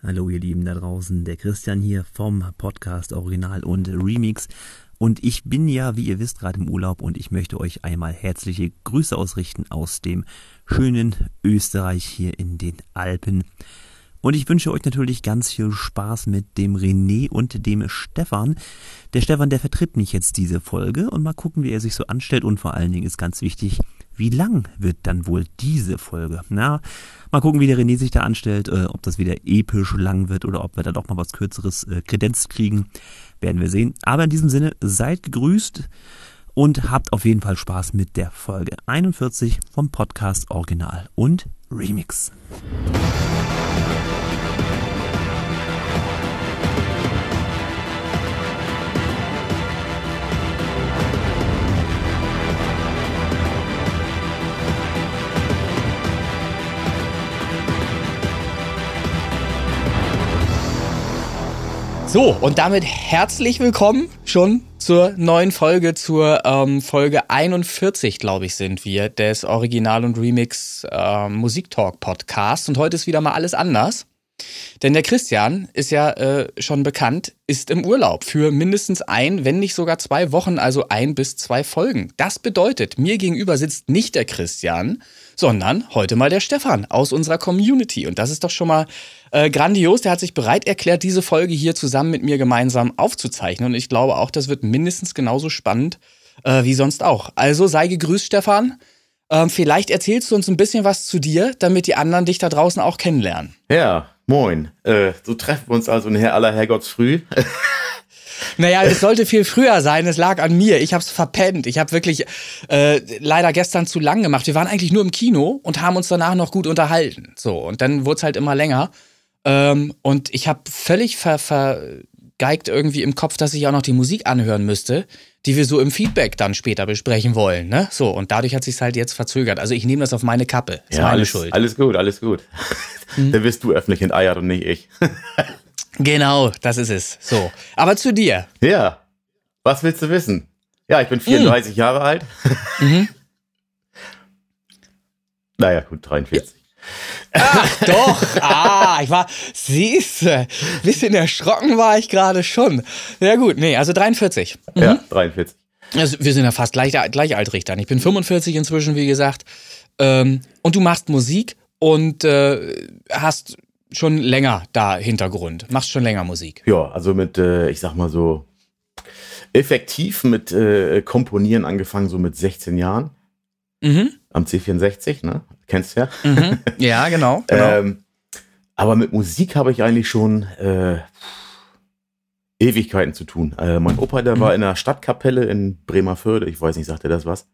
Hallo ihr Lieben da draußen, der Christian hier vom Podcast Original und Remix. Und ich bin ja, wie ihr wisst, gerade im Urlaub und ich möchte euch einmal herzliche Grüße ausrichten aus dem schönen Österreich hier in den Alpen. Und ich wünsche euch natürlich ganz viel Spaß mit dem René und dem Stefan. Der Stefan, der vertritt mich jetzt diese Folge und mal gucken, wie er sich so anstellt und vor allen Dingen ist ganz wichtig, wie lang wird dann wohl diese Folge? Na, mal gucken, wie der René sich da anstellt, äh, ob das wieder episch lang wird oder ob wir da doch mal was kürzeres äh, Kredenz kriegen, werden wir sehen. Aber in diesem Sinne, seid gegrüßt und habt auf jeden Fall Spaß mit der Folge 41 vom Podcast Original und Remix. So, und damit herzlich willkommen schon zur neuen Folge, zur ähm, Folge 41, glaube ich, sind wir, des Original- und Remix äh, Musiktalk Podcast. Und heute ist wieder mal alles anders. Denn der Christian ist ja äh, schon bekannt, ist im Urlaub für mindestens ein, wenn nicht sogar zwei Wochen, also ein bis zwei Folgen. Das bedeutet, mir gegenüber sitzt nicht der Christian, sondern heute mal der Stefan aus unserer Community. Und das ist doch schon mal äh, grandios. Der hat sich bereit erklärt, diese Folge hier zusammen mit mir gemeinsam aufzuzeichnen. Und ich glaube auch, das wird mindestens genauso spannend äh, wie sonst auch. Also sei gegrüßt, Stefan. Ähm, vielleicht erzählst du uns ein bisschen was zu dir, damit die anderen dich da draußen auch kennenlernen. Ja, moin. Äh, so treffen wir uns also in aller Herrgotts früh. Naja, es sollte viel früher sein. Es lag an mir. Ich habe es verpennt. Ich habe wirklich äh, leider gestern zu lang gemacht. Wir waren eigentlich nur im Kino und haben uns danach noch gut unterhalten. So, und dann wurde es halt immer länger. Ähm, und ich habe völlig ver vergeigt irgendwie im Kopf, dass ich auch noch die Musik anhören müsste, die wir so im Feedback dann später besprechen wollen. Ne? So, und dadurch hat sich halt jetzt verzögert. Also ich nehme das auf meine Kappe. Ist ja, meine alles, Schuld. Alles gut, alles gut. Hm? Dann wirst du öffentlich enteiert und nicht ich. Genau, das ist es. So. Aber zu dir. Ja. Was willst du wissen? Ja, ich bin 34 hm. Jahre alt. Mhm. Naja, gut, 43. Ach, doch. Ah, ich war, siehste, bisschen erschrocken war ich gerade schon. Ja gut, nee, also 43. Mhm. Ja, 43. Also wir sind ja fast gleich, gleichaltrig dann. Ich bin 45 inzwischen, wie gesagt. Ähm, und du machst Musik und äh, hast schon länger da Hintergrund. Machst schon länger Musik. Ja, also mit, äh, ich sag mal so, effektiv mit äh, Komponieren angefangen, so mit 16 Jahren. Mhm. Am C64, ne? Kennst du ja. Mhm. Ja, genau. genau. ähm, aber mit Musik habe ich eigentlich schon äh, Ewigkeiten zu tun. Äh, mein Opa, der mhm. war in der Stadtkapelle in Bremerförde. Ich weiß nicht, sagt er das was?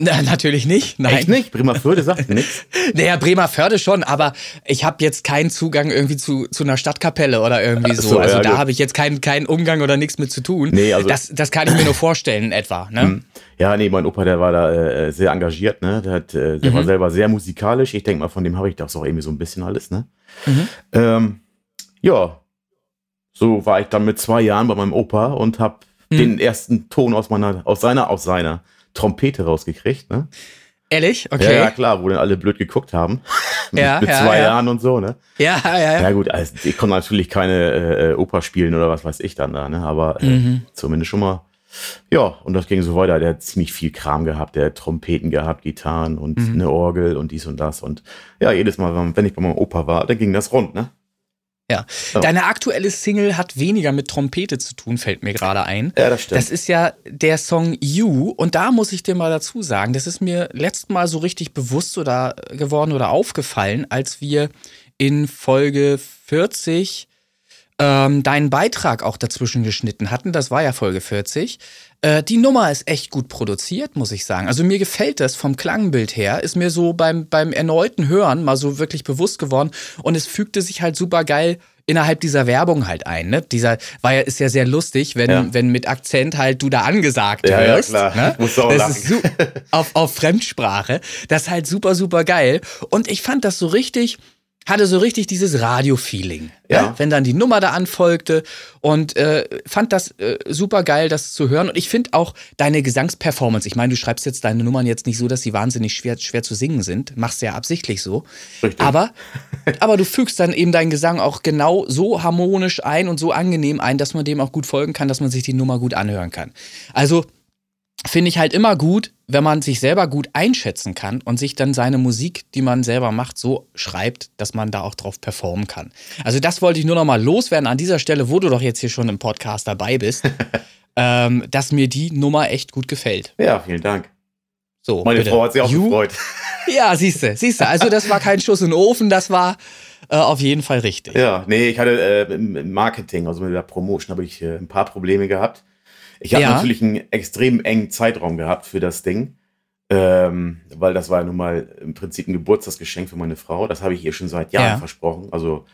Na, natürlich nicht. Nein. Echt nicht? Bremerförde sagt nichts. Naja, Bremerförde schon, aber ich habe jetzt keinen Zugang irgendwie zu, zu einer Stadtkapelle oder irgendwie so. so also ja, da habe ich jetzt keinen, keinen Umgang oder nichts mit zu tun. Nee, also das, das kann ich mir nur vorstellen, etwa. Ne? Hm. Ja, nee, mein Opa, der war da äh, sehr engagiert, ne? Der, hat, äh, der mhm. war selber sehr musikalisch. Ich denke mal, von dem habe ich das auch irgendwie so ein bisschen alles, ne? Mhm. Ähm, ja, so war ich dann mit zwei Jahren bei meinem Opa und habe mhm. den ersten Ton aus meiner, aus seiner, aus seiner Trompete rausgekriegt, ne? Ehrlich? Okay. Ja, klar, wo dann alle blöd geguckt haben. mit, ja, mit ja, zwei ja. Jahren und so, ne? Ja, ja, ja. Ja, gut, also ich konnte natürlich keine äh, Oper spielen oder was weiß ich dann da, ne? Aber äh, mhm. zumindest schon mal. Ja, und das ging so weiter. Der hat ziemlich viel Kram gehabt. Der hat Trompeten gehabt, Gitarren und mhm. eine Orgel und dies und das. Und ja, jedes Mal, wenn ich bei meinem Opa war, dann ging das rund, ne? Ja. Oh. Deine aktuelle Single hat weniger mit Trompete zu tun, fällt mir gerade ein. Ja, das stimmt. Das ist ja der Song You. Und da muss ich dir mal dazu sagen, das ist mir letztes Mal so richtig bewusst oder geworden oder aufgefallen, als wir in Folge 40 ähm, deinen Beitrag auch dazwischen geschnitten hatten. Das war ja Folge 40. Äh, die Nummer ist echt gut produziert, muss ich sagen. Also mir gefällt das vom Klangbild her. Ist mir so beim, beim erneuten Hören mal so wirklich bewusst geworden. Und es fügte sich halt super geil innerhalb dieser Werbung halt ein. Ne? Dieser war ja, ist ja sehr lustig, wenn, ja. wenn mit Akzent halt du da angesagt ja, hörst. Ja, klar. Ne? Muss auch das lachen. ist auf, auf Fremdsprache. Das ist halt super, super geil. Und ich fand das so richtig hatte so richtig dieses Radio-Feeling, ja. ja. wenn dann die Nummer da anfolgte und äh, fand das äh, super geil, das zu hören. Und ich finde auch deine Gesangsperformance, ich meine, du schreibst jetzt deine Nummern jetzt nicht so, dass sie wahnsinnig schwer, schwer zu singen sind, machst ja absichtlich so. Richtig. Aber aber du fügst dann eben deinen Gesang auch genau so harmonisch ein und so angenehm ein, dass man dem auch gut folgen kann, dass man sich die Nummer gut anhören kann. Also finde ich halt immer gut, wenn man sich selber gut einschätzen kann und sich dann seine Musik, die man selber macht, so schreibt, dass man da auch drauf performen kann. Also das wollte ich nur noch mal loswerden an dieser Stelle, wo du doch jetzt hier schon im Podcast dabei bist, ähm, dass mir die Nummer echt gut gefällt. Ja, vielen Dank. So, Meine bitte. Frau hat sich auch You? gefreut. Ja, siehst du, siehst du. Also das war kein Schuss in den Ofen, das war äh, auf jeden Fall richtig. Ja, nee, ich hatte äh, im Marketing, also mit der Promotion, habe ich äh, ein paar Probleme gehabt. Ich habe Ja. natürlich einen extrem engen Zeitraum gehabt für das Ding, ähm, weil das war ja nun mal im Prinzip ein Geburtstagsgeschenk für meine Frau. Das habe ich ihr schon seit Jahren Ja. versprochen. Also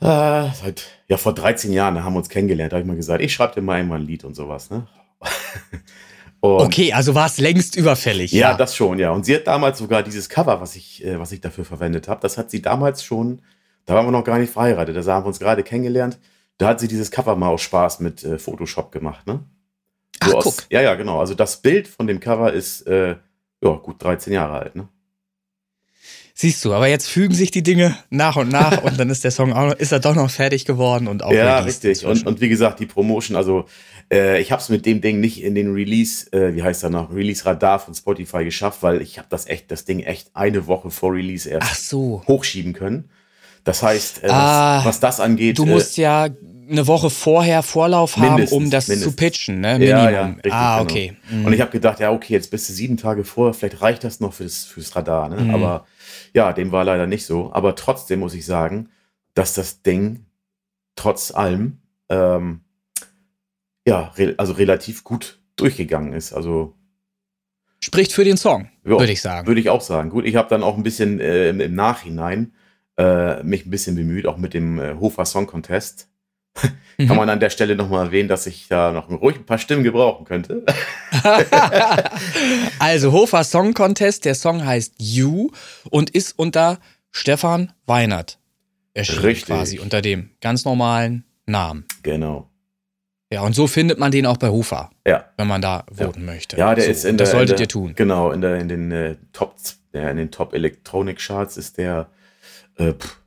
äh, seit ja vor 13 Jahren da haben wir uns kennengelernt. Da habe ich mal gesagt, ich schreibe dir mal einmal ein Lied und sowas. Ne? und, Okay, also war es längst überfällig. Ja, das schon, ja. Und sie hat damals sogar dieses Cover, was ich, äh, was ich dafür verwendet habe, das hat sie damals schon, da waren wir noch gar nicht verheiratet, da haben wir uns gerade kennengelernt. Da hat sie dieses Cover mal aus Spaß mit äh, Photoshop gemacht, ne? Ach, aus, guck. Ja, ja, genau. Also das Bild von dem Cover ist äh, ja, gut 13 Jahre alt, ne? Siehst du, aber jetzt fügen sich die Dinge nach und nach und dann ist der Song auch noch, ist er doch noch fertig geworden und auch ja, richtig. Und, und wie gesagt, die Promotion, also äh, ich habe es mit dem Ding nicht in den Release, äh, wie heißt er noch, Release-Radar von Spotify geschafft, weil ich habe das echt, das Ding echt eine Woche vor Release erst Ach so. hochschieben können. Das heißt, äh, Ah, was, was das angeht, Du musst ja eine Woche vorher Vorlauf haben, um das mindestens. zu pitchen, ne? äh, Minimum. ja, ja, richtig, ah, genau. okay. Und ich habe gedacht, ja, okay, jetzt bist du sieben Tage vorher, vielleicht reicht das noch fürs, fürs Radar. Ne? Mhm. Aber ja, dem war leider nicht so. Aber trotzdem muss ich sagen, dass das Ding trotz allem ähm, ja, re also relativ gut durchgegangen ist. Also Spricht für den Song, würde ich sagen. würde ich auch sagen. Gut, ich habe dann auch ein bisschen äh, im, im Nachhinein äh, mich ein bisschen bemüht, auch mit dem äh, Hofer Song Contest. Mhm. Kann man an der Stelle nochmal erwähnen, dass ich da noch ruhig ein paar Stimmen gebrauchen könnte. also Hofer Song Contest, der Song heißt You und ist unter Stefan Weinert erschienen Richtig. quasi, unter dem ganz normalen Namen. genau. Ja, und so findet man den auch bei Hofer, Ja. wenn man da voten möchte. Ja, der so, ist in Das der, solltet in der, ihr tun. Genau, in, der, in den äh, Top, ja, in den Top Electronic Charts ist der äh, pff,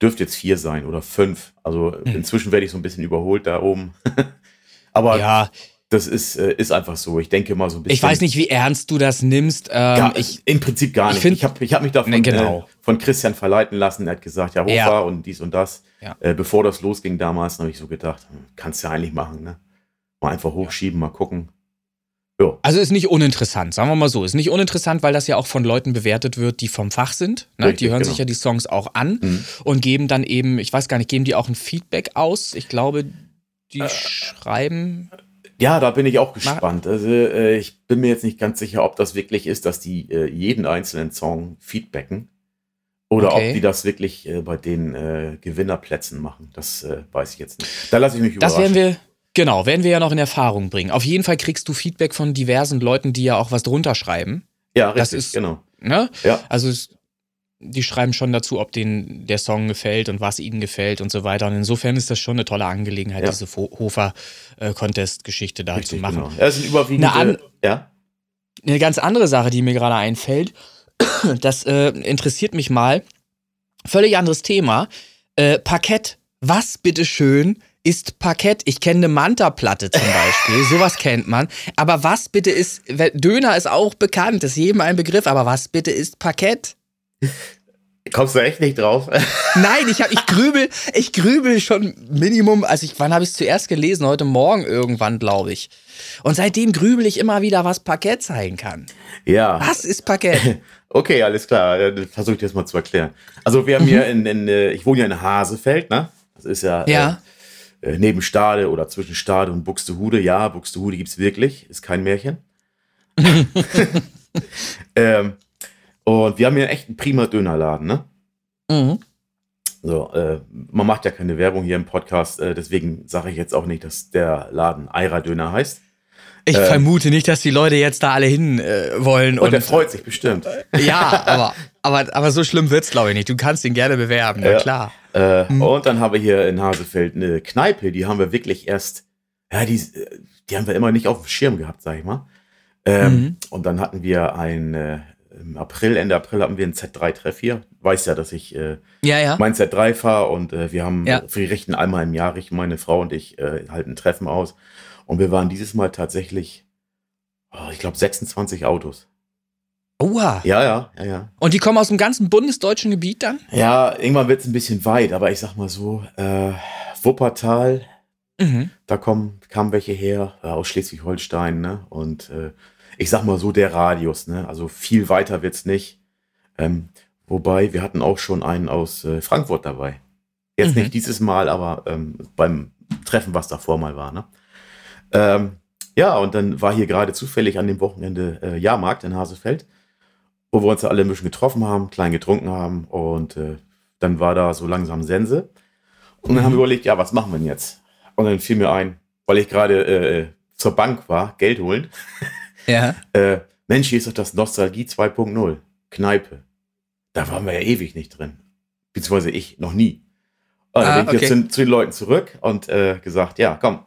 dürfte jetzt vier sein oder fünf. Also Hm. inzwischen werde ich so ein bisschen überholt da oben. Aber Ja, das ist, äh, ist einfach so. Ich denke mal so ein bisschen. ich weiß nicht, wie ernst du das nimmst. Ähm, Gar, ich, Im Prinzip gar ich nicht. find- ich habe ich hab mich davon Nee, genau. äh, von Christian verleiten lassen. Er hat gesagt, ja, Hofer Ja. und dies und das. Ja. Äh, bevor das losging damals, habe ich so gedacht, hm, kannst du ja eigentlich machen, ne? Mal einfach hochschieben, mal gucken. Ja. also ist nicht uninteressant, sagen wir mal so. Ist nicht uninteressant, weil das ja auch von Leuten bewertet wird, die vom Fach sind. Ne? Richtig, die hören genau. sich ja die Songs auch an Mhm. und geben dann eben, ich weiß gar nicht, geben die auch ein Feedback aus? Ich glaube, die Äh, schreiben. Ja, da bin ich auch gespannt. Also äh, ich bin mir jetzt nicht ganz sicher, ob das wirklich ist, dass die äh, jeden einzelnen Song feedbacken oder Okay. ob die das wirklich äh, bei den äh, Gewinnerplätzen machen. Das äh, weiß ich jetzt nicht. Da lasse ich mich Das überraschen. werden wir, genau, werden wir ja noch in Erfahrung bringen. Auf jeden Fall kriegst du Feedback von diversen Leuten, die ja auch was drunter schreiben. ja, richtig, das ist- genau. Ne? Ja. Also es, die schreiben schon dazu, ob denen der Song gefällt und was ihnen gefällt und so weiter. Und insofern ist das schon eine tolle Angelegenheit, Ja. diese Hofer-Contest-Geschichte da zu Richtig, machen. genau. Ja, es sind überwiegend. Eine äh, ja. Eine ganz andere Sache, die mir gerade einfällt, das äh, interessiert mich mal. Völlig anderes Thema. Äh, Parkett. Was bitteschön ist Parkett? Ich kenne eine Manta-Platte zum Beispiel. Sowas kennt man. Aber was bitte ist, Döner ist auch bekannt, ist jedem ein Begriff, aber was bitte ist Parkett? Kommst du echt nicht drauf? Nein, ich, hab, ich grübel, ich grübel schon Minimum, also ich, wann habe ich es zuerst gelesen? Heute Morgen irgendwann, glaube ich. Und seitdem grübel ich immer wieder, was Parkett sein kann. ja. Was ist Parkett? Okay, alles klar. Dann versuche ich das mal zu erklären. Also wir haben hier in, in äh, ich wohne ja in Hasefeld, ne? Das ist ja, Mhm. Ja. Äh, äh, neben Stade oder zwischen Stade und Buxtehude. Ja, Buxtehude gibt's wirklich, ist kein Märchen. ähm, und wir haben hier echt einen prima Dönerladen, ne? Mhm. So, äh, man macht ja keine Werbung hier im Podcast, äh, deswegen sage ich jetzt auch nicht, dass der Laden Eira Döner heißt. Ich Äh. vermute nicht, dass die Leute jetzt da alle hin äh, wollen. Und, Und, der freut sich bestimmt. ja, aber, aber, aber so schlimm wird's, glaube ich, nicht. Du kannst ihn gerne bewerben, na Ja. klar. Äh, Und dann haben wir hier in Hasefeld eine Kneipe, die haben wir wirklich erst, ja, die, die haben wir immer nicht auf dem Schirm gehabt, sag ich mal. Ähm, Mhm. Und dann hatten wir ein, äh, im April, Ende April hatten wir einen Z3-Treff hier. Weiß ja, dass ich äh, ja, ja. mein Z3 fahre und äh, wir haben, Ja. wir richten einmal im Jahr, richten meine Frau und ich äh, halt ein Treffen aus. Und wir waren dieses Mal tatsächlich, oh, ich glaube, 26 Autos. Oha. Ja, ja, ja, ja. Und die kommen aus dem ganzen bundesdeutschen Gebiet dann? Ja, irgendwann wird es ein bisschen weit, aber ich sag mal so, äh, Wuppertal, Mhm. da kommen, kamen welche her, äh, aus Schleswig-Holstein, ne? Und äh, ich sag mal so, der Radius, ne? Also viel weiter wird's nicht. Ähm, wobei, wir hatten auch schon einen aus äh, Frankfurt dabei. Jetzt Mhm. nicht dieses Mal, aber ähm, beim Treffen, was davor mal war, ne? Ähm, ja, und dann war hier gerade zufällig an dem Wochenende äh, Jahrmarkt in Hasefeld, wo wir uns alle ein bisschen getroffen haben, klein getrunken haben und äh, dann war da so langsam Sense. Und dann haben wir überlegt, ja, was machen wir denn jetzt? Und dann fiel mir ein, weil ich gerade äh, zur Bank war, Geld holen, Ja. äh, Mensch, hier ist doch das Nostalgie 2.0, Kneipe. Da waren wir ja ewig nicht drin. Beziehungsweise ich noch nie. Und dann Ah, bin ich jetzt okay. zu, zu den Leuten zurück und äh, gesagt, ja, komm,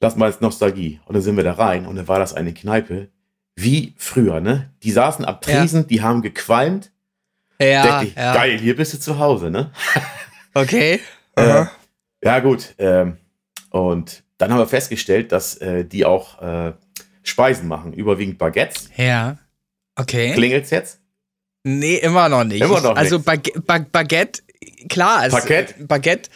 lass mal ins Nostalgie. Und dann sind wir da rein und dann war das eine Kneipe wie früher, ne? Die saßen Ja. Tresen, die haben gequalmt. Ja, ich, ja. geil, hier bist du zu Hause, ne? Okay. Äh, ja, gut. Ähm, und dann haben wir festgestellt, dass äh, die auch äh, Speisen machen, überwiegend Baguettes. Ja. Okay. Klingelt's jetzt? Nee, immer noch nicht. Immer noch also nicht. Bagu ba Baguette, klar. Es, Parkett? Baguette.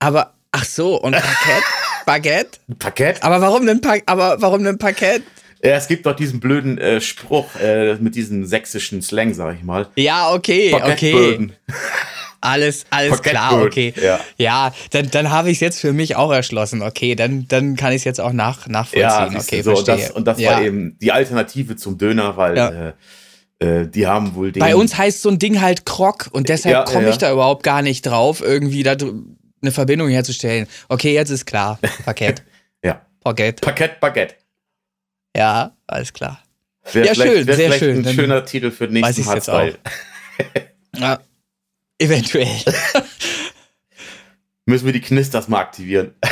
Aber, ach so, und Parkett? Baguette? Parkett? Aber warum denn, pa aber warum denn Parkett? Ja, es gibt doch diesen blöden äh, Spruch äh, mit diesem sächsischen Slang, sag ich mal. Ja, okay, okay. Alles, alles klar, okay. ja. Ja, dann, dann habe ich es jetzt für mich auch erschlossen. Okay, dann, dann kann ich es jetzt auch nach, nachvollziehen. Ja, okay, so, und verstehe. das, und das ja. war eben die Alternative zum Döner, weil Ja. äh, äh, die haben wohl den. Bei uns heißt so ein Ding halt Krog und deshalb Ja, komme ja, ich da überhaupt gar nicht drauf, irgendwie da eine Verbindung herzustellen. Okay, jetzt ist klar. Parkett. Ja. Parkett. Parkett Baguette. Ja, alles klar. Wär Ja, schön, wär sehr schön. ein schöner Titel für den nächsten ich's jetzt. Ja, eventuell. Müssen wir die Knisters mal aktivieren.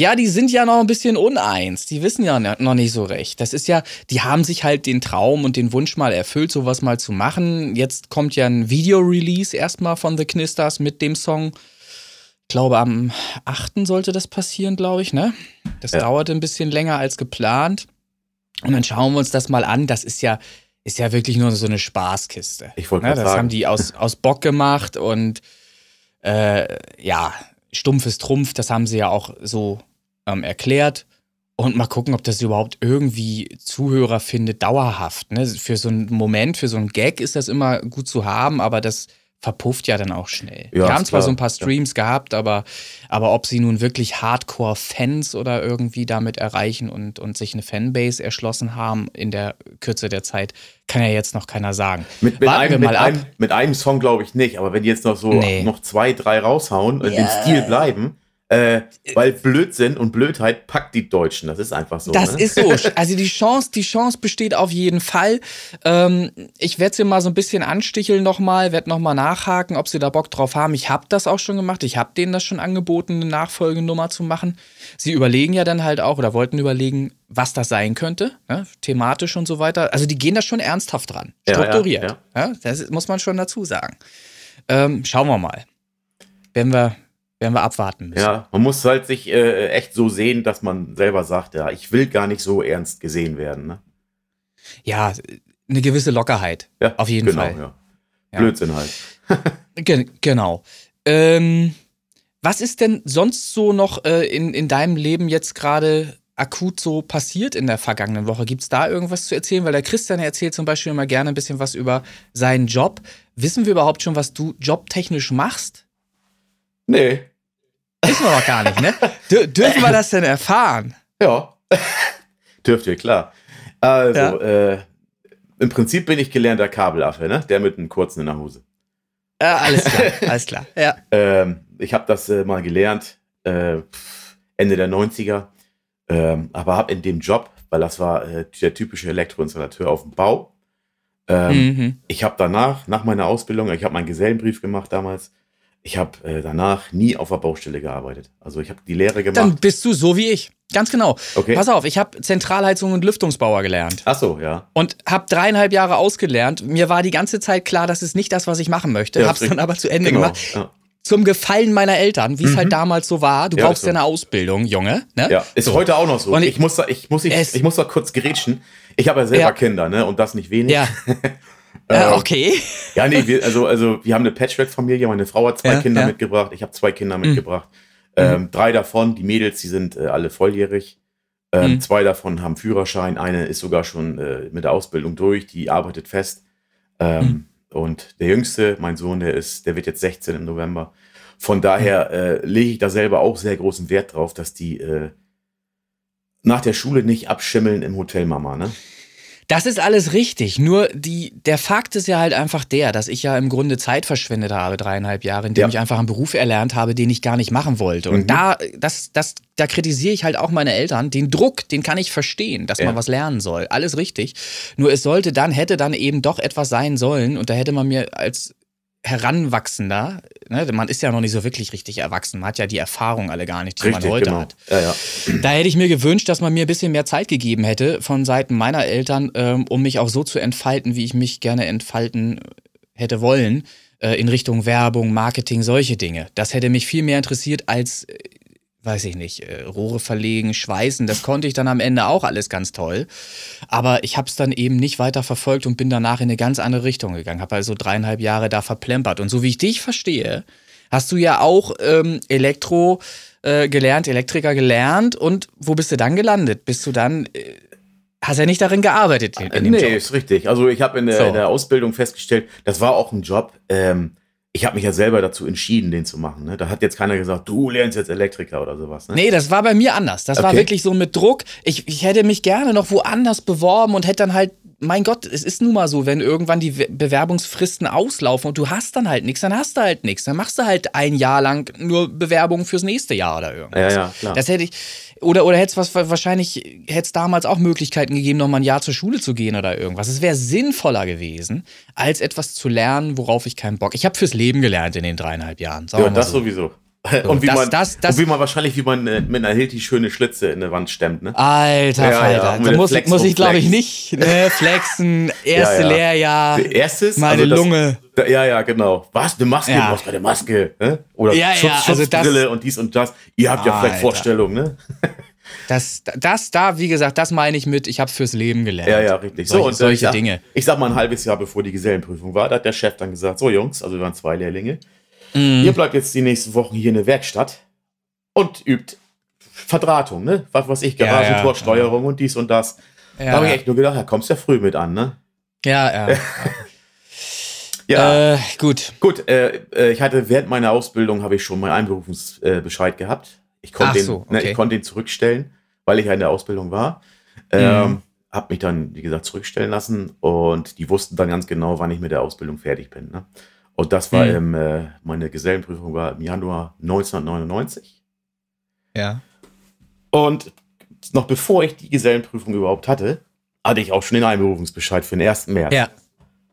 Ja, die sind ja noch ein bisschen uneins. Die wissen ja noch nicht so recht. Das ist ja, die haben sich halt den Traum und den Wunsch mal erfüllt, sowas mal zu machen. Jetzt kommt ja ein Video-Release erstmal von The Knisters mit dem Song. Ich glaube, am 8. sollte das passieren, glaube ich, ne? Das Ja. dauerte ein bisschen länger als geplant. Und dann schauen wir uns das mal an. Das ist ja, ist ja wirklich nur so eine Spaßkiste. Ich wollte Ne, das sagen. haben die aus, aus Bock gemacht und äh, ja, stumpfes Trumpf, das haben sie ja auch so ähm, erklärt. Und mal gucken, ob das überhaupt irgendwie Zuhörer findet, dauerhaft. Ne? Für so einen Moment, für so einen Gag ist das immer gut zu haben, aber das verpufft ja dann auch schnell. Ja, die haben zwar klar. so ein paar Streams gehabt, aber, aber ob sie nun wirklich Hardcore-Fans oder irgendwie damit erreichen und, und sich eine Fanbase erschlossen haben in der Kürze der Zeit, kann ja jetzt noch keiner sagen. Mit, mit, einem, wir mit, einem, mit einem Song glaube ich nicht, aber wenn die jetzt noch so Nee. noch zwei, drei raushauen und Ja. im Stil bleiben, äh, weil Blödsinn und Blödheit packt die Deutschen. Das ist einfach so. Das ne? ist so. Also die Chance, die Chance besteht auf jeden Fall. Ähm, ich werde sie mal so ein bisschen ansticheln nochmal, werde nochmal nachhaken, ob sie da Bock drauf haben. Ich habe das auch schon gemacht. Ich habe denen das schon angeboten, eine Nachfolgenummer zu machen. Sie überlegen ja dann halt auch oder wollten überlegen, was das sein könnte, ne? thematisch und so weiter. Also die gehen da schon ernsthaft dran, Ja, ja, strukturiert. ja. Ja, das muss man schon dazu sagen. Ähm, schauen wir mal. Werden wir, werden wir abwarten müssen. Ja, man muss halt sich äh, echt so sehen, dass man selber sagt, ja, ich will gar nicht so ernst gesehen werden. Ne? ja eine gewisse Lockerheit. Ja, Auf jeden genau, Fall. Ja. Ja. Blödsinn halt. Gen genau. Ähm, was ist denn sonst so noch äh, in, in deinem Leben jetzt gerade akut so passiert in der vergangenen Woche? Gibt es da irgendwas zu erzählen? Weil der Christian erzählt zum Beispiel immer gerne ein bisschen was über seinen Job. Wissen wir überhaupt schon, was du jobtechnisch machst? Nee, Wissen wir noch gar nicht, ne? Dür dürfen wir das denn erfahren? ja. Dürft ihr, klar. Also, Ja. äh, im Prinzip bin ich gelernter Kabelaffe, ne? Der mit einem kurzen in der Hose. Ja, alles klar, alles klar. Ja. Ähm, ich habe das äh, mal gelernt, äh, Ende der 90er, ähm, aber habe in dem Job, weil das war äh, der typische Elektroinstallateur auf dem Bau, ähm, Mhm. ich habe danach, nach meiner Ausbildung, ich habe meinen Gesellenbrief gemacht damals, ich habe äh, danach nie auf der Baustelle gearbeitet. Also ich habe die Lehre gemacht. Dann bist du so wie ich. Ganz genau. Okay. Pass auf, ich habe Zentralheizung und Lüftungsbauer gelernt. Ach so, ja. Und habe dreieinhalb Jahre ausgelernt. Mir war die ganze Zeit klar, das ist nicht das, was ich machen möchte. Ja, Hab's dann richtig. aber zu Ende Genau, gemacht. ja. Zum Gefallen meiner Eltern, wie es halt damals so war. Du Ja, brauchst ist so. ja eine Ausbildung, Junge. Ne? Ja, ist So. heute auch noch so. Und ich, ich- muss da, ich muss, ich, Es- ich muss da kurz gerätschen. Ich habe ja selber Ja. Kinder, ne? Und das nicht wenig. Ja. Ähm, äh, okay. Ja, nee, wir, also, also wir haben eine Patchwork-Familie. Meine Frau hat zwei Ja, Kinder ja. Mhm. mitgebracht. Ich habe zwei Kinder mitgebracht. Ähm, drei davon, die Mädels, die sind äh, alle volljährig. Ähm, Mhm. Zwei davon haben Führerschein. Eine ist sogar schon äh, mit der Ausbildung durch. Die arbeitet fest. Ähm, Mhm. Und der Jüngste, mein Sohn, der ist, der wird jetzt 16 im November. Von daher äh, lege ich da selber auch sehr großen Wert drauf, dass die äh, nach der Schule nicht abschimmeln im Hotel Mama, ne? Das ist alles richtig. Nur die, der Fakt ist ja halt einfach der, dass ich ja im Grunde Zeit verschwendet habe, dreieinhalb Jahre, indem Ja. ich einfach einen Beruf erlernt habe, den ich gar nicht machen wollte. Und Mhm. da, das, das, da kritisiere ich halt auch meine Eltern. Den Druck, den kann ich verstehen, dass Ja. man was lernen soll. Alles richtig. Nur es sollte dann, hätte dann eben doch etwas sein sollen. Und da hätte man mir als Heranwachsender, ne, man ist ja noch nicht so wirklich richtig erwachsen, man hat ja die Erfahrung alle gar nicht, die man heute genau. hat. Ja, ja. Da hätte ich mir gewünscht, dass man mir ein bisschen mehr Zeit gegeben hätte von Seiten meiner Eltern, ähm, um mich auch so zu entfalten, wie ich mich gerne entfalten hätte wollen, äh, in Richtung Werbung, Marketing, solche Dinge. Das hätte mich viel mehr interessiert als, äh, weiß ich nicht, äh, Rohre verlegen, schweißen. Das konnte ich dann am Ende auch alles ganz toll. Aber ich habe es dann eben nicht weiter verfolgt und bin danach in eine ganz andere Richtung gegangen. Habe also dreieinhalb Jahre da verplempert. Und so wie ich dich verstehe, hast du ja auch ähm, Elektro äh, gelernt, Elektriker gelernt. Und wo bist du dann gelandet? Bist du dann, äh, hast ja nicht darin gearbeitet in, in dem nee, Job. ist richtig. Also ich habe in, der- So. in der Ausbildung festgestellt, das war auch ein Job. Ähm, ich habe mich ja selber dazu entschieden, den zu machen. Ne? Da hat jetzt keiner gesagt, du lernst jetzt Elektriker oder sowas. Ne? Nee, das war bei mir anders. Das war Okay. wirklich so mit Druck. Ich, ich hätte mich gerne noch woanders beworben und hätte dann halt, mein Gott, es ist nun mal so, wenn irgendwann die We- Bewerbungsfristen auslaufen und du hast dann halt nichts, dann hast du halt nichts. Dann machst du halt ein Jahr lang nur Bewerbungen fürs nächste Jahr oder irgendwas. Ja, ja, klar. Das hätte ich, oder, oder hätte es was, wahrscheinlich, hätte es damals auch Möglichkeiten gegeben, noch mal ein Jahr zur Schule zu gehen oder irgendwas. Es wäre sinnvoller gewesen, als etwas zu lernen, worauf ich keinen Bock. Ich habe fürs Leben gelernt in den dreieinhalb Jahren. Ja, das so. sowieso. Und wie, das- man, das- das- und wie man wahrscheinlich, wie man äh, mit einer Hilti schöne Schlitze in der Wand stemmt. Ne? Alter Ja, Falter, ja, muss, muss ich glaube ich nicht ne, flexen, erste Ja, ja. Lehrjahr, Erstes, meine also Lunge. Da, ja, ja, genau. Was? Eine Maske? Ja. Du hast keine Maske. Ne? Oder Ja, Schutz, ja, also das- Schutzbrille und dies und das. Ihr habt ja vielleicht Alter. Vorstellungen, ne? Das, das da, wie gesagt, das meine ich mit, ich habe fürs Leben gelernt. Ja, ja, richtig. Solche, so, und äh, solche ich sag, Dinge. Ich sag mal ein halbes Jahr bevor die Gesellenprüfung war, da hat der Chef dann gesagt: So, Jungs, also wir waren zwei Lehrlinge, Mhm. ihr bleibt jetzt die nächsten Wochen hier in der Werkstatt und übt Verdrahtung, ne? Was weiß ich, Ja, ja, Garagentorsteuerung und dies und das. Da Ja, habe ich ja, echt nur gedacht, da kommst du ja früh mit an, ne? ja. ja. Ja. Äh, gut. Gut, äh, äh, ich hatte während meiner Ausbildung habe ich schon meinen Einberufungsbescheid äh, gehabt. Ich konnte den, so, ne, okay. ich konnte den zurückstellen, weil ich ja in der Ausbildung war. Ähm, hab mich dann, wie gesagt, zurückstellen lassen und die wussten dann ganz genau, wann ich mit der Ausbildung fertig bin. Ne? Und das war Mhm. im, äh, meine Gesellenprüfung war im Januar 1999. Ja. Und noch bevor ich die Gesellenprüfung überhaupt hatte, hatte ich auch schon den Einberufungsbescheid für den 1. März. Ja.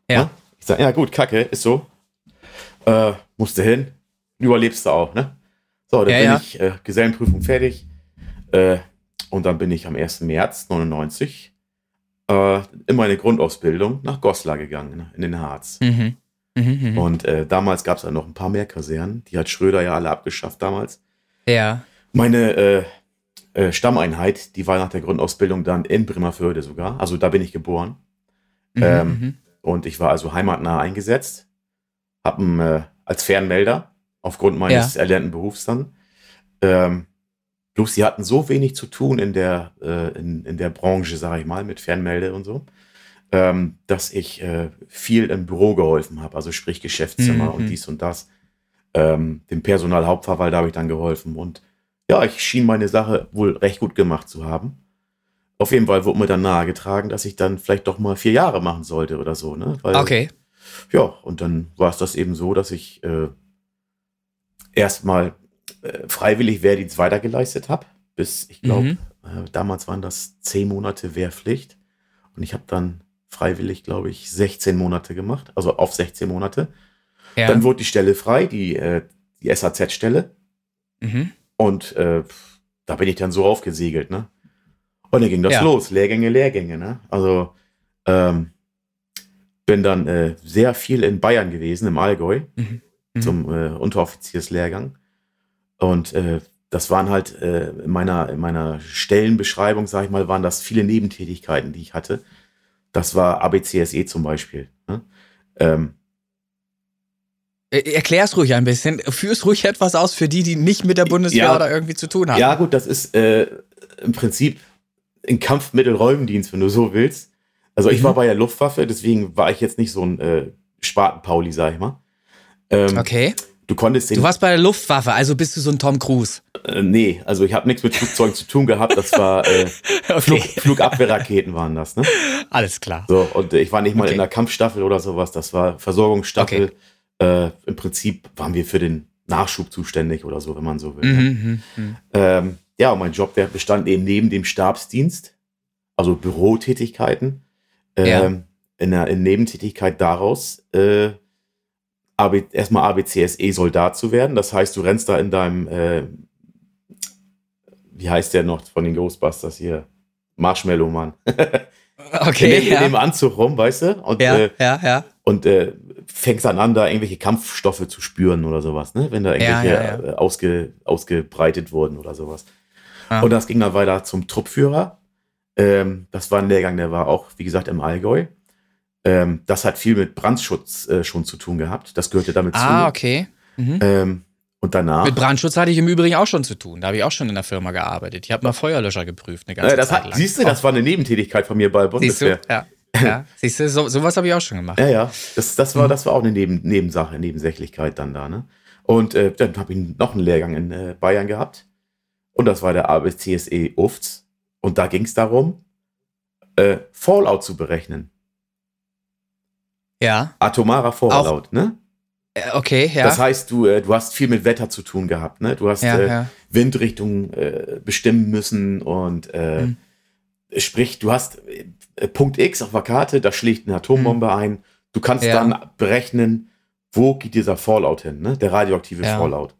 Ja. Ne? Ich sag, ja gut, Kacke, ist so. Äh, musste hin, überlebst du auch, ne? So, dann Ja, bin ja. ich äh, Gesellenprüfung fertig. Äh, und dann bin ich am 1. März 99 äh, in meine Grundausbildung nach Goslar gegangen, ne, in den Harz. Mhm. Mhm, mhm. Und äh, damals gab es ja noch ein paar mehr Kasernen. Die hat Schröder ja alle abgeschafft damals. Ja. Meine äh, äh, Stammeinheit, die war nach der Grundausbildung dann in Bremerförde sogar. Also da bin ich geboren. Mhm, Ähm, mhm. Und ich war also heimatnah eingesetzt. Hab einen, äh, als Fernmelder aufgrund meines erlernten Berufs dann. Ähm, bloß sie hatten so wenig zu tun in der, äh, in, in der Branche, sage ich mal, mit Fernmelde und so, ähm, dass ich äh, viel im Büro geholfen habe. Also sprich Geschäftszimmer Mhm. und dies und das. Ähm, dem Personalhauptverwalter habe ich dann geholfen. Und ja, ich schien meine Sache wohl recht gut gemacht zu haben. Auf jeden Fall wurde mir dann nahegetragen, dass ich dann vielleicht doch mal vier Jahre machen sollte oder so, ne? Weil, Okay. Ja, und dann war es das eben so, dass ich äh, erstmal äh, freiwillig Wehrdienst weitergeleistet habe, bis, ich glaube, Mhm. äh, damals waren das zehn Monate Wehrpflicht. Und ich habe dann freiwillig, glaube ich, 16 Monate gemacht, also auf 16 Monate. Ja. Dann wurde die Stelle frei, die äh, die SAZ-Stelle. Mhm. Und äh, da bin ich dann so aufgesegelt, ne? Und dann ging das Ja. los, Lehrgänge, Lehrgänge, ne? Also ähm, bin dann äh, sehr viel in Bayern gewesen, im Allgäu, Mhm. Mhm. zum äh, Unteroffizierslehrgang. Und äh, das waren halt äh, in, meiner, in meiner Stellenbeschreibung, sag ich mal, waren das viele Nebentätigkeiten, die ich hatte. Das war ABCSE zum Beispiel. Ne? Ähm, Äh, Erklär's ruhig ein bisschen. Führ's ruhig etwas aus für die, die nicht mit der Bundeswehr Ja. oder irgendwie zu tun haben. Ja, gut, das ist äh, im Prinzip ein Kampfmittelräumdienst, wenn du so willst. Also ich Mhm. war bei der Luftwaffe, deswegen war ich jetzt nicht so ein äh, Spaten-Pauli, sag ich mal. Ähm, Okay. Du konntest den. Du warst bei der Luftwaffe, also bist du so ein Tom Cruise. äh, nee, also ich habe nichts mit Flugzeugen zu tun gehabt. Das war äh, Flug, Flugabwehrraketen waren das, ne? Alles klar. So, und ich war nicht mal Okay. in der Kampfstaffel oder sowas. Das war Versorgungsstaffel. Äh, Im Prinzip waren wir für den Nachschub zuständig oder so, wenn man so will. ne? Mhm, mhm, mhm. Ähm, ja, und mein Job, der bestand eben neben dem Stabsdienst, also Bürotätigkeiten, ähm, Ja. in der in Nebentätigkeit daraus, äh, AB, erstmal ABCSE-Soldat zu werden. Das heißt, du rennst da in deinem, äh, wie heißt der noch von den Ghostbusters hier? Marshmallow Mann. Okay, in, dem, in ja. dem Anzug rum, weißt du? Und, Ja, äh, ja, ja. und äh, fängst dann an, da irgendwelche Kampfstoffe zu spüren oder sowas, ne? Wenn da irgendwelche ja, ja. Äh, ausge, ausgebreitet wurden oder sowas. Ah. Und das ging dann weiter zum Truppführer. Ähm, das war ein Lehrgang, der war auch, wie gesagt, im Allgäu. Ähm, das hat viel mit Brandschutz äh, schon zu tun gehabt. Das gehörte damit Ah, zu. okay. Mhm. Ähm, und danach. Mit Brandschutz hatte ich im Übrigen auch schon zu tun. Da habe ich auch schon in der Firma gearbeitet. Ich habe mal Feuerlöscher geprüft, eine ganze äh, das Zeit hat, lang. siehst du, das war eine Nebentätigkeit von mir bei der Siehst du? Bundeswehr. Ja. ja. Siehst du, so, sowas habe ich auch schon gemacht. Ja, ja. Das, das, Mhm. war, das war auch eine Neben, Nebensache, Nebensächlichkeit dann da, ne? Und äh, dann habe ich noch einen Lehrgang in äh, Bayern gehabt. Und das war der ABCSE UFTS. Und da ging es darum, äh, Fallout zu berechnen. Ja. Atomarer Fallout, ne? Äh, Okay, ja. Das heißt, du, äh, du hast viel mit Wetter zu tun gehabt, ne? Du hast ja, äh, ja. Windrichtung äh, bestimmen müssen und äh, Mhm. sprich, du hast äh, Punkt X auf der Karte, da schlägt eine Atombombe ein. Du kannst Mhm. Ja. dann berechnen, wo geht dieser Fallout hin, ne? Der radioaktive. Fallout.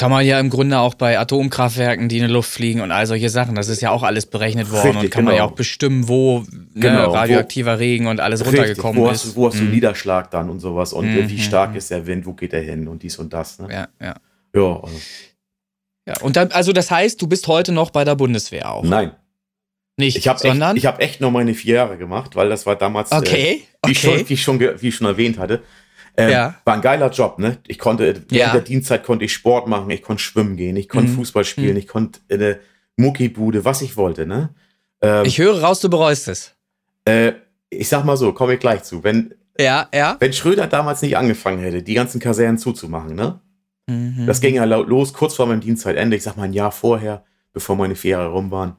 Kann man ja im Grunde auch bei Atomkraftwerken, die in die Luft fliegen und all solche Sachen. Das ist ja auch alles berechnet worden Richtig, und kann man genau. ja auch bestimmen, wo ne, Genau, wo- radioaktiver Regen und alles Richtig, runtergekommen wo ist. hast, du- wo hast du Mhm. Niederschlag dann und sowas und äh, wie Mhm, stark mhm. ist der Wind, wo geht er hin und dies und das, ne? Ja, ja. Ja, also, ja. Und dann, also das heißt, du bist heute noch bei der Bundeswehr auch. nein. Nicht, Ich habe sondern. echt, ich hab echt nur meine vier Jahre gemacht, weil das war damals, äh, okay, wie, ich schon, okay. wie, ich schon, wie ich schon erwähnt hatte, ähm, Ja. war ein geiler Job, ne? Ich konnte, Ja. der Dienstzeit konnte ich Sport machen, ich konnte schwimmen gehen, ich konnte Mhm. Fußball spielen, Mhm. ich konnte in eine Muckibude, was ich wollte, ne? Ähm, Ich höre raus, du bereust es. äh, ich sag mal so, komme ich gleich zu. Wenn, Ja, ja. wenn Schröder damals nicht angefangen hätte, die ganzen Kasernen zuzumachen, ne? Mhm. Das ging ja lau- los kurz vor meinem Dienstzeitende, ich sag mal ein Jahr vorher, bevor meine vier Jahre rum waren,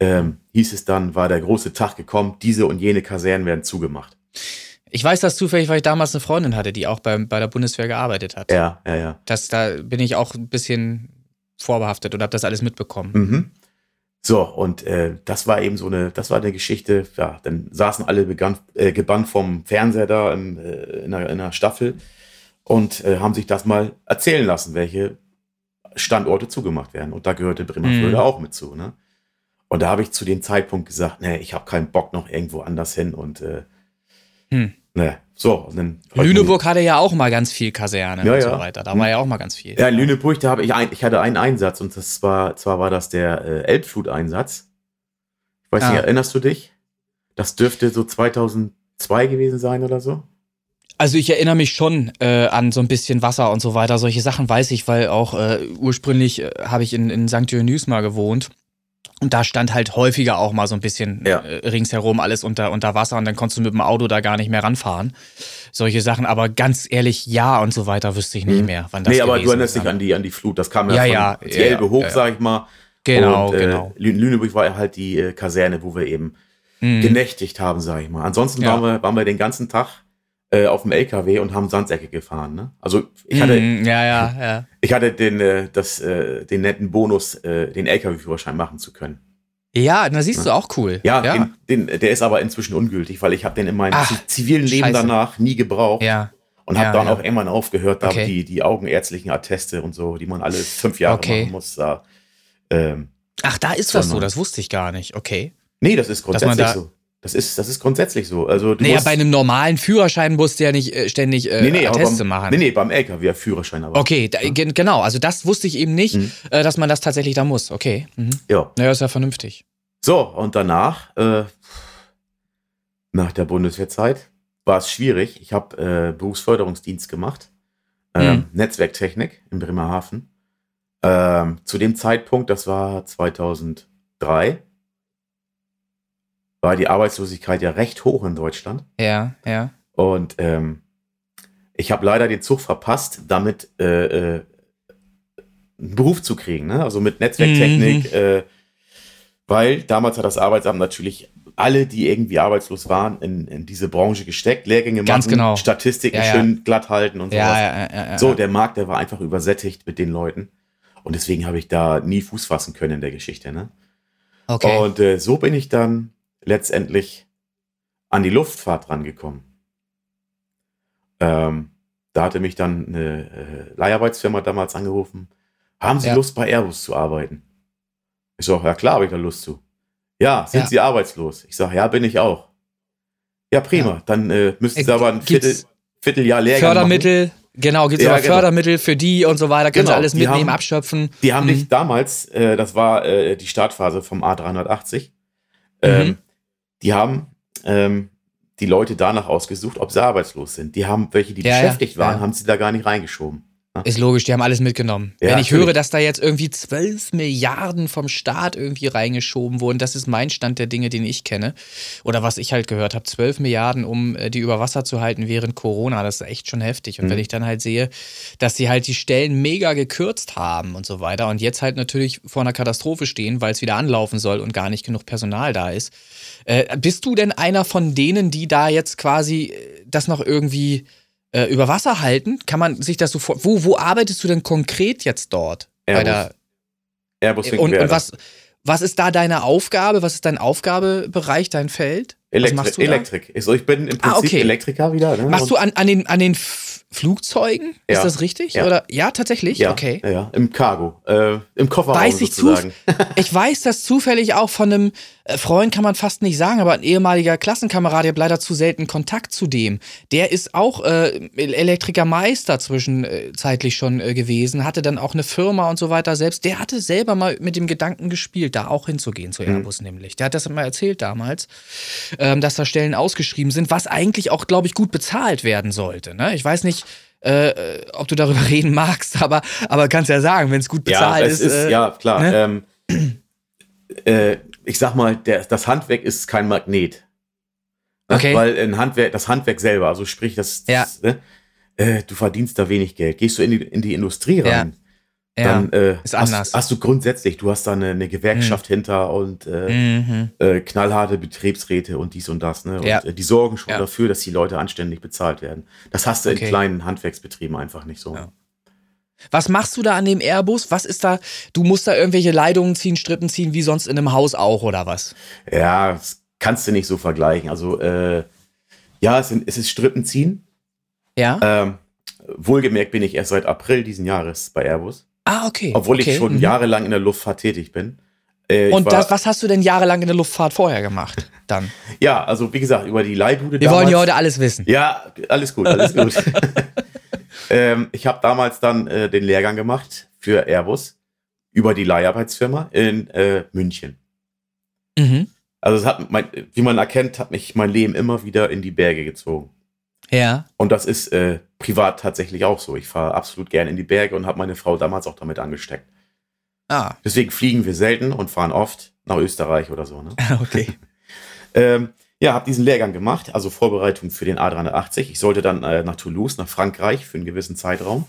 ähm, hieß es dann, war der große Tag gekommen, diese und jene Kasernen werden zugemacht. Ich weiß das zufällig, weil ich damals eine Freundin hatte, die auch bei, bei der Bundeswehr gearbeitet hat. Ja, ja, ja. Das, da bin ich auch ein bisschen vorbehaftet und habe das alles mitbekommen. Mhm. So, und äh, das war eben so eine, das war eine Geschichte, ja, dann saßen alle begann, äh, gebannt vom Fernseher da im, äh, in, einer, in einer Staffel und äh, haben sich das mal erzählen lassen, welche Standorte zugemacht werden. Und da gehörte Bremerförde Mhm. auch mit zu, ne? Und da habe ich zu dem Zeitpunkt gesagt, nee, ich habe keinen Bock noch irgendwo anders hin und äh, Hm. Ne, so. Lüneburg hatte ja auch mal ganz viel Kaserne Ja, und so weiter. Da war ja auch mal ganz viel. Ja, in Lüneburg, da habe ich ein, ich hatte einen Einsatz und das war, zwar war das der äh, Elbflut-Einsatz. Ich weiß nicht, Ah. erinnerst du dich? Das dürfte so 2002 gewesen sein oder so. Also ich erinnere mich schon äh, an so ein bisschen Wasser und so weiter. Solche Sachen weiß ich, weil auch äh, ursprünglich äh, habe ich in, in St. Dionys mal gewohnt. Und da stand halt häufiger auch mal so ein bisschen Ja. äh, ringsherum alles unter, unter Wasser und dann konntest du mit dem Auto da gar nicht mehr ranfahren. Solche Sachen, aber ganz ehrlich, ja und so weiter wüsste ich nicht Hm. mehr, wann das nee, aber du erinnerst dich an die, an die Flut. Das kam ja, Ja, von ja, die ja, Elbe ja, hoch, ja. sag ich mal. Genau, und, äh, genau. Lü- Lüneburg war halt die äh, Kaserne, wo wir eben Mhm. genächtigt haben, sag ich mal. Ansonsten Ja. waren, wir, waren wir den ganzen Tag äh, auf dem LKW und haben Sandsäcke gefahren. Ne? Also ich hatte, Mhm, ja, ja, ja. ich hatte den, äh, das, äh, den netten Bonus, äh, den LKW-Führerschein machen zu können. Ja, da siehst du auch cool. Ja, ja. Den, den, der ist aber inzwischen ungültig, weil ich habe den in meinem Ach, zi- zivilen Leben scheiße. danach nie gebraucht. ja. Und habe dann auch irgendwann aufgehört, da okay. die, die augenärztlichen Atteste und so, die man alle fünf Jahre okay. machen muss. Da, ähm, Ach, da ist das so, das wusste ich gar nicht. Okay. Nee, das ist grundsätzlich da so. Das ist, das ist grundsätzlich so. Also, naja, bei einem normalen Führerschein musst du ja nicht äh, ständig äh, nee, nee, Atteste beim, machen. Nee, nee, beim LKW-Führerschein aber. Okay, da, ja. genau. Also das wusste ich eben nicht, mhm. äh, dass man das tatsächlich da muss. Okay. Mhm. Ja. Naja, ist ja vernünftig. So, und danach, äh, nach der Bundeswehrzeit, war es schwierig. Ich habe äh, Berufsförderungsdienst gemacht, ähm, mhm. Netzwerktechnik in Bremerhaven. Ähm, zu dem Zeitpunkt, das war 2003, war die Arbeitslosigkeit ja recht hoch in Deutschland. Ja, ja. Und ähm, ich habe leider den Zug verpasst, damit äh, äh, einen Beruf zu kriegen, ne? also mit Netzwerktechnik, mhm. äh, weil damals hat das Arbeitsamt natürlich alle, die irgendwie arbeitslos waren, in, in diese Branche gesteckt, Lehrgänge Ganz machen, genau. Statistiken ja, ja. schön glatt halten und sowas. Ja, ja, so, der Markt, der war einfach übersättigt mit den Leuten. Und deswegen habe ich da nie Fuß fassen können in der Geschichte. Ne? Okay. Und äh, so bin ich dann letztendlich an die Luftfahrt rangekommen. Ähm, da hatte mich dann eine äh, Leiharbeitsfirma damals angerufen. Haben Sie Lust bei Airbus zu arbeiten? Ich sage, ja klar, habe ich da Lust zu. Ja, sind ja. Sie arbeitslos? Ich sage, ja, bin ich auch. Ja, prima. Ja. Dann äh, müssten Sie aber ein Viertel, Vierteljahr Lehrgang Fördermittel, machen. genau, gibt es ja, genau. Fördermittel für die und so weiter. Können genau. Sie alles mitnehmen, haben, abschöpfen. Die haben mhm. dich damals, äh, das war äh, die Startphase vom A380, ähm, mhm. Die haben ähm, die Leute danach ausgesucht, ob sie arbeitslos sind. Die haben, welche, die ja, beschäftigt waren, haben sie da gar nicht reingeschoben. Ist logisch, die haben alles mitgenommen. Ja, Wenn ich natürlich. höre, dass da jetzt irgendwie 12 Milliarden vom Staat irgendwie reingeschoben wurden, das ist mein Stand der Dinge, den ich kenne. Oder was ich halt gehört habe, 12 Milliarden, um äh, die über Wasser zu halten während Corona, das ist echt schon heftig. Und mhm. wenn ich dann halt sehe, dass sie halt die Stellen mega gekürzt haben und so weiter und jetzt halt natürlich vor einer Katastrophe stehen, weil es wieder anlaufen soll und gar nicht genug Personal da ist. Äh, bist du denn einer von denen, die da jetzt quasi äh, das noch irgendwie äh, über Wasser halten? Kann man sich das so vor. Wo, wo arbeitest du denn konkret jetzt dort? Airbus. Bei der, Airbus und, und was, was ist da deine Aufgabe? Was ist dein Aufgabebereich, dein Feld? Elektri Elektrik. Da? ich bin im ah, Prinzip ah, okay. Elektriker wieder. Ne? Machst du an, an den, an den Flugzeugen? Ja. Ist das richtig? Ja. Oder ja, tatsächlich? Ja, okay. Ja, im Cargo, äh, im Kofferraum weiß ich sozusagen. ich weiß das zufällig auch von einem äh, Freund, kann man fast nicht sagen, aber ein ehemaliger Klassenkamerad, ich habe leider zu selten Kontakt zu dem. Der ist auch äh, Elektrikermeister zwischenzeitlich schon äh, gewesen, hatte dann auch eine Firma und so weiter selbst. Der hatte selber mal mit dem Gedanken gespielt, da auch hinzugehen zu mhm. Airbus mhm. nämlich. Der hat das mal erzählt damals, ähm, dass da Stellen ausgeschrieben sind, was eigentlich auch, glaube ich, gut bezahlt werden sollte. Ne? Ich weiß nicht, äh, ob du darüber reden magst, aber, aber kannst ja sagen, wenn es gut bezahlt ja, ist. ist äh, ja, klar. Ne? Ähm, äh, ich sag mal, der, das Handwerk ist kein Magnet. Ne? Okay. Weil ein Handwerk, das Handwerk selber, also sprich, das, das ja. ne? äh, du verdienst da wenig Geld. Gehst du in die, in die Industrie rein, ja. Dann äh, ist anders. Hast, du grundsätzlich, du hast da eine, eine Gewerkschaft mhm. hinter und äh, mhm. äh, knallharte Betriebsräte und dies und das. Ne? Und ja. äh, die sorgen schon dafür, dass die Leute anständig bezahlt werden. Das hast du okay. in kleinen Handwerksbetrieben einfach nicht so. Was machst du da an dem Airbus? Was ist da? Du musst da irgendwelche Leitungen ziehen, Strippen ziehen, wie sonst in einem Haus auch, oder was? Ja, das kannst du nicht so vergleichen. Also, äh, ja, es, sind, es ist Strippen ziehen. Ja. Ähm, wohlgemerkt bin ich erst seit April diesen Jahres bei Airbus. Ah, okay. Obwohl okay. ich schon mhm. jahrelang in der Luftfahrt tätig bin. Äh, Und das, was hast du denn jahrelang in der Luftfahrt vorher gemacht dann? ja, also wie gesagt, über die Leihbude Wir damals, wollen ja heute alles wissen. Ja, alles gut, alles gut. ähm, ich habe damals dann äh, den Lehrgang gemacht für Airbus über die Leiharbeitsfirma in äh, München. Mhm. Also es hat, mein, wie man erkennt, hat mich mein Leben immer wieder in die Berge gezogen. Ja. Und das ist äh, privat tatsächlich auch so. Ich fahre absolut gerne in die Berge und habe meine Frau damals auch damit angesteckt. Ah. Deswegen fliegen wir selten und fahren oft nach Österreich oder so. Ne? Okay. ähm, ja, habe diesen Lehrgang gemacht, also Vorbereitung für den A380. Ich sollte dann äh, nach Toulouse, nach Frankreich für einen gewissen Zeitraum.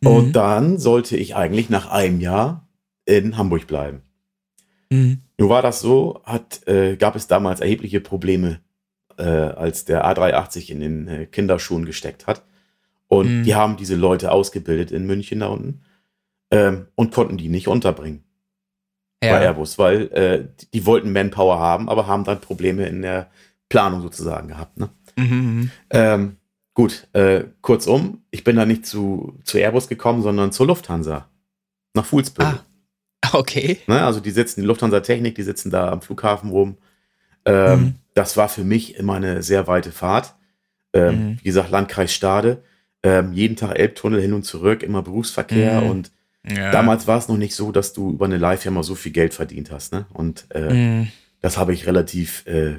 Mhm. Und dann sollte ich eigentlich nach einem Jahr in Hamburg bleiben. Mhm. Nur war das so, hat, äh, gab es damals erhebliche Probleme, äh, als der A380 in den äh, Kinderschuhen gesteckt hat. Und mhm. die haben diese Leute ausgebildet in München da unten ähm, und konnten die nicht unterbringen ja. bei Airbus, weil äh, die wollten Manpower haben, aber haben dann Probleme in der Planung sozusagen gehabt. Ne? Mhm, mhm. ähm, gut, äh, kurzum, ich bin da nicht zu, zu Airbus gekommen, sondern zur Lufthansa. Nach Fuhlsbüttel. Ah, okay. Ne, also die sitzen, die Lufthansa Technik, die sitzen da am Flughafen rum. Ähm, mhm. Das war für mich immer eine sehr weite Fahrt. Ähm, mhm. Wie gesagt, Landkreis Stade. Ähm, jeden Tag Elbtunnel hin und zurück, immer Berufsverkehr mhm. und ja. damals war es noch nicht so, dass du über eine Leihfirma so viel Geld verdient hast. Ne? Und äh, mhm. das habe ich relativ äh,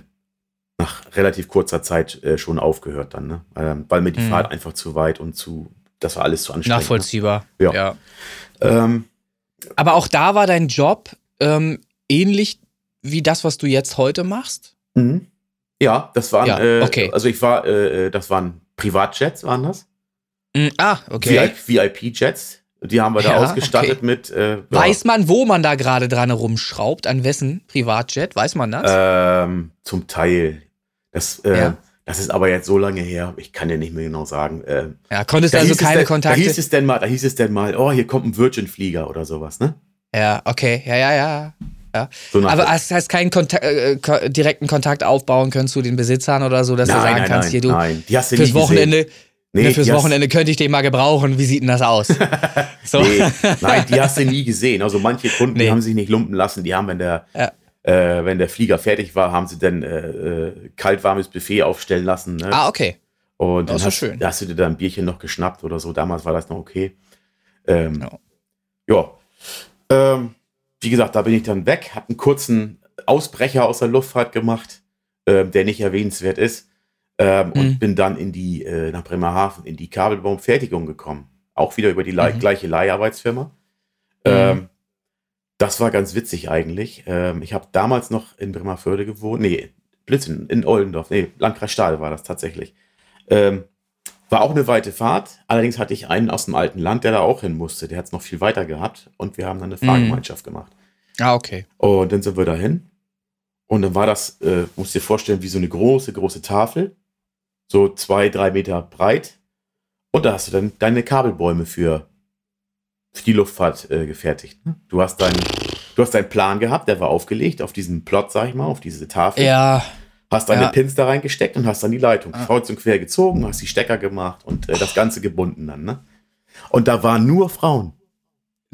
nach relativ kurzer Zeit äh, schon aufgehört dann, ne? Ähm, weil mir die mhm. Fahrt einfach zu weit und zu, das war alles zu anstrengend. Ne? Nachvollziehbar. Ne? Ja. ja. Ähm, Aber auch da war dein Job ähm, ähnlich wie das, was du jetzt heute machst? Mhm. Ja, das waren, ja, äh, okay. also ich war, äh, äh, das waren Privatjets, waren das? Mhm. Ah, okay. VIP-Jets. Die haben wir da ja, ausgestattet okay. mit. Äh, ja. Weiß man, wo man da gerade dran rumschraubt? An wessen Privatjet? Weiß man das? Ähm, zum Teil. Das, äh, ja. das ist aber jetzt so lange her, ich kann dir nicht mehr genau sagen. Äh, ja, konntest du also keine denn, Kontakte? Da hieß es denn mal, da hieß es denn mal, oh, hier kommt ein Virgin-Flieger oder sowas, ne? Ja, okay, ja, ja, ja. Ja. So aber das heißt keinen Kontakt, äh, direkten Kontakt aufbauen können zu den Besitzern oder so, dass nein, du sagen nein, kannst, nein, hier du nein. Die hast du fürs Wochenende, Nee, ne, fürs Wochenende könnte ich den mal gebrauchen. Wie sieht denn das aus? so. nee, nein, die hast du nie gesehen. Also manche Kunden nee. haben sich nicht lumpen lassen. Die haben, wenn der, ja. äh, wenn der Flieger fertig war, haben sie dann äh, äh, kaltwarmes Buffet aufstellen lassen. Ne? Ah, okay. Und dann hast, schön. hast du dir da ein Bierchen noch geschnappt oder so. Damals war das noch okay. Ähm, ja. ja. Ähm, wie gesagt, da bin ich dann weg, habe einen kurzen Ausbrecher aus der Luftfahrt gemacht, äh, der nicht erwähnenswert ist. Ähm, mhm. Und bin dann in die, äh, nach Bremerhaven, in die Kabelbaumfertigung gekommen. Auch wieder über die mhm. gleiche Leiharbeitsfirma. Mhm. Ähm, das war ganz witzig eigentlich. Ähm, ich habe damals noch in Bremerförde gewohnt. Nee, Blitzen, in Oldendorf. Nee, Landkreis Stahl war das tatsächlich. Ähm, war auch eine weite Fahrt. Allerdings hatte ich einen aus dem alten Land, der da auch hin musste. Der hat es noch viel weiter gehabt. Und wir haben dann eine mhm. Fahrgemeinschaft gemacht. Ah, okay. Und dann sind wir dahin. Und dann war das, äh, musst dir vorstellen, wie so eine große, große Tafel so zwei, drei Meter breit. Und da hast du dann deine Kabelbäume für, für die Luftfahrt äh, gefertigt. Ne? Du hast deinen, du hast deinen Plan gehabt, der war aufgelegt auf diesen Plot, sag ich mal, auf diese Tafel. Ja. Hast deine ja. Pins da reingesteckt und hast dann die Leitung ah. kreuz und quer gezogen, hast die Stecker gemacht und äh, das Ganze gebunden dann, ne? Und da waren nur Frauen.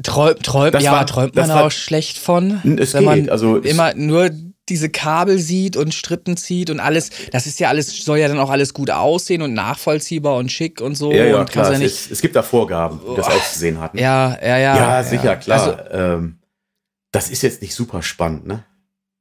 Träumt, träumt, ja, war, träumt man war, auch schlecht von. Es wenn geht, man also immer nur diese Kabel sieht und Strippen zieht und alles, das ist ja alles, soll ja dann auch alles gut aussehen und nachvollziehbar und schick und so. Ja, ja, und klar. Ja es, ist, es, gibt da Vorgaben, die das auszusehen hatten. Ja, ja, ja. Ja, sicher, ja. klar. Also, ähm, das ist jetzt nicht super spannend, ne?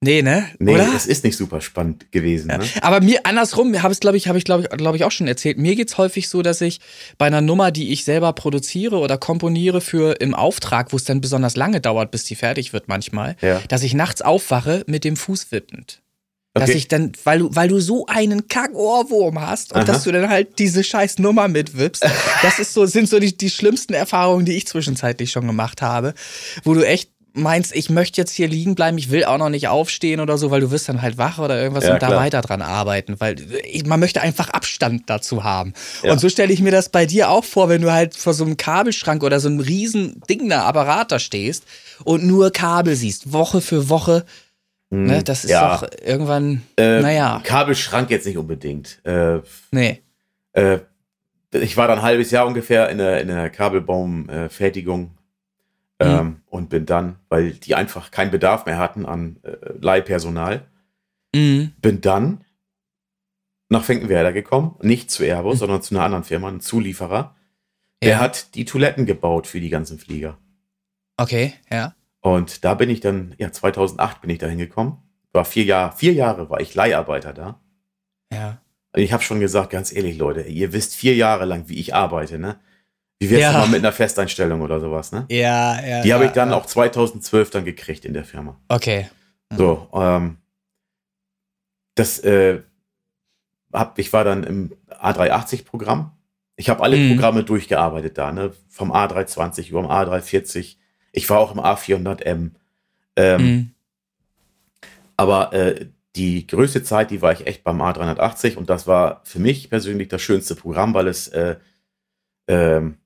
Nee, ne? Nee, Oder? es ist nicht super spannend gewesen. Ja. Ne? Aber mir andersrum, habe ich glaube ich, habe ich glaube ich, auch schon erzählt. Mir geht's häufig so, dass ich bei einer Nummer, die ich selber produziere oder komponiere für im Auftrag, wo es dann besonders lange dauert, bis die fertig wird manchmal, ja. dass ich nachts aufwache mit dem Fuß wippend. Okay. Dass ich dann, weil du, weil du so einen Kack-Ohrwurm hast und Aha. dass du dann halt diese scheiß Nummer mitwippst, das ist so, sind so die, die schlimmsten Erfahrungen, die ich zwischenzeitlich schon gemacht habe, wo du echt meinst, ich möchte jetzt hier liegen bleiben, ich will auch noch nicht aufstehen oder so, weil du wirst dann halt wach oder irgendwas ja, und klar. da weiter dran arbeiten, weil man möchte einfach Abstand dazu haben. Ja. Und so stelle ich mir das bei dir auch vor, wenn du halt vor so einem Kabelschrank oder so einem riesen Ding da Apparat da stehst und nur Kabel siehst, Woche für Woche. Hm, ne, das ist ja. doch irgendwann, äh, naja. Kabelschrank jetzt nicht unbedingt. Äh, nee. Äh, ich war dann ein halbes Jahr ungefähr in der, in der Kabelbaumfertigung Mhm. Ähm, und bin dann, weil die einfach keinen Bedarf mehr hatten an äh, Leihpersonal, mhm. bin dann nach Finkenwerder gekommen, nicht zu Airbus, mhm. sondern zu einer anderen Firma, ein Zulieferer. Der ja. hat die Toiletten gebaut für die ganzen Flieger. Okay, ja. Und da bin ich dann, ja, 2008 bin ich da hingekommen. War vier Jahre, vier Jahre war ich Leiharbeiter da. Ja. Und ich habe schon gesagt, ganz ehrlich, Leute, ihr wisst vier Jahre lang, wie ich arbeite, ne? Wie wär's ja. mal mit einer Festeinstellung oder sowas, ne? Ja, ja. Die habe ja, ich dann ja. auch 2012 dann gekriegt in der Firma. Okay. So, ähm, das, äh, hab, ich war dann im A380-Programm. Ich habe alle mhm. Programme durchgearbeitet da, ne? Vom A320 über den A340. Ich war auch im A400M. Ähm, mhm. Aber äh, die größte Zeit, die war ich echt beim A380 und das war für mich persönlich das schönste Programm, weil es äh, ähm,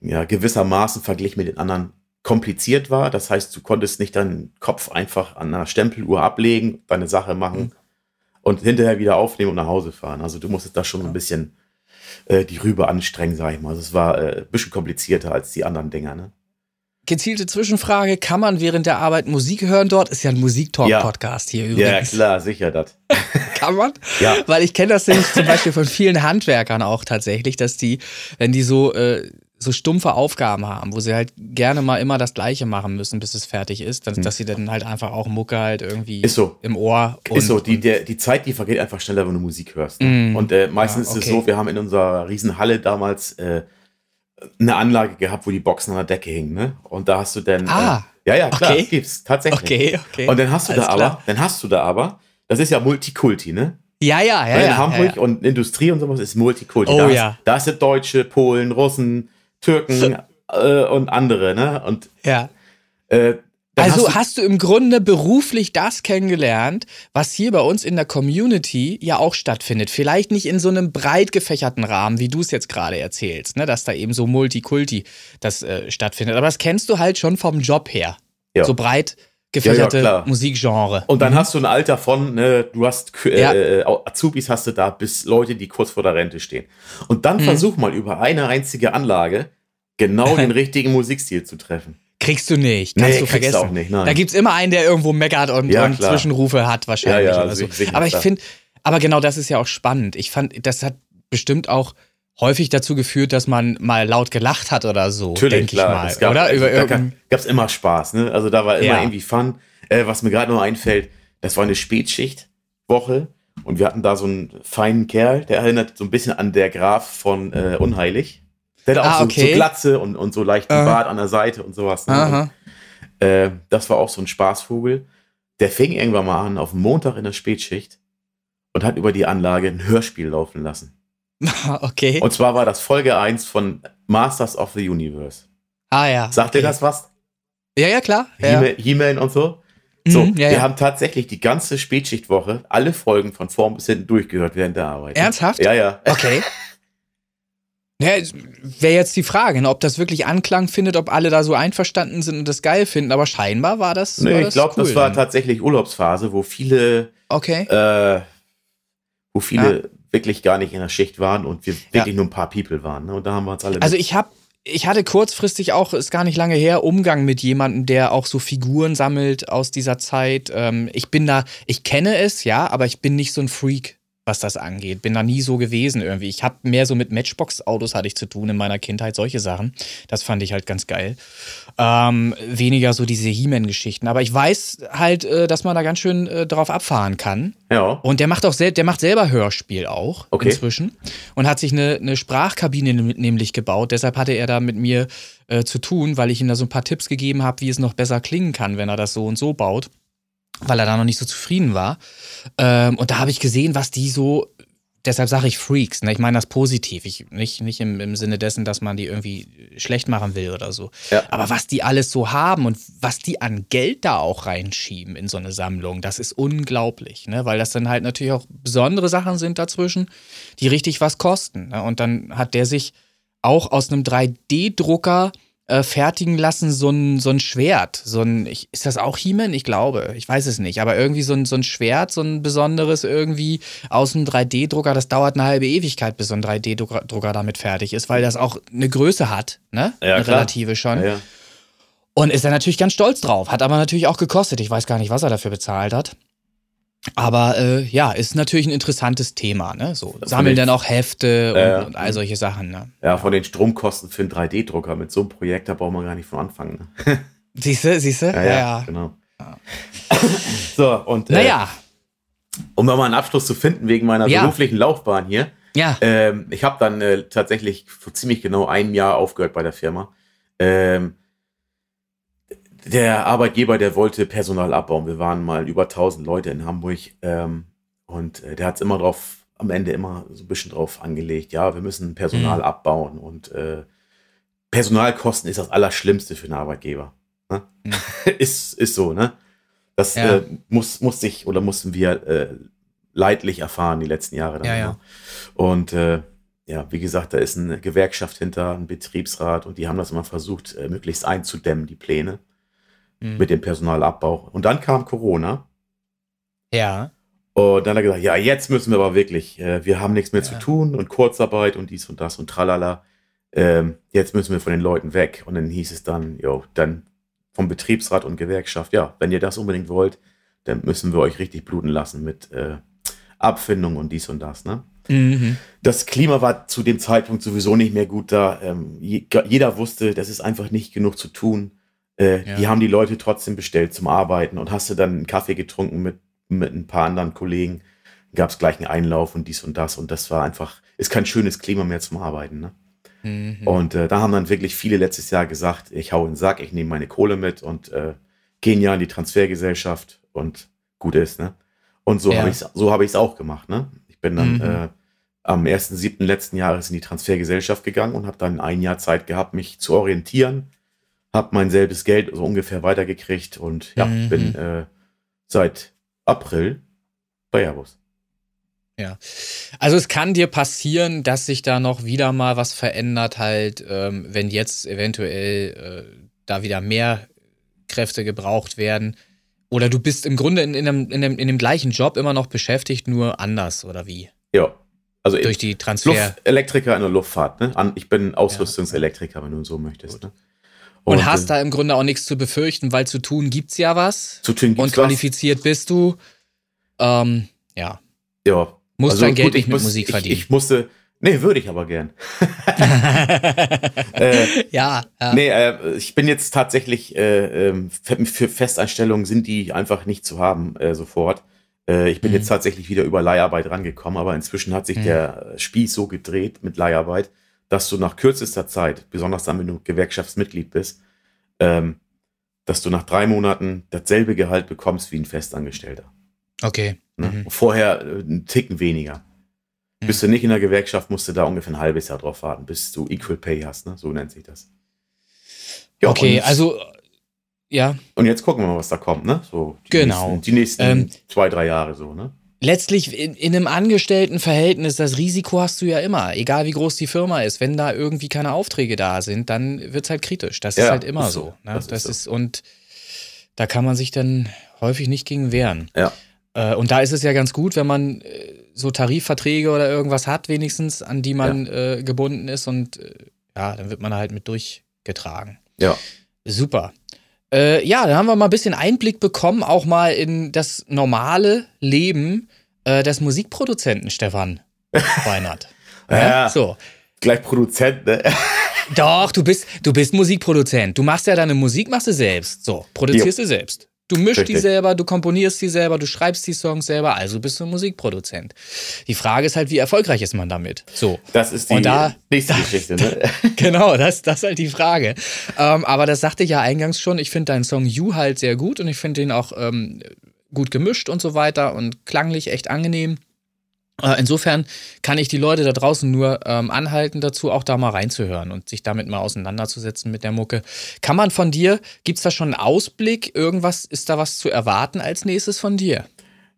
ja, gewissermaßen verglichen mit den anderen kompliziert war. Das heißt, du konntest nicht deinen Kopf einfach an einer Stempeluhr ablegen, deine Sache machen mhm. und hinterher wieder aufnehmen und nach Hause fahren. Also du musstest da schon ein bisschen äh, die Rübe anstrengen, sag ich mal. Also es war äh, ein bisschen komplizierter als die anderen Dinger, ne? Gezielte Zwischenfrage: Kann man während der Arbeit Musik hören dort? Ist ja ein Musiktalk-Podcast ja. hier übrigens. Ja, klar, sicher das. Kann man? Ja. Weil ich kenne das nämlich zum Beispiel von vielen Handwerkern auch tatsächlich, dass die, wenn die so äh, so stumpfe Aufgaben haben, wo sie halt gerne mal immer das Gleiche machen müssen, bis es fertig ist, dass, hm. dass sie dann halt einfach auch Mucke halt irgendwie so. im Ohr. Und, ist so, die, der, die Zeit, die vergeht einfach schneller, wenn du Musik hörst. Ne? Mm. Und äh, meistens ja, okay. ist es so, wir haben in unserer Riesenhalle damals äh, eine Anlage gehabt, wo die Boxen an der Decke hingen, ne? Und da hast du dann. Ah. Äh, ja, ja, klar, okay. gibt's tatsächlich. Okay, okay. Und dann hast du Alles da klar. aber, dann hast du da aber, das ist ja Multikulti, ne? Ja, ja, ja. In ja, Hamburg ja, ja. und Industrie und sowas ist Multikulti. Oh, da ja. Ist, da sind Deutsche, Polen, Russen, Türken, äh, und andere, ne? Und ja. Äh, also hast du, hast du, im Grunde beruflich das kennengelernt, was hier bei uns in der Community ja auch stattfindet. Vielleicht nicht in so einem breit gefächerten Rahmen, wie du es jetzt gerade erzählst, ne? dass da eben so Multikulti das äh, stattfindet. Aber das kennst du halt schon vom Job her. Ja. So breit gefächerte ja, ja, Musikgenre. Und dann mhm. hast du ein Alter von, ne, du hast äh, ja. äh, Azubis hast du da bis Leute, die kurz vor der Rente stehen. Und dann mhm. versuch mal über eine einzige Anlage genau den richtigen Musikstil zu treffen. Kriegst du nicht, kannst nee, du vergessen. Auch nicht, nein. Da gibt es immer einen, der irgendwo meckert und, und Zwischenrufe hat wahrscheinlich. Ja, ja, oder so. aber ich finde, aber genau das ist ja auch spannend. Ich fand, das hat bestimmt auch häufig dazu geführt, dass man mal laut gelacht hat oder so, denke ich mal. Gab, oder? Also, Über da gab es immer Spaß, ne? Also da war immer Ja. irgendwie Fun. Äh, was mir gerade noch einfällt, das war eine Spätschichtwoche und wir hatten da so einen feinen Kerl, der erinnert so ein bisschen an der Graf von äh, Unheilig. Der hat auch Ah, so, okay. so Glatze und, und so leichten Aha. Bart an der Seite und sowas. Ne? Und, äh, das war auch so ein Spaßvogel. Der fing irgendwann mal an auf Montag in der Spätschicht und hat über die Anlage ein Hörspiel laufen lassen. okay. Und zwar war das Folge 1 von Masters of the Universe. ah ja. Sagt okay. dir das was? Ja, ja, klar. Ja. He-Man He-Man und so? So, Mhm, ja, wir ja. haben tatsächlich die ganze Spätschichtwoche alle Folgen von vorn bis hinten durchgehört während der Arbeit. Ernsthaft? Ja, ja. Okay. Ja, wäre jetzt die Frage, ne, ob das wirklich Anklang findet, ob alle da so einverstanden sind und das geil finden, aber scheinbar war das. Nee, war ich das glaube, cool das war dann. tatsächlich Urlaubsphase, wo viele, Okay. äh, wo viele wirklich gar nicht in der Schicht waren und wir Ja. wirklich nur ein paar People waren. Ne? Und da haben wir uns alle. Also ich habe ich hatte kurzfristig auch, ist gar nicht lange her, Umgang mit jemandem, der auch so Figuren sammelt aus dieser Zeit. Ähm, ich bin da, ich kenne es, ja, aber ich bin nicht so ein Freak, was das angeht. Bin da nie so gewesen irgendwie. Ich habe mehr so mit Matchbox-Autos hatte ich zu tun in meiner Kindheit, solche Sachen. Das fand ich halt ganz geil. Ähm, weniger so diese He-Man-Geschichten. Aber ich weiß halt, äh, dass man da ganz schön äh, drauf abfahren kann. ja. Und der macht auch sel der macht selber Hörspiel auch Okay. inzwischen und hat sich eine, eine Sprachkabine nämlich gebaut. Deshalb hatte er da mit mir äh, zu tun, weil ich ihm da so ein paar Tipps gegeben habe, wie es noch besser klingen kann, wenn er das so und so baut, weil er da noch nicht so zufrieden war. Ähm, und da habe ich gesehen, was die so. Deshalb sage ich Freaks, ne? ich meine das positiv, ich, nicht, nicht im, im Sinne dessen, dass man die irgendwie schlecht machen will oder so. Ja. Aber was die alles so haben und was die an Geld da auch reinschieben in so eine Sammlung, das ist unglaublich, ne? Weil das dann halt natürlich auch besondere Sachen sind dazwischen, die richtig was kosten. Ne? Und dann hat der sich auch aus einem 3D-Drucker äh, fertigen lassen, so ein, so ein Schwert. So ein, ich, ist das auch He-Man? Ich glaube. Ich weiß es nicht. Aber irgendwie so ein, so ein Schwert, so ein besonderes irgendwie aus einem 3D-Drucker. Das dauert eine halbe Ewigkeit, bis so ein 3D-Drucker damit fertig ist, weil das auch eine Größe hat, ne? Ja, eine klar. relative schon. ja, ja. Und ist er natürlich ganz stolz drauf. Hat aber natürlich auch gekostet. Ich weiß gar nicht, was er dafür bezahlt hat. Aber äh, ja, ist natürlich ein interessantes Thema. Ne? So, sammeln den- dann auch Hefte und, Ja, ja. und all solche Sachen. Ne? ja, von den Stromkosten für einen 3D-Drucker mit so einem Projekt, da braucht man gar nicht von anfangen. Ne? Siehst du, siehst du? Ja, ja, genau. So, und äh, Naja, um nochmal einen Abschluss zu finden wegen meiner Ja. beruflichen Laufbahn hier. ja. Ähm, ich habe dann äh, tatsächlich vor ziemlich genau einem Jahr aufgehört bei der Firma. Ähm, der Arbeitgeber, der wollte Personal abbauen. Wir waren mal über 1000 Leute in Hamburg ähm, und äh, der hat es immer drauf, am Ende immer so ein bisschen drauf angelegt, ja, wir müssen Personal Mhm. abbauen und äh, Personalkosten ist das Allerschlimmste für einen Arbeitgeber. Ne? Mhm. ist, ist so, ne? Das Ja. äh, muss, muss sich oder mussten wir äh, leidlich erfahren die letzten Jahre. Dann, Ja, ja. Und äh, ja, wie gesagt, da ist eine Gewerkschaft hinter, ein Betriebsrat und die haben das immer versucht, äh, möglichst einzudämmen, die Pläne Mhm. mit dem Personalabbau. Und dann kam Corona Ja. Und dann hat er gesagt, ja, jetzt müssen wir aber wirklich, äh, wir haben nichts mehr ja. zu tun und Kurzarbeit und dies und das und tralala. Ähm, jetzt müssen wir von den Leuten weg. Und dann hieß es dann, jo, dann vom Betriebsrat und Gewerkschaft, ja, wenn ihr das unbedingt wollt, dann müssen wir euch richtig bluten lassen mit äh, Abfindung und dies und das. Ne? Mhm. Das Klima war zu dem Zeitpunkt sowieso nicht mehr gut da. Ähm, jeder wusste, das ist einfach nicht genug zu tun. Äh, ja. Die haben die Leute trotzdem bestellt zum Arbeiten und hast du dann einen Kaffee getrunken mit, mit ein paar anderen Kollegen, gab es gleich einen Einlauf und dies und das und das war einfach, ist kein schönes Klima mehr zum Arbeiten. Ne? Mhm. Und äh, da haben dann wirklich viele letztes Jahr gesagt, ich hau in den Sack, ich nehme meine Kohle mit und äh, gehen ja in die Transfergesellschaft und gut ist, ne? Und so ja. habe ich es so hab ich's auch gemacht, ne? Ich bin dann mhm. äh, am 1.7. letzten Jahres in die Transfergesellschaft gegangen und habe dann ein Jahr Zeit gehabt, mich zu orientieren, habe mein selbes Geld so ungefähr weitergekriegt und ja, mhm. bin äh, seit April bei Airbus. Ja. Also es kann dir passieren, dass sich da noch wieder mal was verändert, halt, ähm, wenn jetzt eventuell äh, da wieder mehr Kräfte gebraucht werden. Oder du bist im Grunde in, in, einem, in, einem, in dem gleichen Job immer noch beschäftigt, nur anders, oder wie? Ja. Also durch die Transfer. Luft Elektriker in der Luftfahrt, ne? Ich bin Ausrüstungselektriker, wenn du so möchtest. Ne? Und, und, hast äh, da im Grunde auch nichts zu befürchten, weil zu tun gibt's ja was. Zu tun gibt's Und qualifiziert was. bist du. Ähm, ja. Ja. Musst also, dein Geld gut, nicht mit muss, Musik verdienen. Ich, musste, Nee, würde ich aber gern. äh, ja, ja. Nee, äh, ich bin jetzt tatsächlich, äh, ähm, für Festeinstellungen sind die einfach nicht zu haben äh, sofort. Äh, ich bin mhm. jetzt tatsächlich wieder über Leiharbeit rangekommen, aber inzwischen hat sich mhm. der Spieß so gedreht mit Leiharbeit, dass du nach kürzester Zeit, besonders dann, wenn du Gewerkschaftsmitglied bist, ähm, dass du nach drei Monaten dasselbe Gehalt bekommst wie ein Festangestellter. Okay. Ne? Mhm. Vorher äh, einen Ticken weniger. Hm. Bist du nicht in der Gewerkschaft, musst du da ungefähr ein halbes Jahr drauf warten, bis du Equal Pay hast, ne? So nennt sich das. Ja, okay, also ja. Und jetzt gucken wir mal, was da kommt, ne? So die genau. Nächsten, die nächsten ähm, zwei, drei Jahre so, ne? Letztlich in, in einem Angestelltenverhältnis, das Risiko hast du ja immer, egal wie groß die Firma ist. Wenn da irgendwie keine Aufträge da sind, dann wird es halt kritisch. Das ja, ist halt immer ist so. so. Ne? Das, das, ist, so. und da kann man sich dann häufig nicht gegen wehren. Ja. Äh, und da ist es ja ganz gut, wenn man äh, so Tarifverträge oder irgendwas hat, wenigstens, an die man ja. äh, gebunden ist und äh, ja, dann wird man halt mit durchgetragen. Ja. Super. Äh, ja, dann haben wir mal ein bisschen Einblick bekommen, auch mal in das normale Leben äh, des Musikproduzenten Stefan Weinert. ja, ja, so. Gleich Produzent, ne? Doch, du bist, du bist Musikproduzent. Du machst ja deine Musik, machst du selbst. So, produzierst jo. du selbst. Du mischst Richtig. die selber, du komponierst die selber, du schreibst die Songs selber, also bist du ein Musikproduzent. Die Frage ist halt, wie erfolgreich ist man damit? So. Das ist die da, nächste Geschichte, ne? genau, das, das ist halt die Frage. Ähm, aber das sagte ich ja eingangs schon, ich finde deinen Song You halt sehr gut und ich finde den auch ähm, gut gemischt und so weiter und klanglich echt angenehm. Äh, insofern kann ich die Leute da draußen nur ähm, anhalten dazu, auch da mal reinzuhören und sich damit mal auseinanderzusetzen mit der Mucke. Kann man von dir, gibt es da schon einen Ausblick? Irgendwas, ist da was zu erwarten als nächstes von dir?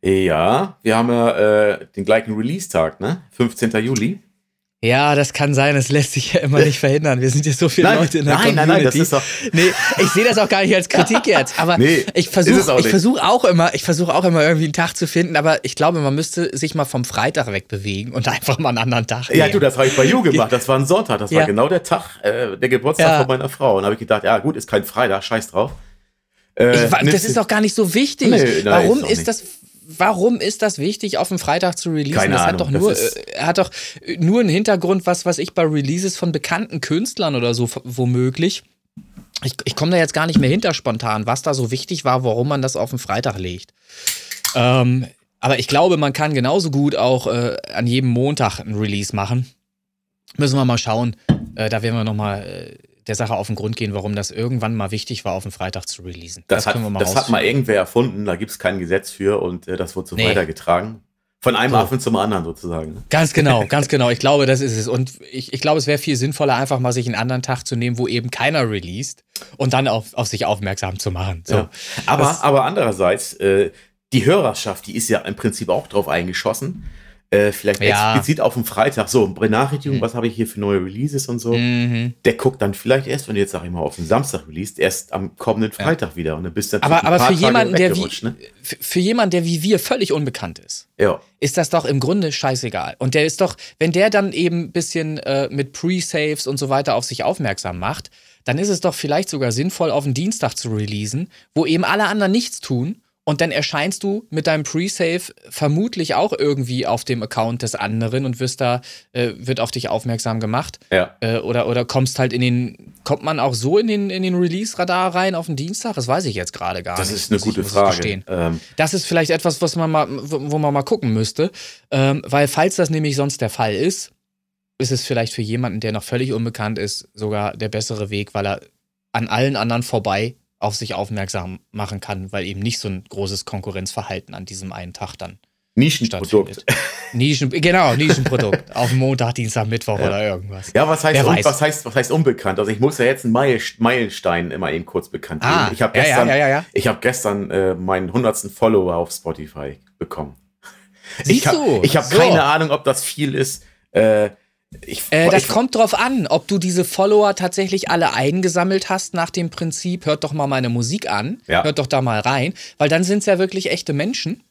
Ja, wir haben ja äh, den gleichen Release-Tag, ne? 15. Juli. Ja, das kann sein, das lässt sich ja immer nicht verhindern. Wir sind ja so viele nein, Leute in der nein, Community. Nein, nein, das ist doch nee, ich sehe das auch gar nicht als Kritik jetzt, aber nee, ich versuche ich versuche auch immer, ich versuche auch immer irgendwie einen Tag zu finden, aber ich glaube, man müsste sich mal vom Freitag wegbewegen und einfach mal einen anderen Tag Ja, nehmen. du, das habe ich bei You gemacht, das war ein Sonntag, das ja. war genau der Tag, äh, der Geburtstag ja. von meiner Frau und habe ich gedacht, ja, gut, ist kein Freitag, scheiß drauf. Äh, ich, das ist doch gar nicht so wichtig. Nee, Warum ist, ist das warum ist das wichtig, auf dem Freitag zu releasen? Keine das Ahnung, hat doch nur, äh, hat doch nur einen Hintergrund, was, was ich bei Releases von bekannten Künstlern oder so womöglich. Ich, ich komme da jetzt gar nicht mehr hinter spontan, was da so wichtig war, warum man das auf den Freitag legt. Ähm, aber ich glaube, man kann genauso gut auch äh, an jedem Montag ein Release machen. Müssen wir mal schauen. Äh, da werden wir nochmal äh, der Sache auf den Grund gehen, warum das irgendwann mal wichtig war, auf den Freitag zu releasen. Das, das, hat, das hat, mal irgendwer erfunden, da gibt es kein Gesetz für und äh, das wird so nee. weitergetragen. Von einem so. Affen zum anderen sozusagen. Ganz genau, ganz genau. Ich glaube, das ist es. Und ich, ich glaube, es wäre viel sinnvoller, einfach mal sich einen anderen Tag zu nehmen, wo eben keiner released und dann auf, auf sich aufmerksam zu machen. So. Ja. Aber, aber andererseits, äh, die Hörerschaft, die ist ja im Prinzip auch drauf eingeschossen. Äh, vielleicht ja. explizit auf dem Freitag, so, Benachrichtigung, mhm. was habe ich hier für neue Releases und so. Mhm. Der guckt dann vielleicht erst, wenn du jetzt, sag ich mal, auf den Samstag released, erst am kommenden Freitag ja. wieder. Und dann bist du aber, aber für jemanden, der wie, ne? für jemanden, der wie wir völlig unbekannt ist, ja. ist das doch im Grunde scheißegal. Und der ist doch, wenn der dann eben ein bisschen äh, mit Pre-Saves und so weiter auf sich aufmerksam macht, dann ist es doch vielleicht sogar sinnvoll, auf den Dienstag zu releasen, wo eben alle anderen nichts tun und dann erscheinst du mit deinem Pre-Save vermutlich auch irgendwie auf dem Account des anderen und wirst da, äh, wird auf dich aufmerksam gemacht. Ja. Äh, oder, oder kommst halt in den, kommt man auch so in den, in den Release-Radar rein auf den Dienstag? Das weiß ich jetzt gerade gar das nicht. Das ist eine gute Frage. Ähm. Das ist vielleicht etwas, was man mal, wo man mal gucken müsste. Ähm, weil falls das nämlich sonst der Fall ist, ist es vielleicht für jemanden, der noch völlig unbekannt ist, sogar der bessere Weg, weil er an allen anderen vorbei auf sich aufmerksam machen kann, weil eben nicht so ein großes Konkurrenzverhalten an diesem einen Tag dann Nischenprodukt. Nischen, genau, Nischenprodukt. auf Montag, Dienstag, Mittwoch ja. oder irgendwas. Ja, was heißt, un, was heißt, was heißt unbekannt? Also ich muss ja jetzt einen Meilenstein immer eben kurz bekannt geben. Ah, ich habe gestern, ja, ja, ich hab gestern äh, meinen 100. Follower auf Spotify bekommen. Siehst ich hab, du? Ich habe so. keine Ahnung, ob das viel ist. Äh, ich, äh, das ich, kommt drauf an, ob du diese Follower tatsächlich alle eingesammelt hast nach dem Prinzip, hört doch mal meine Musik an, ja. hört doch da mal rein, weil dann sind es ja wirklich echte Menschen,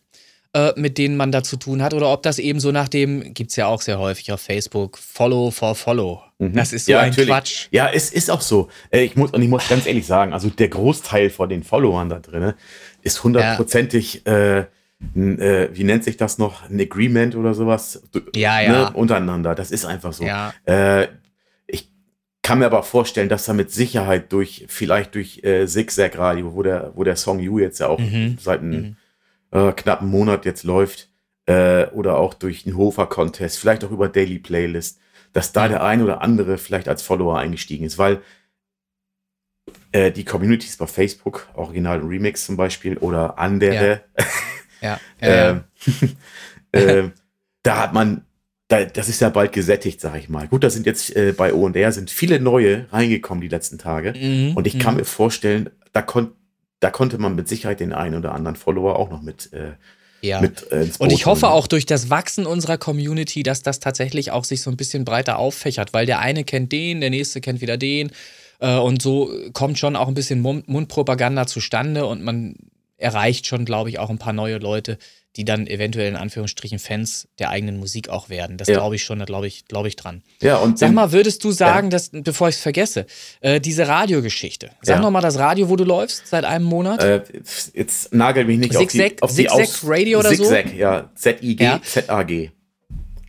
äh, mit denen man da zu tun hat, oder ob das eben so nach dem, gibt es ja auch sehr häufig auf Facebook, Follow for Follow. Mhm. Das ist so ja, ein natürlich. Quatsch. Ja, es ist auch so. Äh, ich muss, und ich muss ganz ehrlich sagen, also der Großteil von den Followern da drin ist hundertprozentig ja. äh, äh, wie nennt sich das noch, ein Agreement oder sowas ja, ja. Ne, untereinander. Das ist einfach so. Ja. Äh, ich kann mir aber vorstellen, dass da mit Sicherheit durch, vielleicht durch äh, Zigzag Radio, wo der, wo der Song You jetzt ja auch mhm. seit einem mhm. äh, knappen Monat jetzt läuft, äh, oder auch durch den Hofer Contest, vielleicht auch über Daily Playlist, dass da der ein oder andere vielleicht als Follower eingestiegen ist, weil äh, die Communities bei Facebook, Original und Remix zum Beispiel, oder andere, ja. Ja. Ähm, äh, da hat man, da, das ist ja bald gesättigt, sag ich mal. Gut, da sind jetzt äh, bei O&R sind viele neue reingekommen die letzten Tage. Mhm. Und ich kann mhm. mir vorstellen, da, kon da konnte man mit Sicherheit den einen oder anderen Follower auch noch mit äh, ja. Mit, äh, und ich hoffe auch durch das Wachsen unserer Community, dass das tatsächlich auch sich so ein bisschen breiter auffächert, weil der eine kennt den, der nächste kennt wieder den. Äh, und so kommt schon auch ein bisschen Mundpropaganda zustande und man erreicht schon, glaube ich, auch ein paar neue Leute, die dann eventuell in Anführungsstrichen Fans der eigenen Musik auch werden. Das ja. glaube ich schon, da glaube ich, glaube ich dran. Ja, und sag mal, würdest du sagen, ja. dass, bevor ich es vergesse, äh, diese Radiogeschichte, sag ja. noch mal das Radio, wo du läufst seit einem Monat? Äh, jetzt nagel mich nicht Zigzag, auf die, auf Zigzag Radio oder Zigzag, so? Zigzag, ja, Z-I-G, Z-A-G.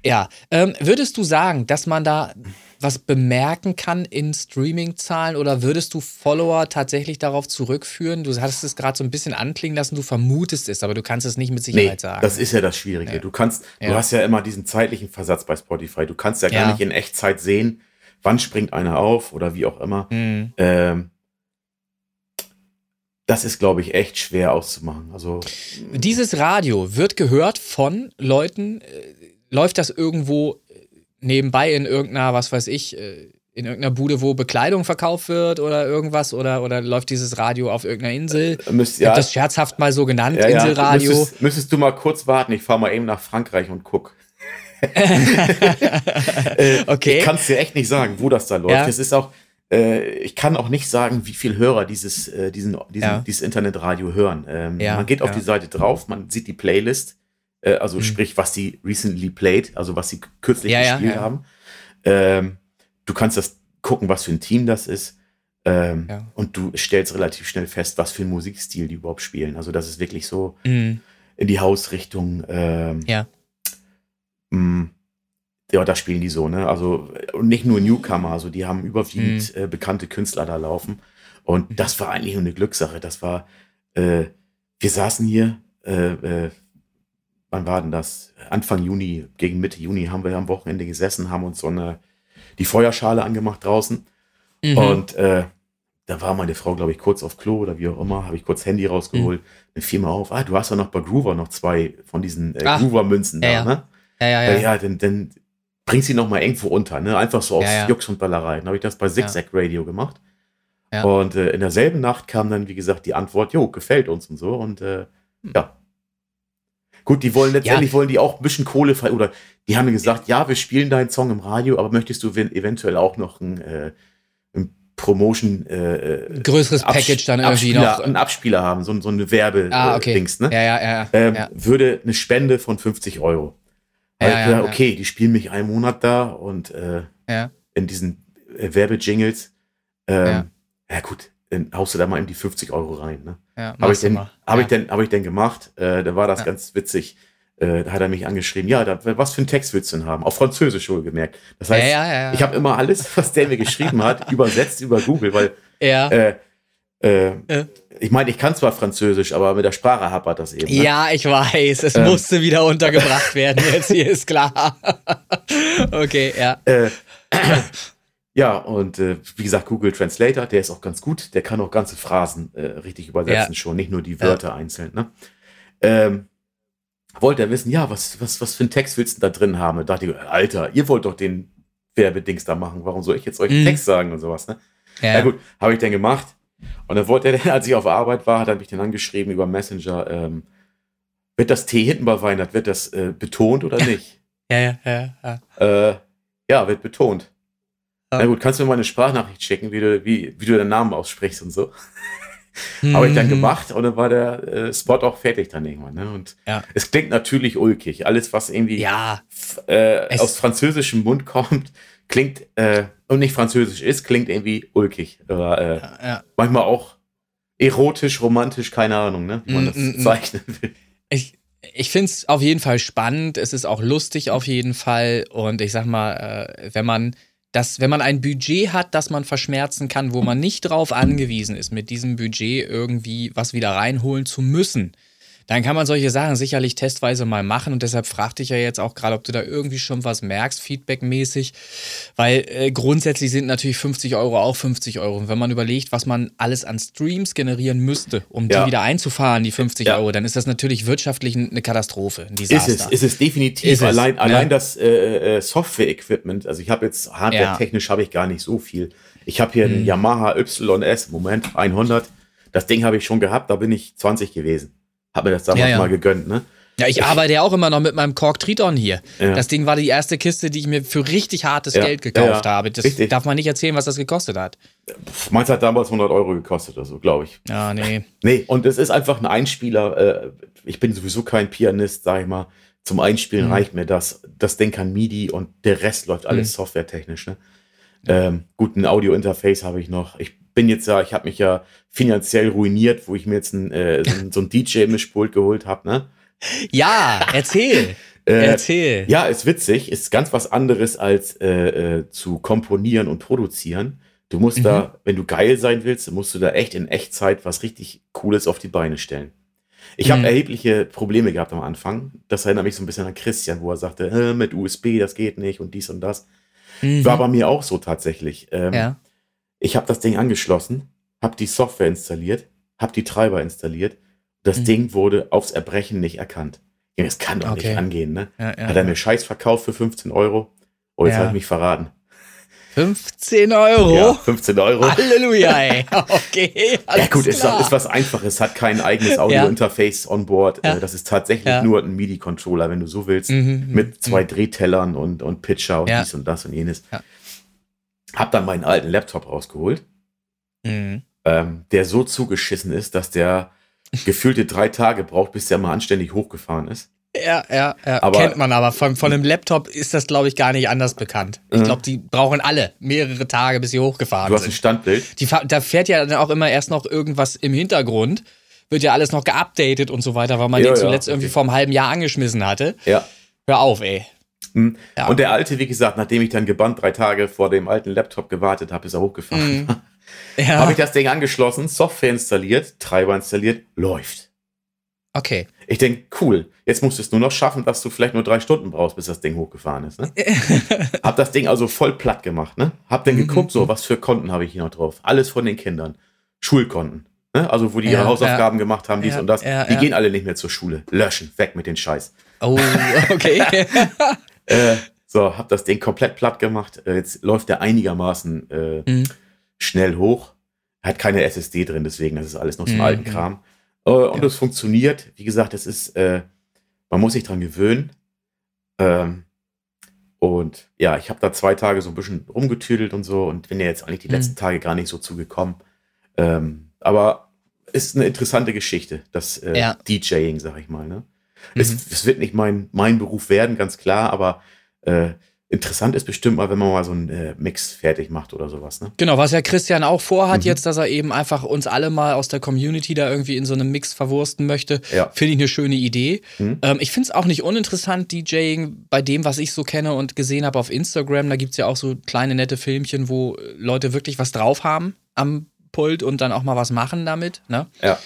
Ja, ähm, würdest du sagen, dass man da was bemerken kann in Streaming-Zahlen oder würdest du Follower tatsächlich darauf zurückführen? Du hattest es gerade so ein bisschen anklingen lassen, du vermutest es, aber du kannst es nicht mit Sicherheit nee, sagen. Das ist ja das Schwierige. Ja. Du kannst, ja. du hast ja immer diesen zeitlichen Versatz bei Spotify. Du kannst ja, ja. gar nicht in Echtzeit sehen, wann springt einer auf oder wie auch immer. Mhm. Ähm, das ist, glaube ich, echt schwer auszumachen. Also dieses Radio wird gehört von Leuten. Äh, läuft das irgendwo nebenbei in irgendeiner, was weiß ich, äh, in irgendeiner Bude, wo Bekleidung verkauft wird oder irgendwas? Oder, oder läuft dieses Radio auf irgendeiner Insel? Äh, müsst, ja. das scherzhaft mal so genannt, ja, Inselradio. Ja. Müsstest, müsstest, du mal kurz warten, ich fahre mal eben nach Frankreich und guck. äh, okay. Ich kann es dir echt nicht sagen, wo das da läuft. Ja. Es ist auch, äh, ich kann auch nicht sagen, wie viele Hörer dieses, äh, diesen, diesen, dieses Internetradio hören. Ähm, man geht auf die Seite drauf, man sieht die Playlist äh, also mhm. sprich, was sie recently played, also was sie kürzlich ja, gespielt ja, ja. haben. Ähm, du kannst das gucken, was für ein Team das ist. Ähm, und du stellst relativ schnell fest, was für ein Musikstil die überhaupt spielen. Also das ist wirklich so mhm. in die Hausrichtung. Ähm, ja. Mh, mm, ja, da spielen die so, ne? Also, und nicht nur Newcomer, also die haben überwiegend mhm. äh, bekannte Künstler da laufen. Und mhm. das war eigentlich nur eine Glückssache. Das war, äh, wir saßen hier, äh, äh wann war denn das? Anfang Juni, gegen Mitte Juni haben wir am Wochenende gesessen, haben uns so eine, die Feuerschale angemacht draußen. Mhm. Und äh, da war meine Frau, glaube ich, kurz auf Klo oder wie auch immer, habe ich kurz Handy rausgeholt, mhm. dann fiel mir auf, ah, du hast ja noch bei Groover noch zwei von diesen äh, Groover-Münzen ja, da, ne? Ja, ja, ja. Ja, ja dann, dann bring sie noch mal irgendwo unter, ne? Einfach so aus ja, ja. Jux und Ballerei. Dann habe ich das bei Zigzag Radio gemacht. Ja. Und äh, in derselben Nacht kam dann, wie gesagt, die Antwort, jo, gefällt uns und so. Und äh, hm. ja, Gut, die wollen letztendlich ja. wollen die auch ein bisschen Kohle frei oder die haben mir gesagt, ja, wir spielen deinen Song im Radio, aber möchtest du eventuell auch noch ein, äh, ein Promotion äh, äh größeres Package dann irgendwie Abspieler, noch einen Abspieler haben, so, so eine Werbe ah, okay. Dings, ne? Ja, ja, ja, ähm, ja. Würde eine Spende von 50 Euro. Ja, ja, ja, okay, die spielen mich einen Monat da und äh, in diesen äh, Werbejingles. Ähm, ja. ja gut, dann haust du da mal in die 50 Euro rein. Ne? Ja, habe ich, denn, hab ich, denn, hab ich denn gemacht. Äh, da war das ganz witzig. Äh, da hat er mich angeschrieben, ja, da, was für einen Text willst du denn haben? Auf Französisch wohlgemerkt. Das heißt, ja, ja, ja, ich habe immer alles, was der mir geschrieben hat, übersetzt über Google, weil ja. äh, äh, ich meine, ich kann zwar Französisch, aber mit der Sprache hapert das eben. Ne? Ja, ich weiß. Es ähm, musste wieder untergebracht werden. Jetzt hier ist klar. okay, ja. Ja, und äh, wie gesagt, Google Translator, der ist auch ganz gut. Der kann auch ganze Phrasen äh, richtig übersetzen, ja. schon, nicht nur die Wörter ja. einzeln. Ne? Ähm, wollte er wissen, ja, was, was, was für einen Text willst du da drin haben? Und dachte ich, Alter, ihr wollt doch den Werbedings da machen. Warum soll ich jetzt euch einen mhm. Text sagen und sowas? Ne? Ja. ja gut, habe ich dann gemacht. Und dann wollte er, dann, als ich auf Arbeit war, hat er mich dann angeschrieben über Messenger, ähm, wird das T hinten bei Weihnachten, wird das äh, betont oder nicht? ja, ja, ja. Ja, äh, ja wird betont. Na gut, kannst du mir mal eine Sprachnachricht schicken, wie du, wie, wie du deinen Namen aussprichst und so. Mhm. Habe ich dann gemacht und dann war der äh, Spot auch fertig dann irgendwann. Ne? Und ja. es klingt natürlich ulkig. Alles, was irgendwie ja, äh, aus französischem Mund kommt, klingt äh, und nicht französisch ist, klingt irgendwie ulkig. Oder äh, ja, manchmal auch erotisch, romantisch, keine Ahnung, ne? wie man das mm, mm, zeichnen will. Ich, ich finde es auf jeden Fall spannend. Es ist auch lustig auf jeden Fall. Und ich sag mal, äh, wenn man das, wenn man ein Budget hat, das man verschmerzen kann, wo man nicht drauf angewiesen ist, mit diesem Budget irgendwie was wieder reinholen zu müssen, dann kann man solche Sachen sicherlich testweise mal machen. Und deshalb fragte ich ja jetzt auch gerade, ob du da irgendwie schon was merkst, feedbackmäßig. Weil äh, grundsätzlich sind natürlich 50 Euro auch 50 Euro. Und wenn man überlegt, was man alles an Streams generieren müsste, um ja. die wieder einzufahren, die 50 ja. Euro, dann ist das natürlich wirtschaftlich eine Katastrophe. Ein Ist es, ist es definitiv. Ist allein, es, allein ne? das äh, äh, Software-Equipment, also ich habe jetzt hardware-technisch habe ich gar nicht so viel. Ich habe hier hm. einen Yamaha YS, Moment, 100. Das Ding habe ich schon gehabt, da bin ich 20 gewesen. Hab mir das damals ja, ja. mal gegönnt, ne? Ja, ich arbeite ja auch immer noch mit meinem Kork Triton hier. Ja. Das Ding war die erste Kiste, die ich mir für richtig hartes ja. Geld gekauft habe. Das richtig. darf man nicht erzählen, was das gekostet hat. Meins hat damals 100 Euro gekostet oder so, glaube ich. Ja, nee. Nee, und es ist einfach ein Einspieler. Äh, ich bin sowieso kein Pianist, sag ich mal. Zum Einspielen mhm. reicht mir das. Das Ding kann MIDI und der Rest läuft alles mhm. softwaretechnisch. Ne? Ähm, gut, ein Audio-Interface habe ich noch. Ich bin jetzt ja, ich habe mich ja finanziell ruiniert, wo ich mir jetzt ein, äh, so, ein, so ein DJ-Mischpult geholt habe, ne? Ja, erzähl. äh, erzähl. Ja, ist witzig, ist ganz was anderes als äh, äh, zu komponieren und produzieren. Du musst mhm. da, wenn du geil sein willst, musst du da echt in Echtzeit was richtig Cooles auf die Beine stellen. Ich mhm. habe erhebliche Probleme gehabt am Anfang. Das erinnert mich so ein bisschen an Christian, wo er sagte, äh, mit USB, das geht nicht und dies und das. Mhm. War bei mir auch so tatsächlich. Ähm, ja. Ich habe das Ding angeschlossen, habe die Software installiert, habe die Treiber installiert. Das mhm. Ding wurde aufs Erbrechen nicht erkannt. Ja, das kann doch okay. nicht angehen, ne? Ja, ja, Hat er mir Scheiß verkauft für 15 Euro? Oh, jetzt ja. hat er mich verraten. 15 Euro? Ja, 15 Euro. Halleluja, ey. Okay. ja, gut, ist, ist, was Einfaches, hat kein eigenes Audio-Interface on board. Ja. Äh, das ist tatsächlich nur ein MIDI-Controller, wenn du so willst, mhm, mit mhm. zwei mhm. Drehtellern und, und Pitcher und dies und das und jenes. Hab dann meinen alten Laptop rausgeholt, mhm. ähm, der so zugeschissen ist, dass der gefühlte drei Tage braucht, bis der mal anständig hochgefahren ist. Ja, ja, ja. Aber, kennt man aber. Von, von einem Laptop ist das, glaube ich, gar nicht anders bekannt. Ich mhm. glaube, die brauchen alle mehrere Tage, bis sie hochgefahren sind. Du hast ein Standbild. Die, da fährt ja dann auch immer erst noch irgendwas im Hintergrund. Wird ja alles noch geupdatet und so weiter, weil man ja, den zuletzt ja, okay. irgendwie vor einem halben Jahr angeschmissen hatte. Ja. Hör auf, ey. Hm. Ja. Und der alte, wie gesagt, nachdem ich dann gebannt drei Tage vor dem alten Laptop gewartet habe, ist er hochgefahren. Mhm. Ja. habe ich das Ding angeschlossen, Software installiert, Treiber installiert, läuft. Okay. Ich denke, cool. Jetzt musst du es nur noch schaffen, dass du vielleicht nur drei Stunden brauchst, bis das Ding hochgefahren ist. Ne? hab das Ding also voll platt gemacht. Ne? Hab dann mhm. geguckt, so was für Konten habe ich hier noch drauf. Alles von den Kindern. Schulkonten. Ne? Also wo die ja, ihre Hausaufgaben ja. gemacht haben, dies ja, und das. die gehen alle nicht mehr zur Schule. Löschen, weg mit den Scheiß. Oh, okay. Äh, so, hab das Ding komplett platt gemacht. Äh, jetzt läuft der einigermaßen äh, mhm. schnell hoch. Hat keine SSD drin, deswegen, das ist alles noch so mhm. alten Kram. Äh, und es funktioniert. Wie gesagt, es ist äh, man muss sich dran gewöhnen. Ähm, und ja, ich habe da zwei Tage so ein bisschen rumgetüdelt und so und bin ja jetzt eigentlich die mhm. letzten Tage gar nicht so zugekommen. Ähm, aber ist eine interessante Geschichte, das äh, ja. DJing, sag ich mal. Ne? Mhm. Es, es, wird nicht mein, mein Beruf werden, ganz klar, aber äh, interessant ist bestimmt mal, wenn man mal so einen äh, Mix fertig macht oder sowas. Ne? Genau, was ja Christian auch vorhat mhm. jetzt, dass er eben einfach uns alle mal aus der Community da irgendwie in so einem Mix verwursten möchte, ja. finde ich eine schöne Idee. Mhm. Ähm, ich finde es auch nicht uninteressant, DJing, bei dem, was ich so kenne und gesehen habe auf Instagram. Da gibt es ja auch so kleine nette Filmchen, wo Leute wirklich was drauf haben am Pult und dann auch mal was machen damit. Ne? Ja.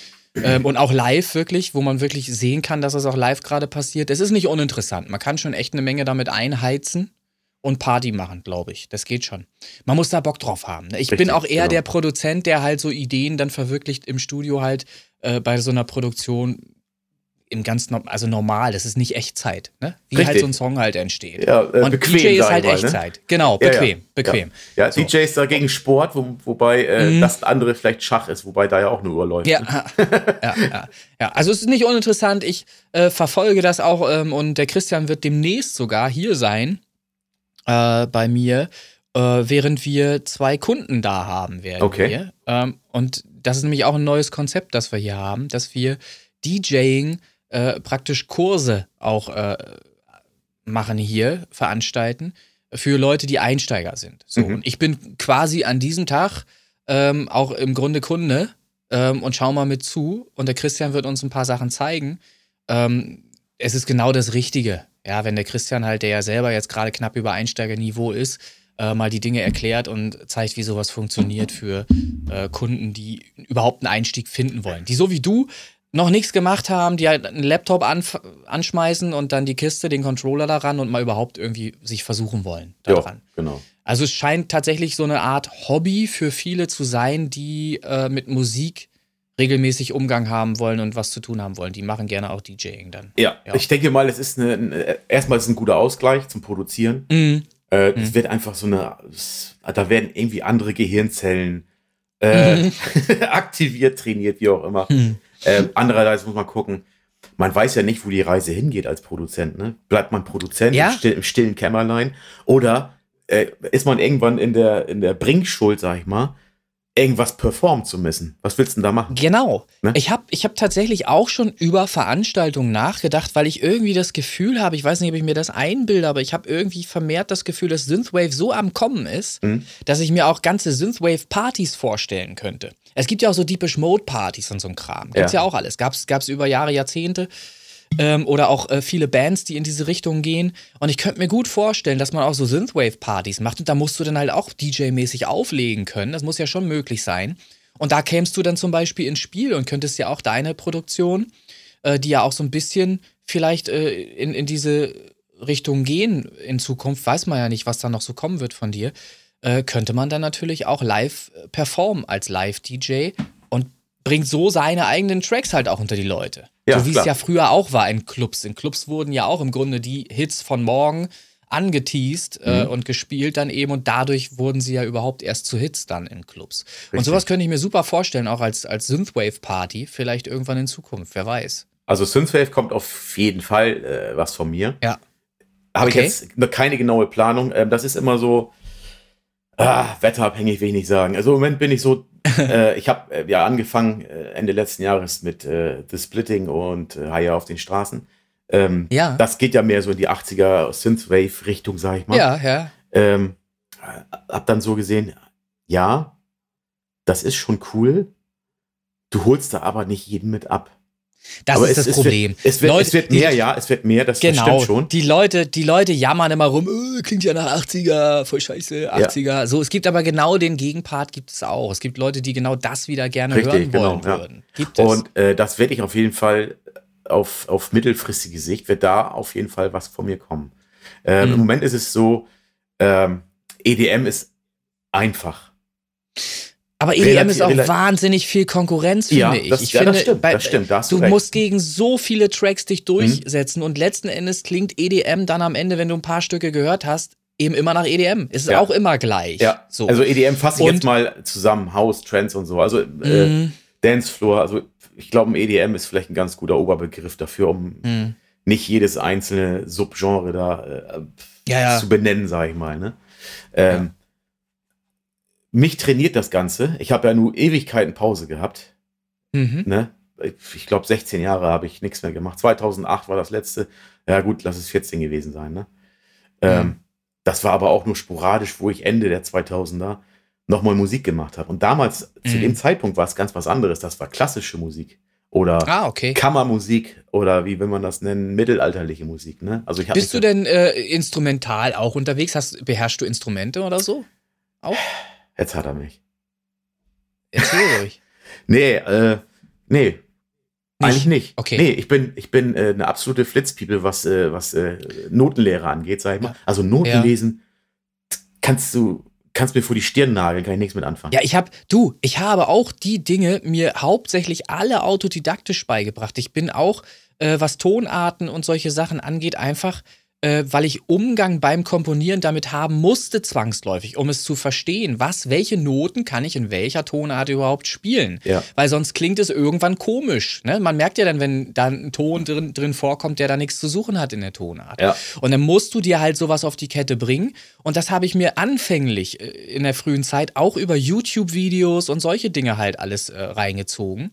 Ähm, und auch live wirklich, wo man wirklich sehen kann, dass das auch live gerade passiert. Es ist nicht uninteressant. Man kann schon echt eine Menge damit einheizen und Party machen, glaube ich. Das geht schon. Man muss da Bock drauf haben. Ne? Ich Richtig, bin auch eher genau. der Produzent, der halt so Ideen dann verwirklicht im Studio halt äh, bei so einer Produktion im ganz also normal, das ist nicht Echtzeit, ne? Wie Richtig. halt so ein Song halt entsteht. Ja, äh, und bequem, DJ ist halt mal, ne? Echtzeit. Ne? Genau, bequem, ja, ja. bequem. Ja, ja so. DJ ist dagegen Sport, wo, wobei äh, mhm. das andere vielleicht Schach ist, wobei da ja auch eine Uhr läuft. Ja, ja, ja, also es ist nicht uninteressant. Ich äh, verfolge das auch ähm, und der Christian wird demnächst sogar hier sein äh, bei mir, äh, während wir zwei Kunden da haben werden. Okay. Ähm, und das ist nämlich auch ein neues Konzept, das wir hier haben, dass wir DJing äh, praktisch Kurse auch äh, machen hier, veranstalten für Leute, die Einsteiger sind. So, mhm. und ich bin quasi an diesem Tag ähm, auch im Grunde Kunde ähm, und schau mal mit zu. Und der Christian wird uns ein paar Sachen zeigen. Ähm, es ist genau das Richtige. Ja, wenn der Christian halt, der ja selber jetzt gerade knapp über Einsteigerniveau ist, äh, mal die Dinge erklärt und zeigt, wie sowas funktioniert für äh, Kunden, die überhaupt einen Einstieg finden wollen. Die so wie du noch nichts gemacht haben, die halt einen Laptop anschmeißen und dann die Kiste, den Controller daran und mal überhaupt irgendwie sich versuchen wollen daran. Ja, genau. Also es scheint tatsächlich so eine Art Hobby für viele zu sein, die äh, mit Musik regelmäßig Umgang haben wollen und was zu tun haben wollen. Die machen gerne auch DJing dann. Ja, ja. ich denke mal, es ist eine, eine, erstmal ist es ein guter Ausgleich zum Produzieren. Mhm. Äh, mhm. Es wird einfach so eine, da werden irgendwie andere Gehirnzellen äh, mhm. aktiviert, trainiert, wie auch immer. Mhm. Äh, andererseits muss man gucken, man weiß ja nicht, wo die Reise hingeht als Produzent. Ne? Bleibt man Produzent ja? im, still, im, stillen Kämmerlein oder äh, ist man irgendwann in der, in der Bringschuld, sag ich mal, irgendwas performen zu müssen. Was willst du denn da machen? Genau. Ne? Ich habe ich hab tatsächlich auch schon über Veranstaltungen nachgedacht, weil ich irgendwie das Gefühl habe, ich weiß nicht, ob ich mir das einbilde, aber ich habe irgendwie vermehrt das Gefühl, dass Synthwave so am Kommen ist, mhm. dass ich mir auch ganze Synthwave-Partys vorstellen könnte. Es gibt ja auch so Deepish Mode-Partys und so ein Kram. Gibt's ja, ja auch alles. Gab's, gab's über Jahre, Jahrzehnte. Ähm, oder auch äh, viele Bands, die in diese Richtung gehen. Und ich könnte mir gut vorstellen, dass man auch so Synthwave-Partys macht und da musst du dann halt auch DJ-mäßig auflegen können. Das muss ja schon möglich sein. Und da kämst du dann zum Beispiel ins Spiel und könntest ja auch deine Produktion, äh, die ja auch so ein bisschen vielleicht äh, in, in diese Richtung gehen in Zukunft, weiß man ja nicht, was da noch so kommen wird von dir, äh, könnte man dann natürlich auch live äh, performen als Live-DJ und bringt so seine eigenen Tracks halt auch unter die Leute. Ja, so wie es ja früher auch war in Clubs. In Clubs wurden ja auch im Grunde die Hits von morgen angeteased äh, mhm. und gespielt dann eben und dadurch wurden sie ja überhaupt erst zu Hits dann in Clubs. Richtig. Und sowas könnte ich mir super vorstellen, auch als, als Synthwave-Party, vielleicht irgendwann in Zukunft, wer weiß. Also Synthwave kommt auf jeden Fall äh, was von mir. Ja. Habe okay. ich jetzt keine genaue Planung. Ähm, das ist immer so, ah, wetterabhängig will ich nicht sagen. Also im Moment bin ich so äh, ich habe äh, ja angefangen äh, Ende letzten Jahres mit äh, The Splitting und äh, Higher auf den Straßen. Ähm, ja. Das geht ja mehr so in die 80er Synthwave-Richtung, sag ich mal. Ja, ja. Ähm, hab dann so gesehen, ja, das ist schon cool. Du holst da aber nicht jeden mit ab. Das Aber ist es, das Problem. Es wird, es wird, Leute, es wird mehr, die, ja, es wird mehr, das genau, stimmt schon. Die Leute, die Leute jammern immer rum, oh, klingt ja nach 80er, voll scheiße, 80er. Ja. So, es gibt aber genau den Gegenpart gibt es auch. Es gibt Leute, die genau das wieder gerne Richtig, hören genau, wollen ja. würden. Gibt es. Und äh, das werde ich auf jeden Fall auf, auf mittelfristige Sicht, wird da auf jeden Fall was von mir kommen. Ähm, mhm. Im Moment ist es so, ähm, EDM ist einfach. Aber EDM relativ, ist auch wahnsinnig viel Konkurrenz, finde ja, ich. Das, ich ja, finde, das stimmt, bei, das stimmt, da du, du musst gegen so viele Tracks dich durchsetzen mhm. und letzten Endes klingt EDM dann am Ende, wenn du ein paar Stücke gehört hast, eben immer nach EDM. Es ist ja. auch immer gleich. Ja. So. Also EDM fasse ich und, jetzt mal zusammen, House, Trends und so. Also äh, mhm. Dancefloor, also ich glaube, EDM ist vielleicht ein ganz guter Oberbegriff dafür, um mhm. nicht jedes einzelne Subgenre da äh, zu benennen, sage ich mal. Ne? Ähm, Mich trainiert das Ganze. Ich habe ja nur Ewigkeiten Pause gehabt. Mhm. Ne? Ich glaube, 16 Jahre habe ich nichts mehr gemacht. 2008 war das letzte. Ja gut, lass es 14 gewesen sein. Ne? Ähm, Mhm. Das war aber auch nur sporadisch, wo ich Ende der 2000er nochmal Musik gemacht habe. Und damals, zu Mhm. dem Zeitpunkt, war es ganz was anderes. Das war klassische Musik oder Ah, okay. Kammermusik oder wie will man das nennen, mittelalterliche Musik. Ne? Also ich Bist du denn äh, instrumental auch unterwegs? Hast, beherrschst du Instrumente oder so? Auch? Jetzt hat er mich. Erzähl ruhig. Nee, äh, nee. Eigentlich nicht. Okay. Nee, ich bin, ich bin äh, eine absolute Flitzpiepe, was, äh, was äh, Notenlehre angeht, sag ich mal. Also Noten Ja. lesen, kannst du, kannst mir vor die Stirn nageln, kann ich nichts mit anfangen. Ja, ich habe, du, ich habe auch die Dinge mir hauptsächlich alle autodidaktisch beigebracht. Ich bin auch, äh, was Tonarten und solche Sachen angeht, einfach, äh, weil ich Umgang beim Komponieren damit haben musste, zwangsläufig, um es zu verstehen, was, welche Noten kann ich in welcher Tonart überhaupt spielen. Ja. Weil sonst klingt es irgendwann komisch. Ne? Man merkt ja dann, wenn da ein Ton drin, drin vorkommt, der da nichts zu suchen hat in der Tonart. Ja. Und dann musst du dir halt sowas auf die Kette bringen. Und das habe ich mir anfänglich äh, in der frühen Zeit auch über YouTube-Videos und solche Dinge halt alles äh, reingezogen.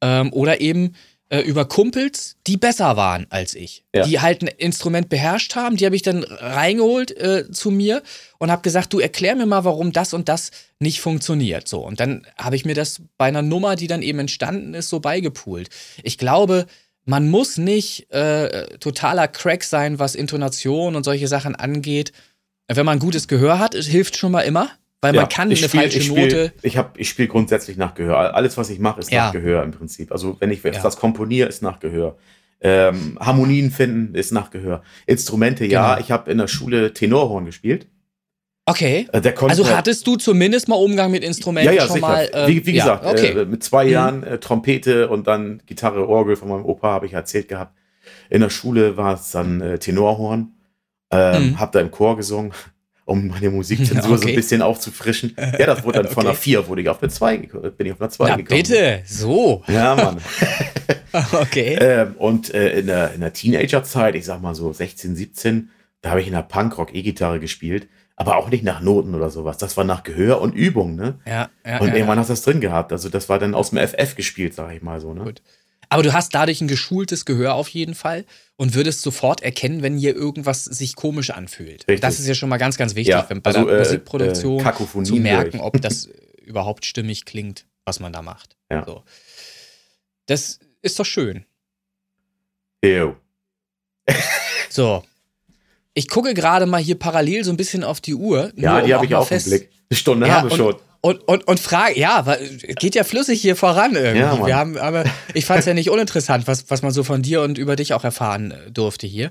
Ähm, oder eben äh, über Kumpels, die besser waren als ich. Ja. Die halt ein Instrument beherrscht haben. Die habe ich dann reingeholt äh, zu mir und habe gesagt, du erklär mir mal, warum das und das nicht funktioniert. So. Und dann habe ich mir das bei einer Nummer, die dann eben entstanden ist, so beigepoolt. Ich glaube, man muss nicht äh, totaler Crack sein, was Intonation und solche Sachen angeht. Wenn man gutes Gehör hat, es hilft schon mal immer, weil Ja, man kann eine spiel- falsche ich spiel, Note. Ich, hab- ich spiele grundsätzlich nach Gehör. Alles, was ich mache, ist Ja. nach Gehör im Prinzip. Also wenn ich Ja. das komponiere, ist nach Gehör. Ähm, Harmonien finden ist nach Gehör. Instrumente, ja. Genau. Ich habe in der Schule Tenorhorn gespielt. Okay. Äh, Also hattest du zumindest mal Umgang mit Instrumenten ja, ja, schon sicher. mal. äh, wie, wie ja, gesagt, okay. äh, mit zwei Mhm. Jahren äh, Trompete und dann Gitarre, Orgel von meinem Opa, habe ich erzählt gehabt. In der Schule war es dann äh, Tenorhorn. Ähm, Mhm. Hab da im Chor gesungen, um meine Musikzensur so Okay. ein bisschen aufzufrischen. Ja, das wurde dann von Okay. einer 4 wurde ich auf eine 2 gekommen, bin ich auf eine 2 Na gekommen. bitte, so. Ja, Mann. Okay. ähm, und äh, in der, in der Teenagerzeit, ich sag mal so 16, 17, da habe ich in der Punkrock E-Gitarre gespielt, aber auch nicht nach Noten oder sowas. Das war nach Gehör und Übung, ne? ja, ja, Und ja, irgendwann ja. hast du das drin gehabt. Also das war dann aus dem FF gespielt, sag ich mal so, ne? Gut. Aber du hast dadurch ein geschultes Gehör auf jeden Fall und würdest sofort erkennen, wenn hier irgendwas sich komisch anfühlt. Richtig. Das ist ja schon mal ganz, ganz wichtig, Ja, wenn bei also, der äh, Musikproduktion äh, zu merken, ob das überhaupt stimmig klingt, was man da macht. Ja. So. Das ist doch schön. Ew. So. Ich gucke gerade mal hier parallel so ein bisschen auf die Uhr. Ja, nur um die habe ich auch im Blick. Eine Stunde Ja, haben wir und- schon. Und, und, und frage, ja, geht ja flüssig hier voran irgendwie. Ja, wir haben, aber ich fand es ja nicht uninteressant, was, was man so von dir und über dich auch erfahren äh, durfte hier.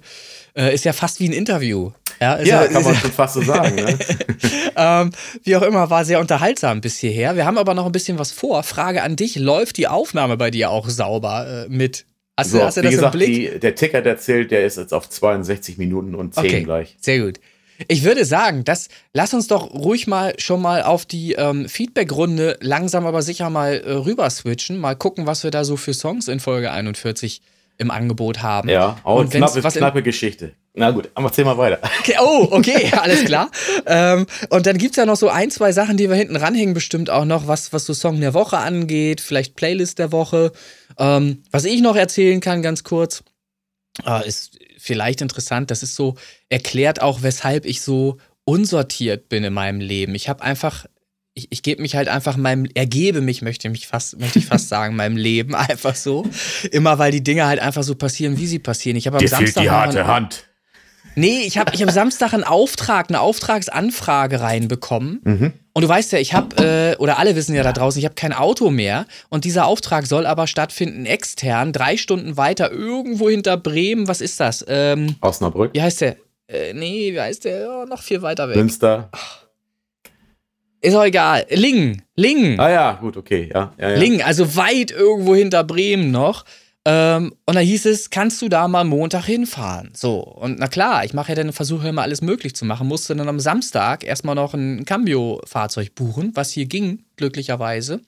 Äh, ist ja fast wie ein Interview. Ja, ist Ja, ist kann man schon fast so sagen. Ne? ähm, wie auch immer, war sehr unterhaltsam bis hierher. Wir haben aber noch ein bisschen was vor. Frage an dich: Läuft die Aufnahme bei dir auch sauber äh, mit? Hast, So, du, hast du wie das gesagt, im Blick? die, der Ticker, der zählt, der ist jetzt auf 62 Minuten und 10 Okay. gleich. Sehr gut. Ich würde sagen, das, lass uns doch ruhig mal schon mal auf die ähm, Feedback-Runde langsam aber sicher mal äh, rüber switchen. Mal gucken, was wir da so für Songs in Folge 41 im Angebot haben. Ja, auch Und knappe, was knappe Geschichte. Na gut, aber erzähl mal weiter. Okay, oh, okay, alles klar. ähm, und dann gibt es ja noch so ein, zwei Sachen, die wir hinten ranhängen, bestimmt auch noch, was, was so Song der Woche angeht, vielleicht Playlist der Woche. Ähm, was ich noch erzählen kann, ganz kurz, äh, ist vielleicht interessant, das ist so, erklärt auch, weshalb ich so unsortiert bin in meinem Leben. Ich habe einfach. Ich, ich gebe mich halt einfach meinem, ergebe mich, möchte mich fast, möchte ich fast sagen, meinem Leben einfach so. Immer weil die Dinge halt einfach so passieren, wie sie passieren. Ich habe am Samstag noch einen- Hand. Nee, ich habe ich hab Samstag einen Auftrag, eine Auftragsanfrage reinbekommen. Mhm. Und du weißt ja, ich habe, äh, oder alle wissen ja da draußen, ich habe kein Auto mehr. Und dieser Auftrag soll aber stattfinden extern, drei Stunden weiter, irgendwo hinter Bremen. Was ist das? Ähm, Osnabrück, wie heißt der? Äh, nee, wie heißt der? Oh, noch viel weiter weg. Münster. Ist auch egal. Lingen. Lingen. Ah ja, gut, okay, ja. ja, ja. Lingen, also weit irgendwo hinter Bremen noch. Ähm, und da hieß es, kannst du da mal Montag hinfahren? So, und na klar, ich mache ja dann, versuche immer alles möglich zu machen, musste dann am Samstag erstmal noch ein Cambio-Fahrzeug buchen, was hier ging, glücklicherweise,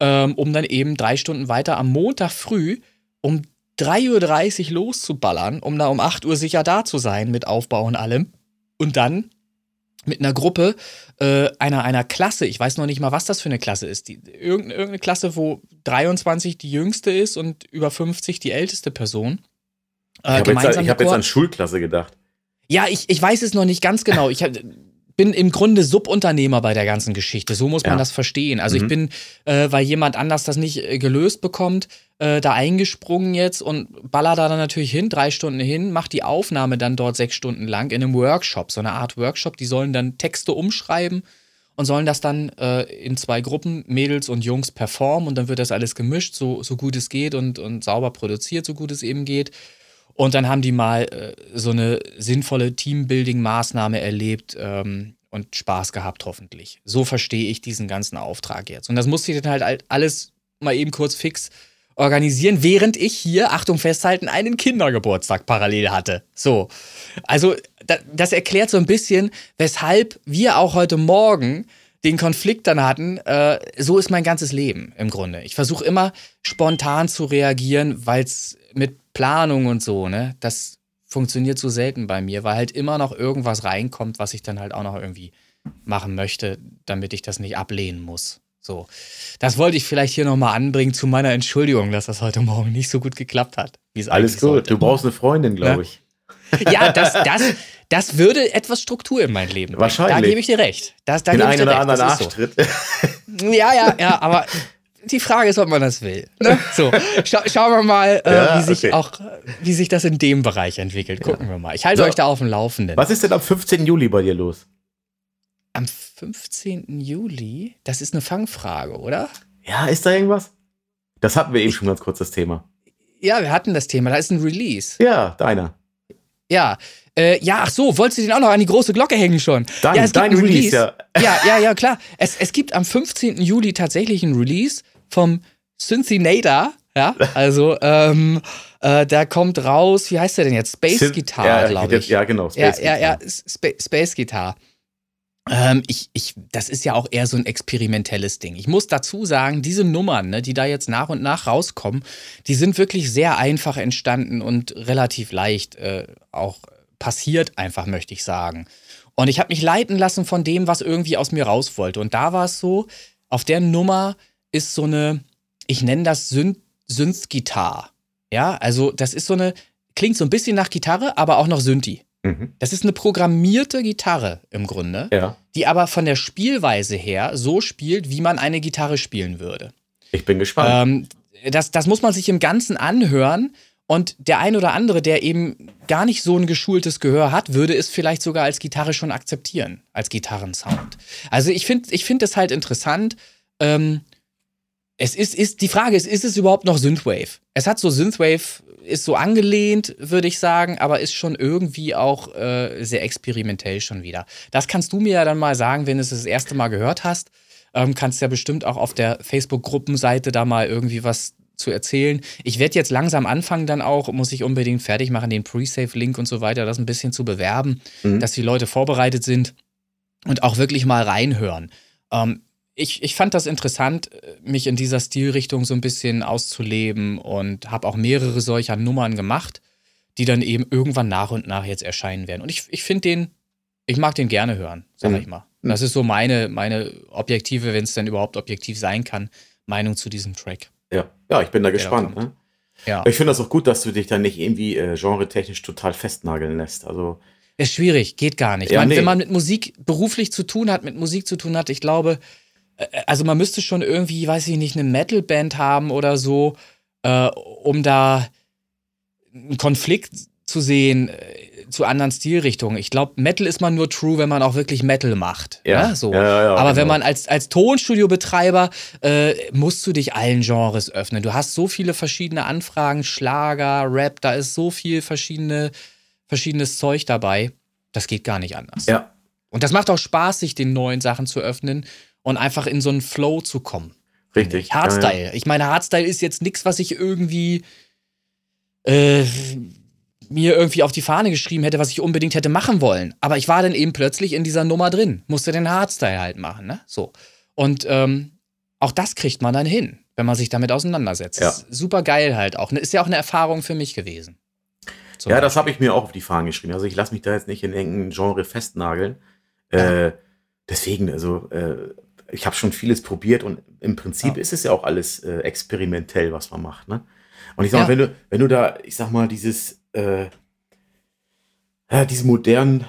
ähm, um dann eben drei Stunden weiter am Montag früh um 3.30 Uhr loszuballern, um da um 8 Uhr sicher da zu sein mit Aufbau und allem. Und dann mit einer Gruppe äh, einer, einer Klasse, ich weiß noch nicht mal, was das für eine Klasse ist, die, irgendeine, irgendeine Klasse, wo 23 die jüngste ist und über 50 die älteste Person. Äh, ich habe jetzt, hab jetzt an Schulklasse gedacht. Ja, ich, ich weiß es noch nicht ganz genau. Ich habe bin im Grunde Subunternehmer bei der ganzen Geschichte. So muss man ja. das verstehen. Also mhm. ich bin, äh, weil jemand anders das nicht äh, gelöst bekommt, äh, da eingesprungen jetzt und baller da dann natürlich hin, drei Stunden hin, macht die Aufnahme dann dort sechs Stunden lang in einem Workshop, so eine Art Workshop. Die sollen dann Texte umschreiben und sollen das dann äh, in zwei Gruppen, Mädels und Jungs, performen und dann wird das alles gemischt, so, so gut es geht und, und sauber produziert, so gut es eben geht. Und dann haben die mal äh, so eine sinnvolle Teambuilding-Maßnahme erlebt ähm, und Spaß gehabt, hoffentlich. So verstehe ich diesen ganzen Auftrag jetzt. Und das musste ich dann halt alles mal eben kurz fix organisieren, während ich hier, Achtung festhalten, einen Kindergeburtstag parallel hatte. So. Also, das erklärt so ein bisschen, weshalb wir auch heute Morgen den Konflikt dann hatten, äh, so ist mein ganzes Leben im Grunde. Ich versuche immer spontan zu reagieren, weil es mit Planung und so, ne, das funktioniert so selten bei mir, weil halt immer noch irgendwas reinkommt, was ich dann halt auch noch irgendwie machen möchte, damit ich das nicht ablehnen muss. So, das wollte ich vielleicht hier nochmal anbringen zu meiner Entschuldigung, dass das heute Morgen nicht so gut geklappt hat. Alles gut, sollte. du brauchst eine Freundin, glaube ich. Ja, das, das, das würde etwas Struktur in mein Leben bringen. Wahrscheinlich. Da gebe ich dir recht. Das, da Den einen oder anderen Arschtritt. So. Ja, ja, ja, aber die Frage ist, ob man das will. Ne? So, Scha schauen wir mal, äh, ja, wie sich okay. auch, wie sich das in dem Bereich entwickelt. Gucken ja. wir mal. Ich halte so, euch da auf dem Laufenden. Was ist denn am 15. Juli bei dir los? Am 15. Juli? Das ist eine Fangfrage, oder? Ja, ist da irgendwas? Das hatten wir eben schon ganz kurz, das Thema. Ja, wir hatten das Thema. Da ist ein Release. Ja, deiner. Ja, äh, ja, ach so, wolltest du den auch noch an die große Glocke hängen schon? Dein, ja, es dein gibt Release, Release, ja. Ja, ja, ja, klar. Es, es gibt am 15. Juli tatsächlich ein Release vom Synthinator. Ja, also ähm, äh, da kommt raus, wie heißt der denn jetzt? Space Guitar, ja, glaube ich. Ja, genau. Space ja, ja, ja, Sp Space Guitar. Ähm, ich, ich, das ist ja auch eher so ein experimentelles Ding. Ich muss dazu sagen, diese Nummern, ne, die da jetzt nach und nach rauskommen, die sind wirklich sehr einfach entstanden und relativ leicht äh, auch passiert, einfach möchte ich sagen. Und ich habe mich leiten lassen von dem, was irgendwie aus mir raus wollte. Und da war es so, auf der Nummer ist so eine, ich nenne das Synth-Gitarre. Ja, also das ist so eine, klingt so ein bisschen nach Gitarre, aber auch noch Synthi. Mhm. Das ist eine programmierte Gitarre im Grunde, ja. die aber von der Spielweise her so spielt, wie man eine Gitarre spielen würde. Ich bin gespannt. Ähm, das, das muss man sich im Ganzen anhören. Und der ein oder andere, der eben gar nicht so ein geschultes Gehör hat, würde es vielleicht sogar als Gitarre schon akzeptieren, als Gitarrensound. Also ich finde ich find das halt interessant. Ähm, es ist, ist, die Frage ist, ist es überhaupt noch Synthwave? Es hat so Synthwave, ist so angelehnt, würde ich sagen, aber ist schon irgendwie auch äh, sehr experimentell schon wieder. Das kannst du mir ja dann mal sagen, wenn du es das erste Mal gehört hast. Ähm, kannst ja bestimmt auch auf der Facebook-Gruppenseite da mal irgendwie was zu erzählen. Ich werde jetzt langsam anfangen, dann auch, muss ich unbedingt fertig machen, den Pre-Save-Link und so weiter, das ein bisschen zu bewerben, mhm. dass die Leute vorbereitet sind und auch wirklich mal reinhören. Ähm, ich, ich fand das interessant, äh, mich in dieser Stilrichtung so ein bisschen auszuleben und habe auch mehrere solcher Nummern gemacht, die dann eben irgendwann nach und nach jetzt erscheinen werden. Und ich, ich finde den, ich mag den gerne hören, sag mhm. ich mal. Das ist so meine, meine objektive, wenn es denn überhaupt objektiv sein kann, Meinung zu diesem Track. Ja, ja ich bin da gespannt. Ne? Ja. Ich finde das auch gut, dass du dich da nicht irgendwie äh, genretechnisch total festnageln lässt. Also ist schwierig, geht gar nicht. Ja, man, nee. Wenn man mit Musik beruflich zu tun hat, mit Musik zu tun hat, ich glaube, also man müsste schon irgendwie, weiß ich nicht, eine Metalband haben oder so, äh, um da einen Konflikt zu sehen äh, zu anderen Stilrichtungen. Ich glaube, Metal ist man nur true, wenn man auch wirklich Metal macht. Ja, ne? so. Ja, ja, Aber genau. wenn man als, als Tonstudiobetreiber äh, musst du dich allen Genres öffnen. Du hast so viele verschiedene Anfragen, Schlager, Rap, da ist so viel verschiedene, verschiedenes Zeug dabei. Das geht gar nicht anders. Ja. Und das macht auch Spaß, sich den neuen Sachen zu öffnen und einfach in so einen Flow zu kommen. Richtig. Hardstyle. Ja, ich meine, Hardstyle ist jetzt nichts, was ich irgendwie äh, mir irgendwie auf die Fahne geschrieben hätte, was ich unbedingt hätte machen wollen. Aber ich war dann eben plötzlich in dieser Nummer drin, musste den Hardstyle halt machen, ne? So. Und ähm, auch das kriegt man dann hin. wenn man sich damit auseinandersetzt. Ja. Super geil halt auch. Ist ja auch eine Erfahrung für mich gewesen. Zum ja, Beispiel. das habe ich mir auch auf die Fahnen geschrieben. Also ich lasse mich da jetzt nicht in irgendein Genre festnageln. Ja. Äh, deswegen, also äh, ich habe schon vieles probiert und im Prinzip ja. ist es ja auch alles äh, experimentell, was man macht. Ne? Und ich sag mal, wenn du, wenn du da, ich sag mal, dieses äh, ja, diesen modernen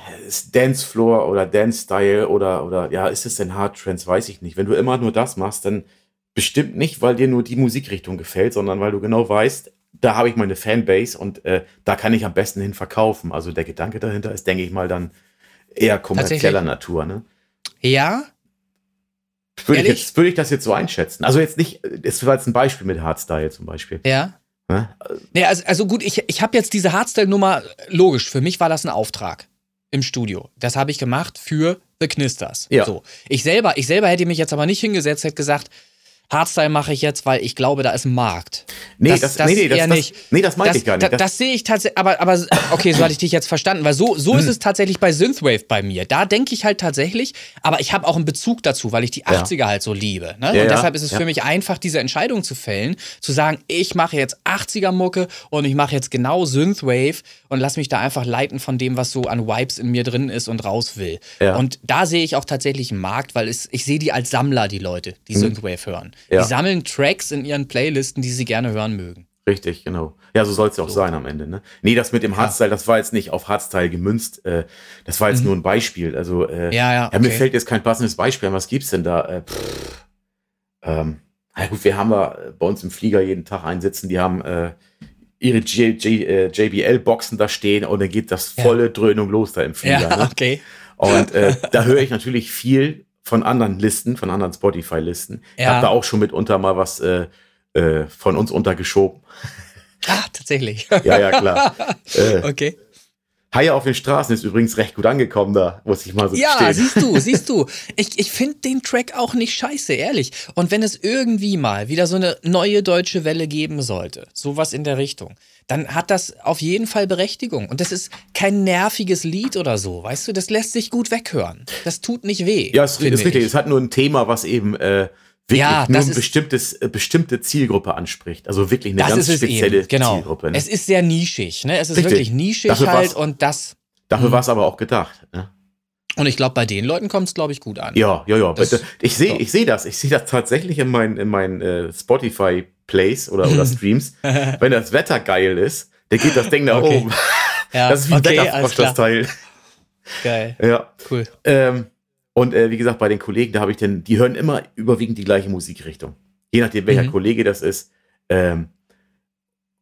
Dancefloor oder Dance-Style oder, oder ja, ist es denn Hard Trance, weiß ich nicht. Wenn du immer nur das machst, dann bestimmt nicht, weil dir nur die Musikrichtung gefällt, sondern weil du genau weißt, da habe ich meine Fanbase und äh, da kann ich am besten hin verkaufen. Also der Gedanke dahinter ist, denke ich mal, dann eher kommerzieller Natur. Ne? Ja. Würde ich, jetzt, würde ich das jetzt so einschätzen? Also jetzt nicht, es war jetzt ein Beispiel mit Hardstyle zum Beispiel. Ja. Ne? Nee, also, also gut, ich, ich habe jetzt diese Hardstyle-Nummer, logisch, für mich war das ein Auftrag im Studio. Das habe ich gemacht für The Knisters. Ja. So. Ich selber, ich selber hätte mich jetzt aber nicht hingesetzt, hätte gesagt, Hardstyle mache ich jetzt, weil ich glaube, da ist ein Markt. Nee, das, das, das nee, nee, das, nicht. nee, das meinte ich gar nicht. Das, das sehe ich tatsächlich, aber, aber okay, so hatte ich dich jetzt verstanden, weil so, so ist hm. es tatsächlich bei Synthwave bei mir. Da denke ich halt tatsächlich, aber ich habe auch einen Bezug dazu, weil ich die 80er ja. halt so liebe. Ne? Ja, und deshalb ist es ja. für mich einfach, diese Entscheidung zu fällen, zu sagen, ich mache jetzt 80er-Mucke und ich mache jetzt genau Synthwave und lass mich da einfach leiten von dem, was so an Vibes in mir drin ist und raus will. Und da sehe ich auch tatsächlich einen Markt, weil es, ich sehe die als Sammler, die Leute, die hm. Synthwave hören. Ja. Die sammeln Tracks in ihren Playlisten, die sie gerne hören mögen. Richtig, genau. Ja, so soll es ja auch so. sein am Ende. Ne? Nee, das mit dem Hardstyle, das war jetzt nicht auf Hardstyle gemünzt. Äh, das war jetzt mhm. nur ein Beispiel. Also, äh, ja, ja, okay. ja, mir fällt jetzt kein passendes Beispiel an. Was gibt's denn da? Äh, pff, ähm, na gut, wir haben wir bei uns im Flieger jeden Tag einsitzen, die haben äh, ihre JBL-Boxen äh, da stehen und dann geht das volle ja. Dröhnung los da im Flieger. Ja, ne? okay. Und äh, da höre ich natürlich viel von anderen Listen, von anderen Spotify-Listen. Ja. Ich habe da auch schon mitunter mal was äh, äh, von uns untergeschoben. Ah, tatsächlich. ja, ja, klar. äh, okay. Haie auf den Straßen ist übrigens recht gut angekommen da, muss ich mal so Ja, siehst du, siehst du. Ich, ich finde den Track auch nicht scheiße, ehrlich. Und wenn es irgendwie mal wieder so eine neue deutsche Welle geben sollte, sowas in der Richtung, dann hat das auf jeden Fall Berechtigung. Und das ist kein nerviges Lied oder so, weißt du? Das lässt sich gut weghören. Das tut nicht weh. Ja, es ist richtig. Es hat nur ein Thema, was eben äh, wirklich ja, nur eine bestimmtes, äh, bestimmte Zielgruppe anspricht. Also wirklich eine ganz spezielle genau. Zielgruppe. Ne? Es ist sehr nischig, ne? Es ist Richtig. wirklich nischig dafür halt und das. Dafür war es aber auch gedacht. Ne? Und ich glaube, bei den Leuten kommt es, glaube ich, gut an. Ja, ja, ja. Das, ich sehe ich seh das. Ich sehe das tatsächlich in meinen in mein, äh, Spotify Plays oder, oder Streams. Wenn das Wetter geil ist, dann geht das Ding nach okay. oben. Ja, das ist wie ein okay, Wetterfrosch, das Teil. Geil. Ja. Cool. Ähm, und äh, wie gesagt, bei den Kollegen, da habe ich denn, die hören immer überwiegend die gleiche Musikrichtung. Je nachdem, welcher mhm. Kollege das ist. Ähm,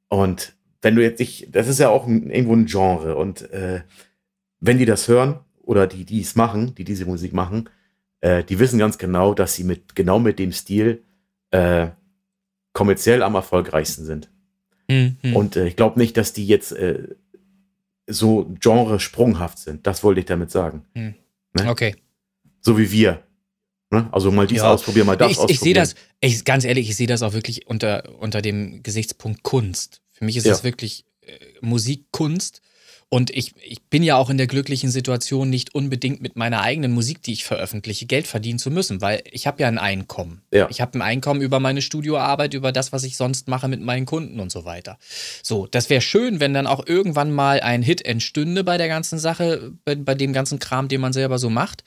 und wenn du jetzt nicht, das ist ja auch ein, irgendwo ein Genre. Und äh, wenn die das hören oder die, die es machen, die diese Musik machen, äh, die wissen ganz genau, dass sie mit genau mit dem Stil äh, kommerziell am erfolgreichsten sind. Mhm. Und äh, ich glaube nicht, dass die jetzt äh, so genre sprunghaft sind. Das wollte ich damit sagen. Mhm. Ne? Okay. So wie wir. Ne? Also mal dies ja. ausprobieren, mal das ich, ausprobieren. Ich sehe das, ich, ganz ehrlich, ich sehe das auch wirklich unter, unter dem Gesichtspunkt Kunst. Für mich ist es wirklich äh, Musikkunst und ich, ich bin ja auch in der glücklichen Situation, nicht unbedingt mit meiner eigenen Musik, die ich veröffentliche, Geld verdienen zu müssen, weil ich habe ja ein Einkommen. Ja. Ich habe ein Einkommen über meine Studioarbeit, über das, was ich sonst mache mit meinen Kunden und so weiter. So, das wäre schön, wenn dann auch irgendwann mal ein Hit entstünde bei der ganzen Sache, bei, bei dem ganzen Kram, den man selber so macht.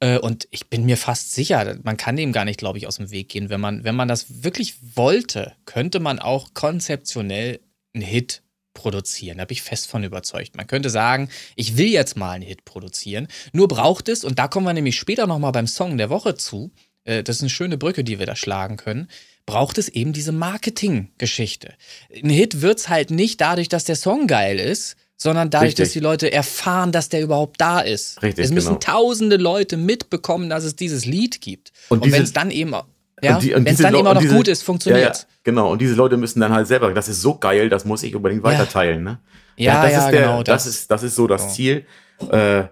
Äh, und ich bin mir fast sicher, man kann dem gar nicht, glaube ich, aus dem Weg gehen. Wenn man, wenn man das wirklich wollte, könnte man auch konzeptionell einen Hit produzieren. Da bin ich fest von überzeugt. Man könnte sagen, ich will jetzt mal einen Hit produzieren. Nur braucht es, und da kommen wir nämlich später nochmal beim Song der Woche zu, äh, das ist eine schöne Brücke, die wir da schlagen können, braucht es eben diese Marketing-Geschichte. Ein Hit wird es halt nicht dadurch, dass der Song geil ist, sondern dadurch, Richtig. dass die Leute erfahren, dass der überhaupt da ist. Richtig, es müssen genau. tausende Leute mitbekommen, dass es dieses Lied gibt. Und, und wenn es dann eben ja, wenn es dann immer noch diese, gut ist, funktioniert. Ja, ja, genau, und diese Leute müssen dann halt selber, das ist so geil, das muss ich unbedingt weiterteilen. Ne? Ja, das ja, ist der, genau. Das, das, ist, das ist so das oh. Ziel. Äh,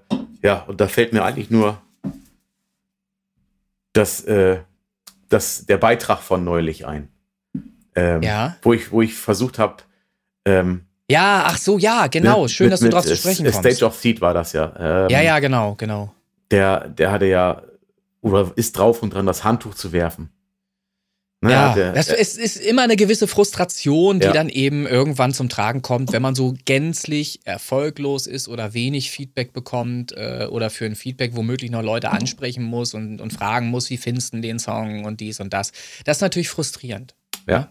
ja, und da fällt mir eigentlich nur das, äh, das, der Beitrag von neulich ein. Ähm, ja. Wo ich, wo ich versucht habe, ähm, ja, ach so, ja, genau. Schön, mit, dass du drauf zu sprechen kommst. Stage of Seed war das ja. Ähm, ja, ja, genau, genau. Der, der hatte ja, oder ist drauf und dran, das Handtuch zu werfen. ja, der, das, es ist immer eine gewisse Frustration, die ja. dann eben irgendwann zum Tragen kommt, wenn man so gänzlich erfolglos ist oder wenig Feedback bekommt äh, oder für ein Feedback womöglich noch Leute ansprechen muss und, und fragen muss, wie findest du den Song und dies und das. Das ist natürlich frustrierend. Ja. ja.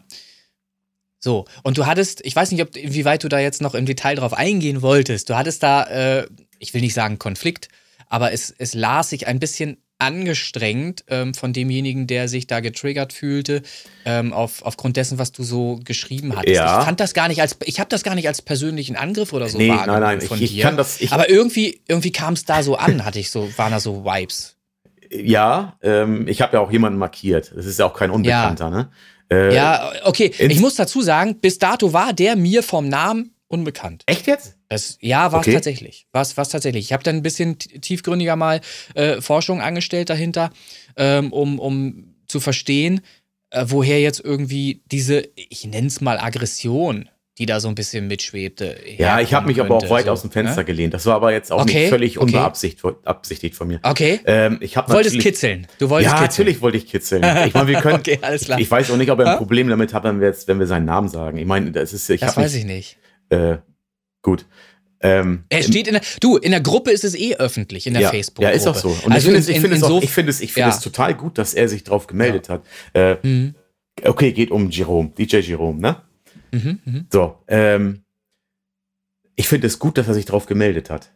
So, und du hattest, ich weiß nicht, ob, inwieweit du da jetzt noch im Detail drauf eingehen wolltest. Du hattest da, äh, ich will nicht sagen Konflikt, aber es, es las sich ein bisschen angestrengt ähm, von demjenigen, der sich da getriggert fühlte, ähm, auf, aufgrund dessen, was du so geschrieben hattest. Ja. Ich fand das gar nicht als, ich habe das gar nicht als persönlichen Angriff oder so nee, wahrgenommen nein, nein, von ich, dir. kann das, ich, Aber irgendwie, irgendwie kam es da so an, hatte ich so, waren da so Vibes. Ja, ähm, ich habe ja auch jemanden markiert. Das ist ja auch kein Unbekannter, ja. ne? Äh, ja, okay. Ich muss dazu sagen, bis dato war der mir vom Namen unbekannt. Echt jetzt? Das, ja, war es okay. tatsächlich. War es tatsächlich. Ich habe dann ein bisschen tiefgründiger mal äh, Forschung angestellt dahinter, ähm, um, um zu verstehen, äh, woher jetzt irgendwie diese, ich nenne es mal Aggression, die da so ein bisschen mitschwebte. Ja, ich habe mich könnte, aber auch weit so, aus dem Fenster ne? gelehnt. Das war aber jetzt auch okay, nicht völlig okay. unbeabsichtigt von mir. Okay. Ähm, ich du wolltest kitzeln. Du wolltest ja, kitzeln. natürlich wollte ich kitzeln. Ich meine, wir können. okay, alles klar. Ich weiß auch nicht, ob er ein Problem damit hat, wenn wir jetzt, wenn wir seinen Namen sagen. Ich meine, das ist. Ich das weiß ich nicht. Äh, Gut. Ähm, er steht in der, du, in der Gruppe ist es eh öffentlich, in der ja, Facebook. Ja, ist auch so. Und also ich finde es, ich finde es, auch, ich finde es, ich finde ja. es total gut, dass er sich drauf gemeldet ja. hat. Äh, mhm. Okay, geht um Jerome, DJ Jerome, ne? Mhm, mh. So, ähm, ich finde es gut, dass er sich drauf gemeldet hat.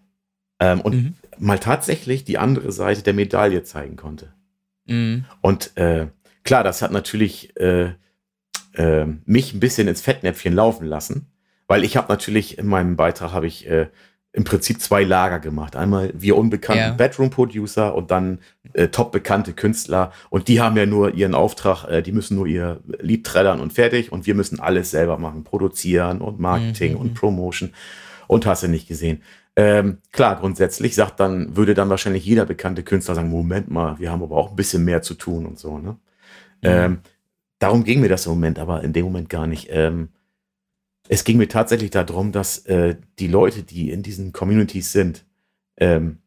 Ähm, und mhm. mal tatsächlich die andere Seite der Medaille zeigen konnte. Mhm. Und äh, klar, das hat natürlich äh, äh, mich ein bisschen ins Fettnäpfchen laufen lassen. Weil ich habe natürlich in meinem Beitrag habe ich äh, im Prinzip zwei Lager gemacht. Einmal wir unbekannten ja. Bedroom-Producer und dann äh, top bekannte Künstler. Und die haben ja nur ihren Auftrag, äh, die müssen nur ihr Lied trällern und fertig. Und wir müssen alles selber machen. Produzieren und Marketing mhm. und Promotion. Und hast du nicht gesehen. Ähm, klar, grundsätzlich sagt dann, würde dann wahrscheinlich jeder bekannte Künstler sagen, Moment mal, wir haben aber auch ein bisschen mehr zu tun und so, ne? Mhm. Ähm, darum ging mir das im Moment, aber in dem Moment gar nicht. Ähm, es ging mir tatsächlich darum, dass äh, die Leute, die in diesen Communities sind, ähm,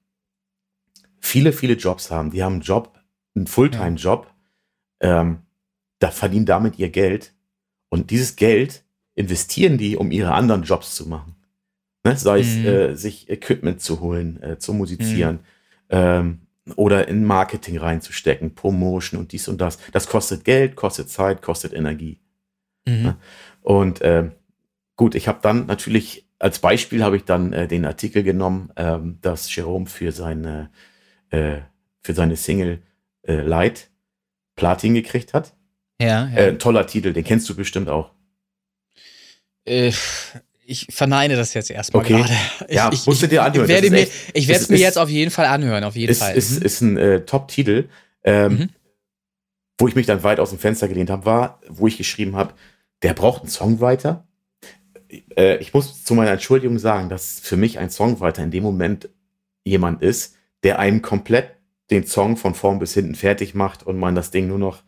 viele, viele Jobs haben. Die haben einen Job, einen Fulltime-Job, ähm, da verdienen damit ihr Geld. Und dieses Geld investieren die, um ihre anderen Jobs zu machen. Ne? Sei es, mhm. äh, sich Equipment zu holen, äh, zu musizieren mhm. ähm, oder in Marketing reinzustecken, Promotion und dies und das. Das kostet Geld, kostet Zeit, kostet Energie. Mhm. Ne? Und ähm, Gut, ich habe dann natürlich als Beispiel habe ich dann äh, den Artikel genommen, ähm, dass Jerome für seine äh, für seine Single äh, Light Platin gekriegt hat. Ja, ja. Äh, toller Titel, den kennst du bestimmt auch. Äh, ich verneine das jetzt erstmal okay. gerade. Ja, ich, musst du dir anhören. Ich werde, mir, ich werde es mir jetzt auf jeden Fall anhören, auf jeden ist, Fall. Ist, mhm. ist ein äh, Top-Titel. Ähm, mhm. Wo ich mich dann weit aus dem Fenster gelehnt habe, war, wo ich geschrieben habe, der braucht einen Songwriter äh, ich muss zu meiner Entschuldigung sagen, dass für mich ein Songwriter in dem Moment jemand ist, der einem komplett den Song von vorn bis hinten fertig macht und man das Ding nur noch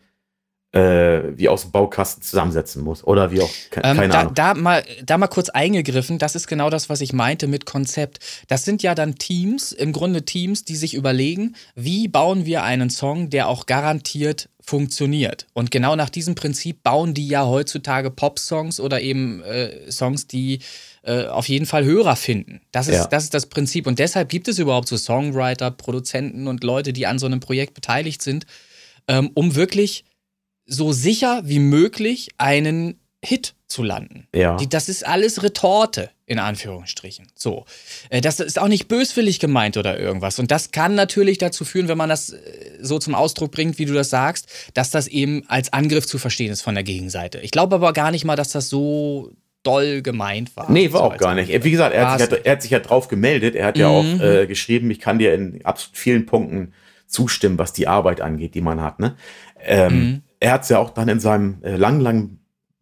äh, wie aus dem Baukasten zusammensetzen muss. Oder wie auch, keine ähm, da, Ahnung. Da mal, da mal kurz eingegriffen, das ist genau das, was ich meinte mit Konzept. Das sind ja dann Teams, im Grunde Teams, die sich überlegen, wie bauen wir einen Song, der auch garantiert funktioniert. Und genau nach diesem Prinzip bauen die ja heutzutage Pop-Songs oder eben äh, Songs, die äh, auf jeden Fall Hörer finden. Das ist, ja. das ist das Prinzip. Und deshalb gibt es überhaupt so Songwriter, Produzenten und Leute, die an so einem Projekt beteiligt sind, ähm, um wirklich so sicher wie möglich einen Hit zu landen. Ja. Die, das ist alles Retorte, in Anführungsstrichen. So. Äh, das ist auch nicht böswillig gemeint oder irgendwas. Und das kann natürlich dazu führen, wenn man das äh, so zum Ausdruck bringt, wie du das sagst, dass das eben als Angriff zu verstehen ist von der Gegenseite. Ich glaube aber gar nicht mal, dass das so doll gemeint war. Nee, war so auch gar nicht. Wie gesagt, er hat, sich ja, er hat sich ja drauf gemeldet. Er hat mhm. ja auch mhm. äh, geschrieben, ich kann dir in absolut vielen Punkten zustimmen, was die Arbeit angeht, die man hat. Ne? Ähm, mhm er hat es ja auch dann in seinem äh, langen, langen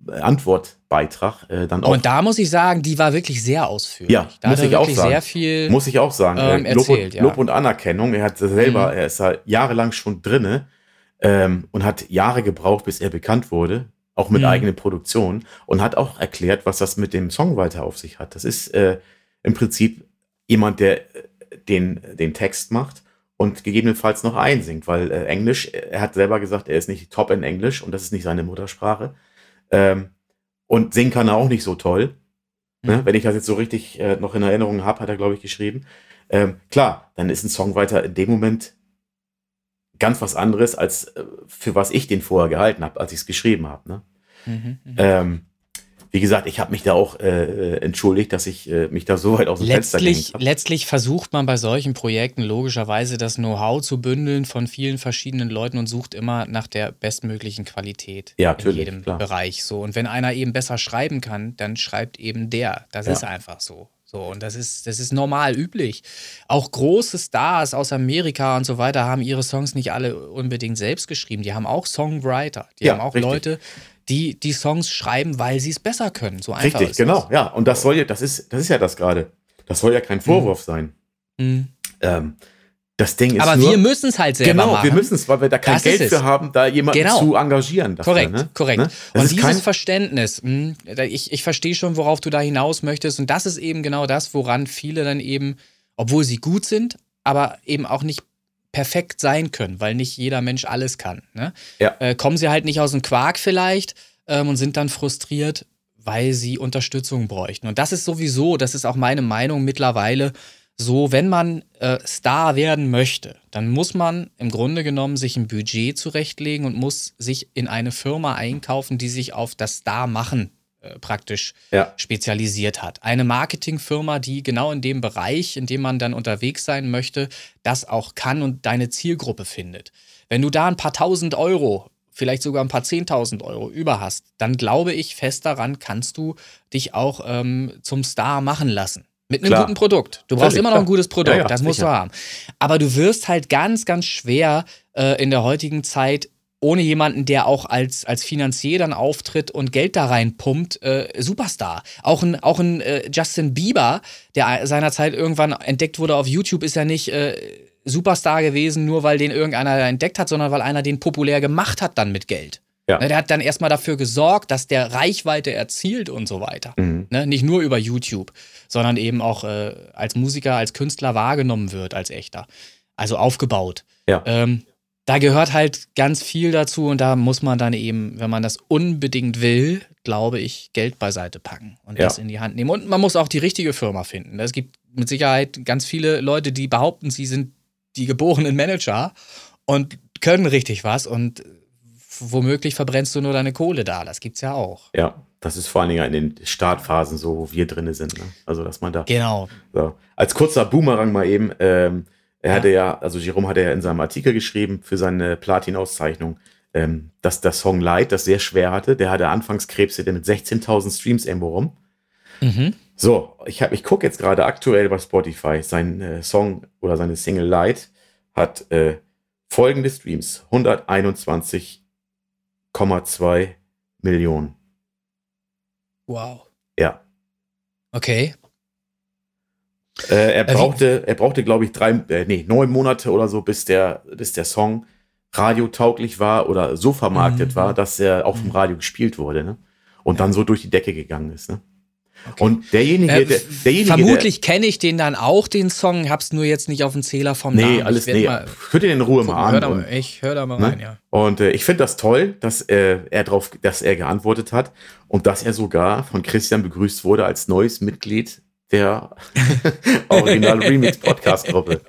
Antwortbeitrag äh, dann auch. Und da muss ich sagen, die war wirklich sehr ausführlich. Ja, da muss ich auch sagen. Sehr viel, muss ich auch sagen. Ähm, äh, Lob, erzählt, und, ja. Lob, und, Anerkennung. Er hat selber, mhm. er ist da jahrelang schon drinne ähm, und hat Jahre gebraucht, bis er bekannt wurde, auch mit mhm. eigener Produktion und hat auch erklärt, was das mit dem Songwriter auf sich hat. Das ist äh, im Prinzip jemand, der äh, den, den Text macht und gegebenenfalls noch einsingt, weil äh, Englisch, er hat selber gesagt, er ist nicht top in Englisch und das ist nicht seine Muttersprache. Ähm, und singen kann er auch nicht so toll. Ne? Mhm. Wenn ich das jetzt so richtig äh, noch in Erinnerung habe, hat er, glaube ich, geschrieben. Ähm, klar, dann ist ein Songwriter in dem Moment ganz was anderes, als äh, für was ich den vorher gehalten habe, als ich es geschrieben habe. Ne? Mhm, mhm, ähm, wie gesagt, ich habe mich da auch äh, äh, entschuldigt, dass ich äh, mich da so weit aus dem letztlich, Fenster habe. Letztlich versucht man bei solchen Projekten logischerweise das Know-how zu bündeln von vielen verschiedenen Leuten und sucht immer nach der bestmöglichen Qualität ja, in jedem klar. Bereich. So und wenn einer eben besser schreiben kann, dann schreibt eben der. Das ja. ist einfach so. So, und das ist, das ist normal üblich. Auch große Stars aus Amerika und so weiter haben ihre Songs nicht alle unbedingt selbst geschrieben. Die haben auch Songwriter. Die ja, haben auch richtig. Leute, die die Songs schreiben, weil sie es besser können. So einfach Richtig, genau, das. ja. Und das soll ja, das ist, das ist ja das gerade. Das soll ja kein Vorwurf mhm. sein. Mhm. Ähm, das Ding ist Aber nur, wir müssen es halt selber genau, machen. wir müssen es, weil wir da kein das Geld für haben, da jemanden genau. zu engagieren. Dafür, korrekt, ne? korrekt. Ne? Und dieses Verständnis, mh, hm, ich, ich verstehe schon, worauf du da hinaus möchtest. Und das ist eben genau das, woran viele dann eben, obwohl sie gut sind, aber eben auch nicht perfekt sein können, weil nicht jeder Mensch alles kann. Ne? Ja. Äh, kommen sie halt nicht aus dem Quark vielleicht ähm, und sind dann frustriert, weil sie Unterstützung bräuchten. Und das ist sowieso, das ist auch meine Meinung mittlerweile, so, wenn man äh, Star werden möchte, dann muss man im Grunde genommen sich ein Budget zurechtlegen und muss sich in eine Firma einkaufen, die sich auf das Star-Machen äh, praktisch ja. spezialisiert hat. Eine Marketingfirma, die genau in dem Bereich, in dem man dann unterwegs sein möchte, das auch kann und deine Zielgruppe findet. Wenn du da ein paar tausend Euro vielleicht sogar ein paar zehntausend Euro über hast, dann glaube ich fest daran, kannst du dich auch ähm, zum Star machen lassen. Mit einem klar. guten Produkt. Du brauchst Völlig, immer noch ein gutes Produkt, ja, ja, das musst sicher. du haben. Aber du wirst halt ganz, ganz schwer äh, in der heutigen Zeit ohne jemanden, der auch als, als Finanzier dann auftritt und Geld da reinpumpt, äh, Superstar. Auch ein, auch ein äh, Justin Bieber, der seinerzeit irgendwann entdeckt wurde auf YouTube, ist ja nicht äh, Superstar gewesen, nur weil den irgendeiner entdeckt hat, sondern weil einer den populär gemacht hat dann mit Geld. Ja. Ne, der hat dann erstmal dafür gesorgt, dass der Reichweite erzielt und so weiter. Mhm. Ne? Nicht nur über YouTube, sondern eben auch äh, als Musiker, als Künstler wahrgenommen wird, als echter. Also aufgebaut. Ja. Ähm, da gehört halt ganz viel dazu und da muss man dann eben, wenn man das unbedingt will, glaube ich, Geld beiseite packen und ja. das in die Hand nehmen. Und man muss auch die richtige Firma finden. Es gibt mit Sicherheit ganz viele Leute, die behaupten, sie sind die geborenen Manager und können richtig was und womöglich verbrennst du nur deine Kohle da. Das gibt's ja auch. Ja, das ist vor allen Dingen in den Startphasen so, wo wir drin sind. Ne? Also, dass man da. Genau. So. Als kurzer Boomerang mal eben. Ähm, er ja. hatte ja, also Jerome hatte ja in seinem Artikel geschrieben für seine Platin-Auszeichnung, ähm, dass der Song Light das sehr schwer hatte. Der hatte anfangs Krebs mit 16.000 Streams irgendwo rum. Mhm. So, ich, hab, ich gucke jetzt gerade aktuell bei Spotify. Sein äh, Song oder seine Single Light hat äh, folgende Streams: 121 1,2 Millionen. Wow. Ja. Okay. Äh, er brauchte, er brauchte, glaube ich, drei, äh, nee, neun Monate oder so, bis der, bis der Song radiotauglich war oder so vermarktet mhm. war, dass er auch vom Radio gespielt wurde, ne? Und dann so durch die Decke gegangen ist, ne? Okay. Und derjenige, äh, der, derjenige vermutlich kenne ich den dann auch, den Song, hab's nur jetzt nicht auf den Zähler vom nee, Namen. Alles, nee, alles, Hört ihr in Ruhe gucken, mal an. Hör da, und, ich höre da mal ne? rein, ja. Und äh, ich finde das toll, dass äh, er drauf, dass er geantwortet hat und dass er sogar von Christian begrüßt wurde als neues Mitglied der Original Remix Podcast Gruppe.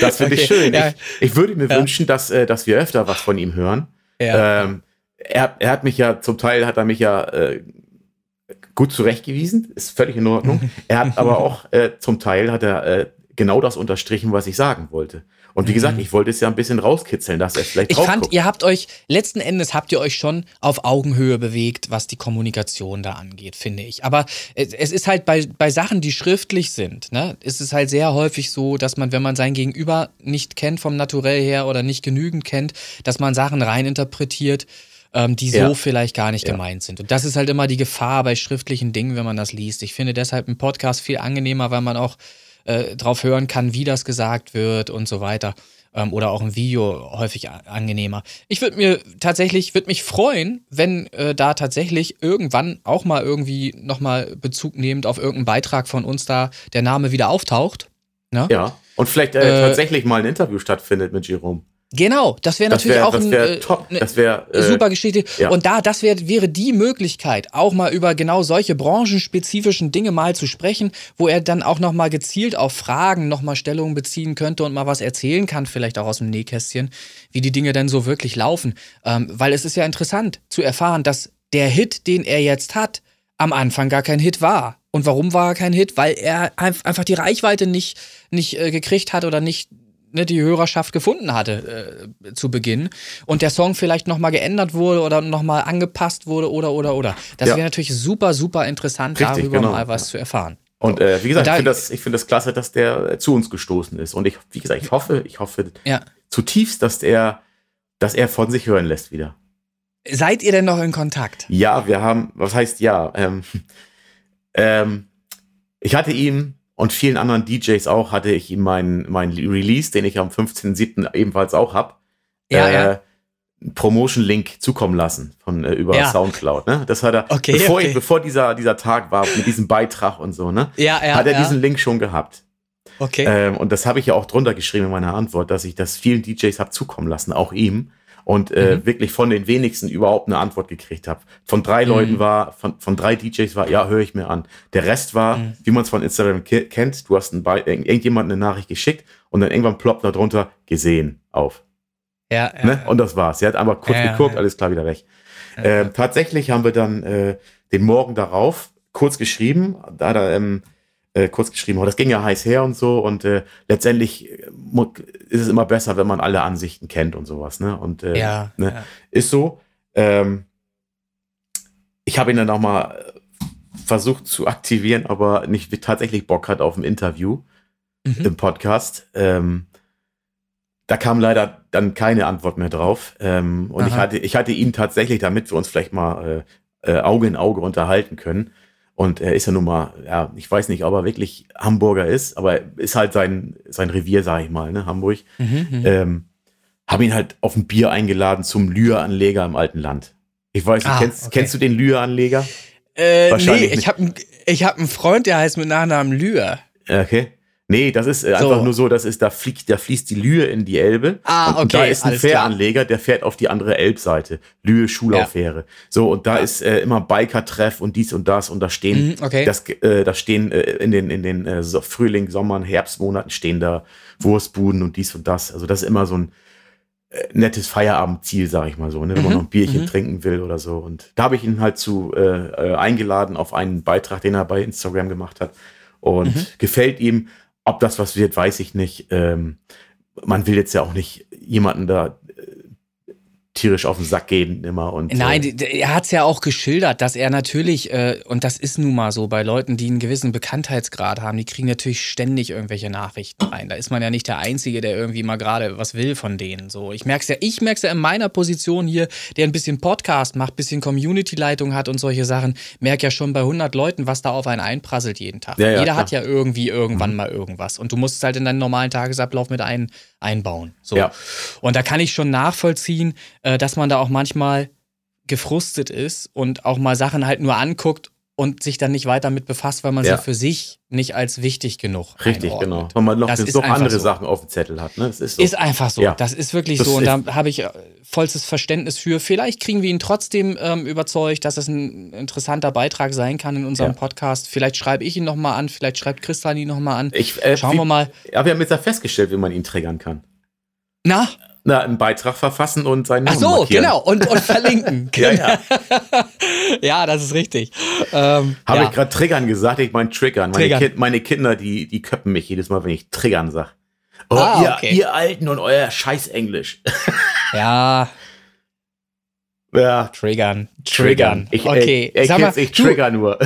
Das finde okay, ich schön. Ja. Ich, ich, würde mir ja. wünschen, dass, äh, dass wir öfter was von ihm hören. Ja. Ähm, er, er hat mich ja, zum Teil hat er mich ja äh, gut zurechtgewiesen, ist völlig in Ordnung. Er hat aber auch äh, zum Teil hat er äh, genau das unterstrichen, was ich sagen wollte. Und wie gesagt, mhm. ich wollte es ja ein bisschen rauskitzeln, dass er vielleicht Ich fand, guckt. ihr habt euch, letzten Endes habt ihr euch schon auf Augenhöhe bewegt, was die Kommunikation da angeht, finde ich. Aber es, es ist halt bei, bei Sachen, die schriftlich sind, ne, ist es halt sehr häufig so, dass man, wenn man sein Gegenüber nicht kennt vom Naturell her oder nicht genügend kennt, dass man Sachen reininterpretiert ähm, die so ja. vielleicht gar nicht ja. gemeint sind. Und das ist halt immer die Gefahr bei schriftlichen Dingen, wenn man das liest. Ich finde deshalb einen Podcast viel angenehmer, weil man auch äh, drauf hören kann, wie das gesagt wird und so weiter. Ähm, oder auch ein Video häufig angenehmer. Ich würde mir tatsächlich, würde mich freuen, wenn äh, da tatsächlich irgendwann auch mal irgendwie nochmal Bezug nehmend auf irgendeinen Beitrag von uns da der Name wieder auftaucht. Ne? Ja. Und vielleicht äh, äh, tatsächlich mal ein Interview stattfindet mit Jerome. Genau, das wäre natürlich wär, auch das wär ein, top. Äh, das wäre äh, super Geschichte. Ja. Und da, das wär, wäre die Möglichkeit, auch mal über genau solche branchenspezifischen Dinge mal zu sprechen, wo er dann auch noch mal gezielt auf Fragen noch mal Stellung beziehen könnte und mal was erzählen kann, vielleicht auch aus dem Nähkästchen, wie die Dinge denn so wirklich laufen. Ähm, weil es ist ja interessant zu erfahren, dass der Hit, den er jetzt hat, am Anfang gar kein Hit war. Und warum war er kein Hit? Weil er einfach die Reichweite nicht, nicht äh, gekriegt hat oder nicht ne, die Hörerschaft gefunden hatte äh, zu Beginn und der Song vielleicht nochmal geändert wurde oder nochmal angepasst wurde oder oder oder. Das ja. wäre natürlich super, super interessant, Richtig, darüber genau. mal was zu erfahren. Und äh, wie gesagt, ich finde das, find das klasse, dass der zu uns gestoßen ist. Und ich, wie gesagt, ich hoffe, ich hoffe ja. zutiefst, dass er, dass er von sich hören lässt wieder. Seid ihr denn noch in Kontakt? Ja, wir haben, was heißt ja? Ähm, ähm, ich hatte ihm und vielen anderen DJs auch hatte ich ihm meinen mein Release, den ich am 15.07. ebenfalls auch habe, ja, äh, ja. Promotion-Link zukommen lassen von äh, über ja. Soundcloud. Ne? Das hat er, okay, bevor, okay. Ich, bevor dieser, dieser Tag war mit diesem Beitrag und so, ne, ja, ja, hat er diesen Link schon gehabt. Okay. Ähm, und das habe ich ja auch drunter geschrieben in meiner Antwort, dass ich das vielen DJs habe zukommen lassen, auch ihm und äh, mhm. wirklich von den wenigsten überhaupt eine Antwort gekriegt habe. Von drei mhm. Leuten war, von, von drei DJs war, ja, höre ich mir an. Der Rest war, mhm. wie man es von Instagram kennt, du hast ein irgendjemand eine Nachricht geschickt und dann irgendwann ploppt da drunter gesehen auf. Ja, ja, ne? Und das war's. Sie hat einfach kurz ja, geguckt, alles klar wieder weg. Äh, tatsächlich haben wir dann äh, den Morgen darauf kurz geschrieben, da hat er ähm, äh, kurz geschrieben, oh, das ging ja heiß her und so und äh, letztendlich äh, ist es immer besser, wenn man alle Ansichten kennt und sowas, ne? Und äh, ja, ne? ja. ist so. Ähm, ich habe ihn dann auch mal äh, versucht zu aktivieren, aber nicht tatsächlich Bock hat auf ein Interview mhm. im Podcast. Ähm, da kam leider dann keine Antwort mehr drauf. Ähm, und ich hatte, ich hatte ihn tatsächlich, damit wir uns vielleicht mal äh, äh, Auge in Auge unterhalten können, und er ist ja nun mal, ja, ich weiß nicht, ob er wirklich Hamburger ist, aber ist halt sein, sein Revier, sag ich mal, ne, Hamburg. Mhm, mhm. ähm, habe ihn halt auf ein Bier eingeladen zum Lühe-Anleger im alten Land. Ich weiß nicht, ah, kennst, okay. kennst du den Lühe-Anleger? Äh, nee, ich habe ich hab einen Freund, der heißt mit Nachnamen Lühe. Okay. Nee, das ist äh, so. einfach nur so, das ist, da fliegt, da fließt die Lühe in die Elbe. Ah, okay. Und da ist ein Fähranleger, der fährt auf die andere Elbseite. Lühe Schulauffähre. Ja. So, und da ja. ist äh, immer Biker-Treff und dies und das und da stehen, mhm, okay. das, äh, da stehen äh, in den, in den äh, Frühling, Sommern, Herbstmonaten stehen da Wurstbuden und dies und das. Also das ist immer so ein äh, nettes Feierabendziel, sag ich mal so, ne? wenn mhm, man noch ein Bierchen mhm. trinken will oder so. Und da habe ich ihn halt zu äh, äh, eingeladen auf einen Beitrag, den er bei Instagram gemacht hat. Und mhm. gefällt ihm. Ob das was wird, weiß ich nicht. Ähm, man will jetzt ja auch nicht jemanden da tierisch auf den Sack gehen immer. Und, Nein, äh, er hat es ja auch geschildert, dass er natürlich, äh, und das ist nun mal so bei Leuten, die einen gewissen Bekanntheitsgrad haben, die kriegen natürlich ständig irgendwelche Nachrichten rein. Da ist man ja nicht der Einzige, der irgendwie mal gerade was will von denen. So, ich merke es ja, ich merke es ja in meiner Position hier, der ein bisschen Podcast macht, ein bisschen Community-Leitung hat und solche Sachen, merke ja schon bei 100 Leuten, was da auf einen einprasselt jeden Tag. Ja, ja, Jeder klar. hat ja irgendwie irgendwann mhm. mal irgendwas. Und du musst es halt in deinen normalen Tagesablauf mit ein, einbauen. So. Ja. Und da kann ich schon nachvollziehen, äh, dass man da auch manchmal gefrustet ist und auch mal Sachen halt nur anguckt und sich dann nicht weiter mit befasst, weil man ja. sie für sich nicht als wichtig genug Richtig, einordnet. genau. Weil man noch, das noch andere so. Sachen auf dem Zettel hat. Ne? Das ist, so. ist einfach so. Ja. Das ist wirklich das so. Und da habe ich äh, vollstes Verständnis für. Vielleicht kriegen wir ihn trotzdem ähm, überzeugt, dass es ein interessanter Beitrag sein kann in unserem ja. Podcast. Vielleicht schreibe ich ihn nochmal an, vielleicht schreibt Christian ihn nochmal an. Ich, äh, Schauen wie, wir mal. Ja, wir haben jetzt ja festgestellt, wie man ihn triggern kann. Na? Na, einen Beitrag verfassen und seinen Namen Ach so, markieren. genau. Und, und verlinken. ja, ja. ja, das ist richtig. Ähm, Habe ja. ich gerade triggern gesagt? Ich meine triggern. Meine, triggern. Kind, meine, Kinder, die, die köppen mich jedes Mal, wenn ich triggern sage. Oh, ah, ihr, okay. ihr Alten und euer scheiß Englisch. ja. Ja. Triggern. Triggern. Ich, okay. Ich, ich, Sag mal, ich trigger nur.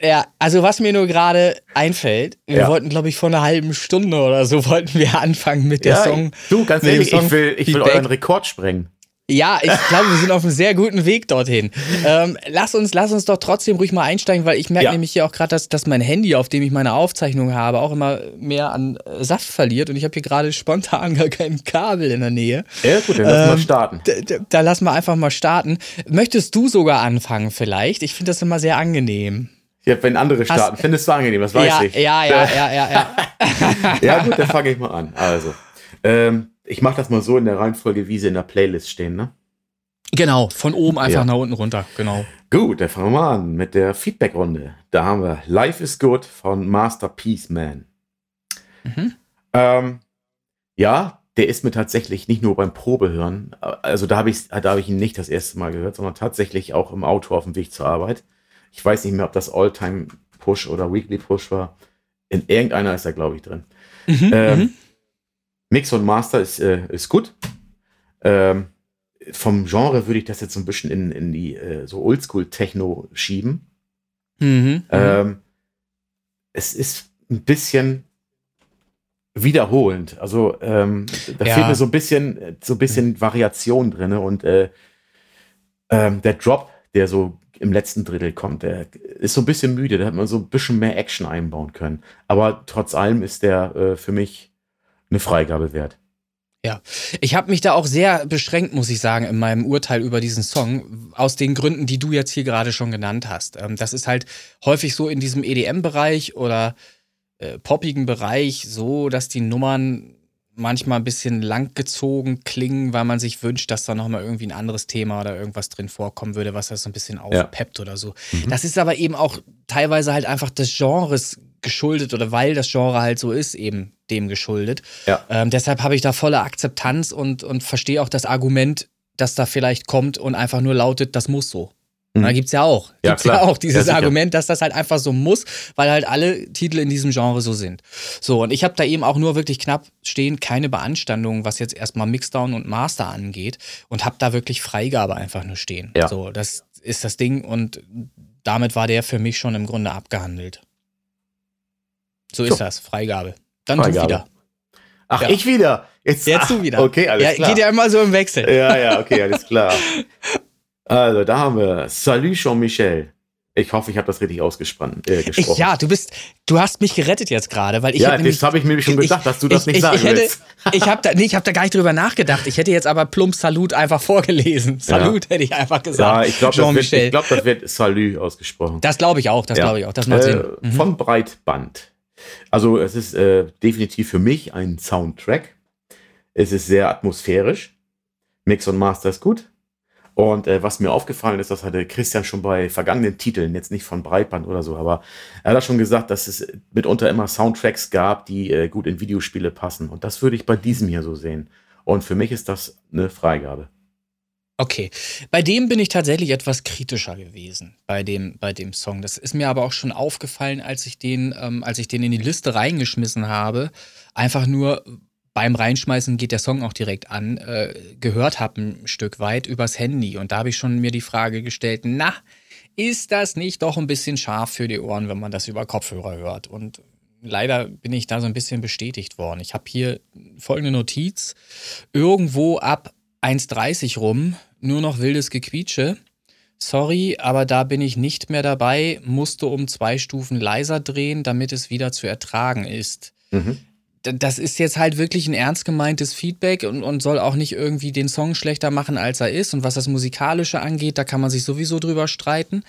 Ja, also was mir nur gerade einfällt, wir ja. wollten, glaube ich, vor einer halben Stunde oder so wollten wir anfangen mit der ja, Song. Du, ganz ehrlich, ich will, ich will euren Rekord sprengen. Ja, ich glaube, wir sind auf einem sehr guten Weg dorthin. Ähm, lass uns, lass uns doch trotzdem ruhig mal einsteigen, weil ich merke ja. nämlich hier auch gerade, dass, dass mein Handy, auf dem ich meine Aufzeichnung habe, auch immer mehr an äh, Saft verliert und ich habe hier gerade spontan gar kein Kabel in der Nähe. Ja, gut, dann lass ähm, mal starten. Da, da lass mal einfach mal starten. Möchtest du sogar anfangen vielleicht? Ich finde das immer sehr angenehm. Ja, wenn andere starten, Hast, findest du angenehm, das weiß ja, ich. Ja, ja, ja, ja, ja. ja, gut, dann fange ich mal an. Also, ähm, ich mache das mal so in der Reihenfolge, wie sie in der Playlist stehen, ne? Genau, von oben einfach ja. nach unten runter, genau. Gut, dann fangen wir mal an mit der Feedback-Runde. Da haben wir Life is Good von Masterpiece Man. Mhm. Ähm, ja, der ist mir tatsächlich nicht nur beim Probehören, also da habe ich, da hab ich ihn nicht das erste Mal gehört, sondern tatsächlich auch im Auto auf dem Weg zur Arbeit. Ich weiß nicht mehr, ob das All-Time Push oder Weekly Push war. In irgendeiner ist er, glaube ich, drin. Mhm, ähm, mhm. Mix und Master ist, äh, ist gut. Ähm, vom Genre würde ich das jetzt so ein bisschen in, in die äh, so Oldschool-Techno schieben. Mhm, mhm, ähm, es ist ein bisschen wiederholend. Also ähm, da ja. fehlt mir so ein bisschen, so ein bisschen. Variation drin. Und äh, ähm, der Drop, der so im letzten Drittel kommt, der ist so ein bisschen müde. Da hat man so ein bisschen mehr Action einbauen können. Aber trotz allem ist der äh, für mich eine Freigabe wert. Ja, ich habe mich da auch sehr beschränkt, muss ich sagen, in meinem Urteil über diesen Song, aus den Gründen, die du jetzt hier gerade schon genannt hast. Ähm, das ist halt häufig so in diesem EDM-Bereich oder äh, poppigen Bereich so, dass die Nummern manchmal ein bisschen langgezogen klingen, weil man sich wünscht, dass da nochmal irgendwie ein anderes Thema oder irgendwas drin vorkommen würde, was das so ein bisschen aufpeppt ja. oder so. Mhm. Das ist aber eben auch teilweise halt einfach des Genres geschuldet oder weil das Genre halt so ist, eben dem geschuldet. Ja. Ähm, deshalb habe ich da volle Akzeptanz und, und verstehe auch das Argument, das da vielleicht kommt und einfach nur lautet, das muss so. Mhm. Da gibt es ja auch. Gibt's ja, ja auch dieses ja, Argument, dass das halt einfach so muss, weil halt alle Titel in diesem Genre so sind. So, und ich habe da eben auch nur wirklich knapp stehen, keine Beanstandungen, was jetzt erstmal Mixdown und Master angeht und habe da wirklich Freigabe einfach nur stehen. Ja. So, das ist das Ding und damit war der für mich schon im Grunde abgehandelt. So ist das, Freigabe. Dann Freigabe. du wieder. Ach, ja. ich wieder. Jetzt, Jetzt du wieder. Okay, alles ja, klar. Geht ja immer so im Wechsel. Ja, ja, okay, alles klar. Also, da haben wir Salut Jean-Michel. Ich hoffe, ich habe das richtig ausgesprochen. Äh, ich, ja, du bist, du hast mich gerettet jetzt gerade, weil ich ja, das habe ich mir schon gedacht, ich, dass du das ich, nicht ich, sagen ich hätte, willst. Ich habe da, nee, ich habe da gar nicht drüber nachgedacht. Ich hätte jetzt aber plump Salut einfach vorgelesen. Salut ja. hätte ich einfach gesagt. Ja, ich glaube, das, wird, glaub, das wird Salut ausgesprochen. Das glaube ich auch. Das ja. glaube ich auch. Das macht äh, Sinn. Mhm. Von Breitband. Also es ist äh, definitiv für mich ein Soundtrack. Es ist sehr atmosphärisch. Mix und Master ist gut. Und äh, was mir aufgefallen ist, das hatte Christian schon bei vergangenen Titeln, jetzt nicht von Breitband oder so, aber er hat schon gesagt, dass es mitunter immer Soundtracks gab, die äh, gut in Videospiele passen. Und das würde ich bei diesem hier so sehen. Und für mich ist das eine Freigabe. Okay, bei dem bin ich tatsächlich etwas kritischer gewesen, bei dem, bei dem Song. Das ist mir aber auch schon aufgefallen, als ich den, ähm, als ich den in die Liste reingeschmissen habe. Einfach nur beim Reinschmeißen geht der Song auch direkt an, äh, gehört habe ein Stück weit übers Handy. Und da habe ich schon mir die Frage gestellt, na, ist das nicht doch ein bisschen scharf für die Ohren, wenn man das über Kopfhörer hört? Und leider bin ich da so ein bisschen bestätigt worden. Ich habe hier folgende Notiz. Irgendwo ab 1,30 rum nur noch wildes Gequietsche. Sorry, aber da bin ich nicht mehr dabei, musste um zwei Stufen leiser drehen, damit es wieder zu ertragen ist. Mhm. Das ist jetzt halt wirklich ein ernst gemeintes Feedback und, und soll auch nicht irgendwie den Song schlechter machen, als er ist. Und was das Musikalische angeht, da kann man sich sowieso drüber streiten,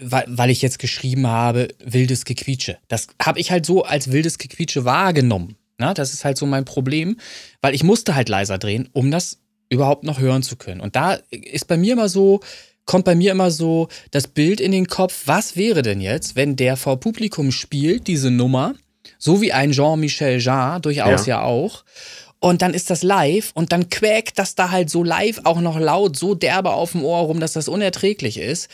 weil, weil ich jetzt geschrieben habe, wildes Gequietsche. Das habe ich halt so als wildes Gequietsche wahrgenommen. Na, das ist halt so mein Problem, weil ich musste halt leiser drehen, um das überhaupt noch hören zu können. Und da ist bei mir immer so, kommt bei mir immer so das Bild in den Kopf, was wäre denn jetzt, wenn der vor Publikum spielt, diese Nummer, so wie ein Jean-Michel Jarre durchaus ja. ja auch. Und dann ist das live und dann quäkt das da halt so live auch noch laut, so derbe auf dem Ohr rum, dass das unerträglich ist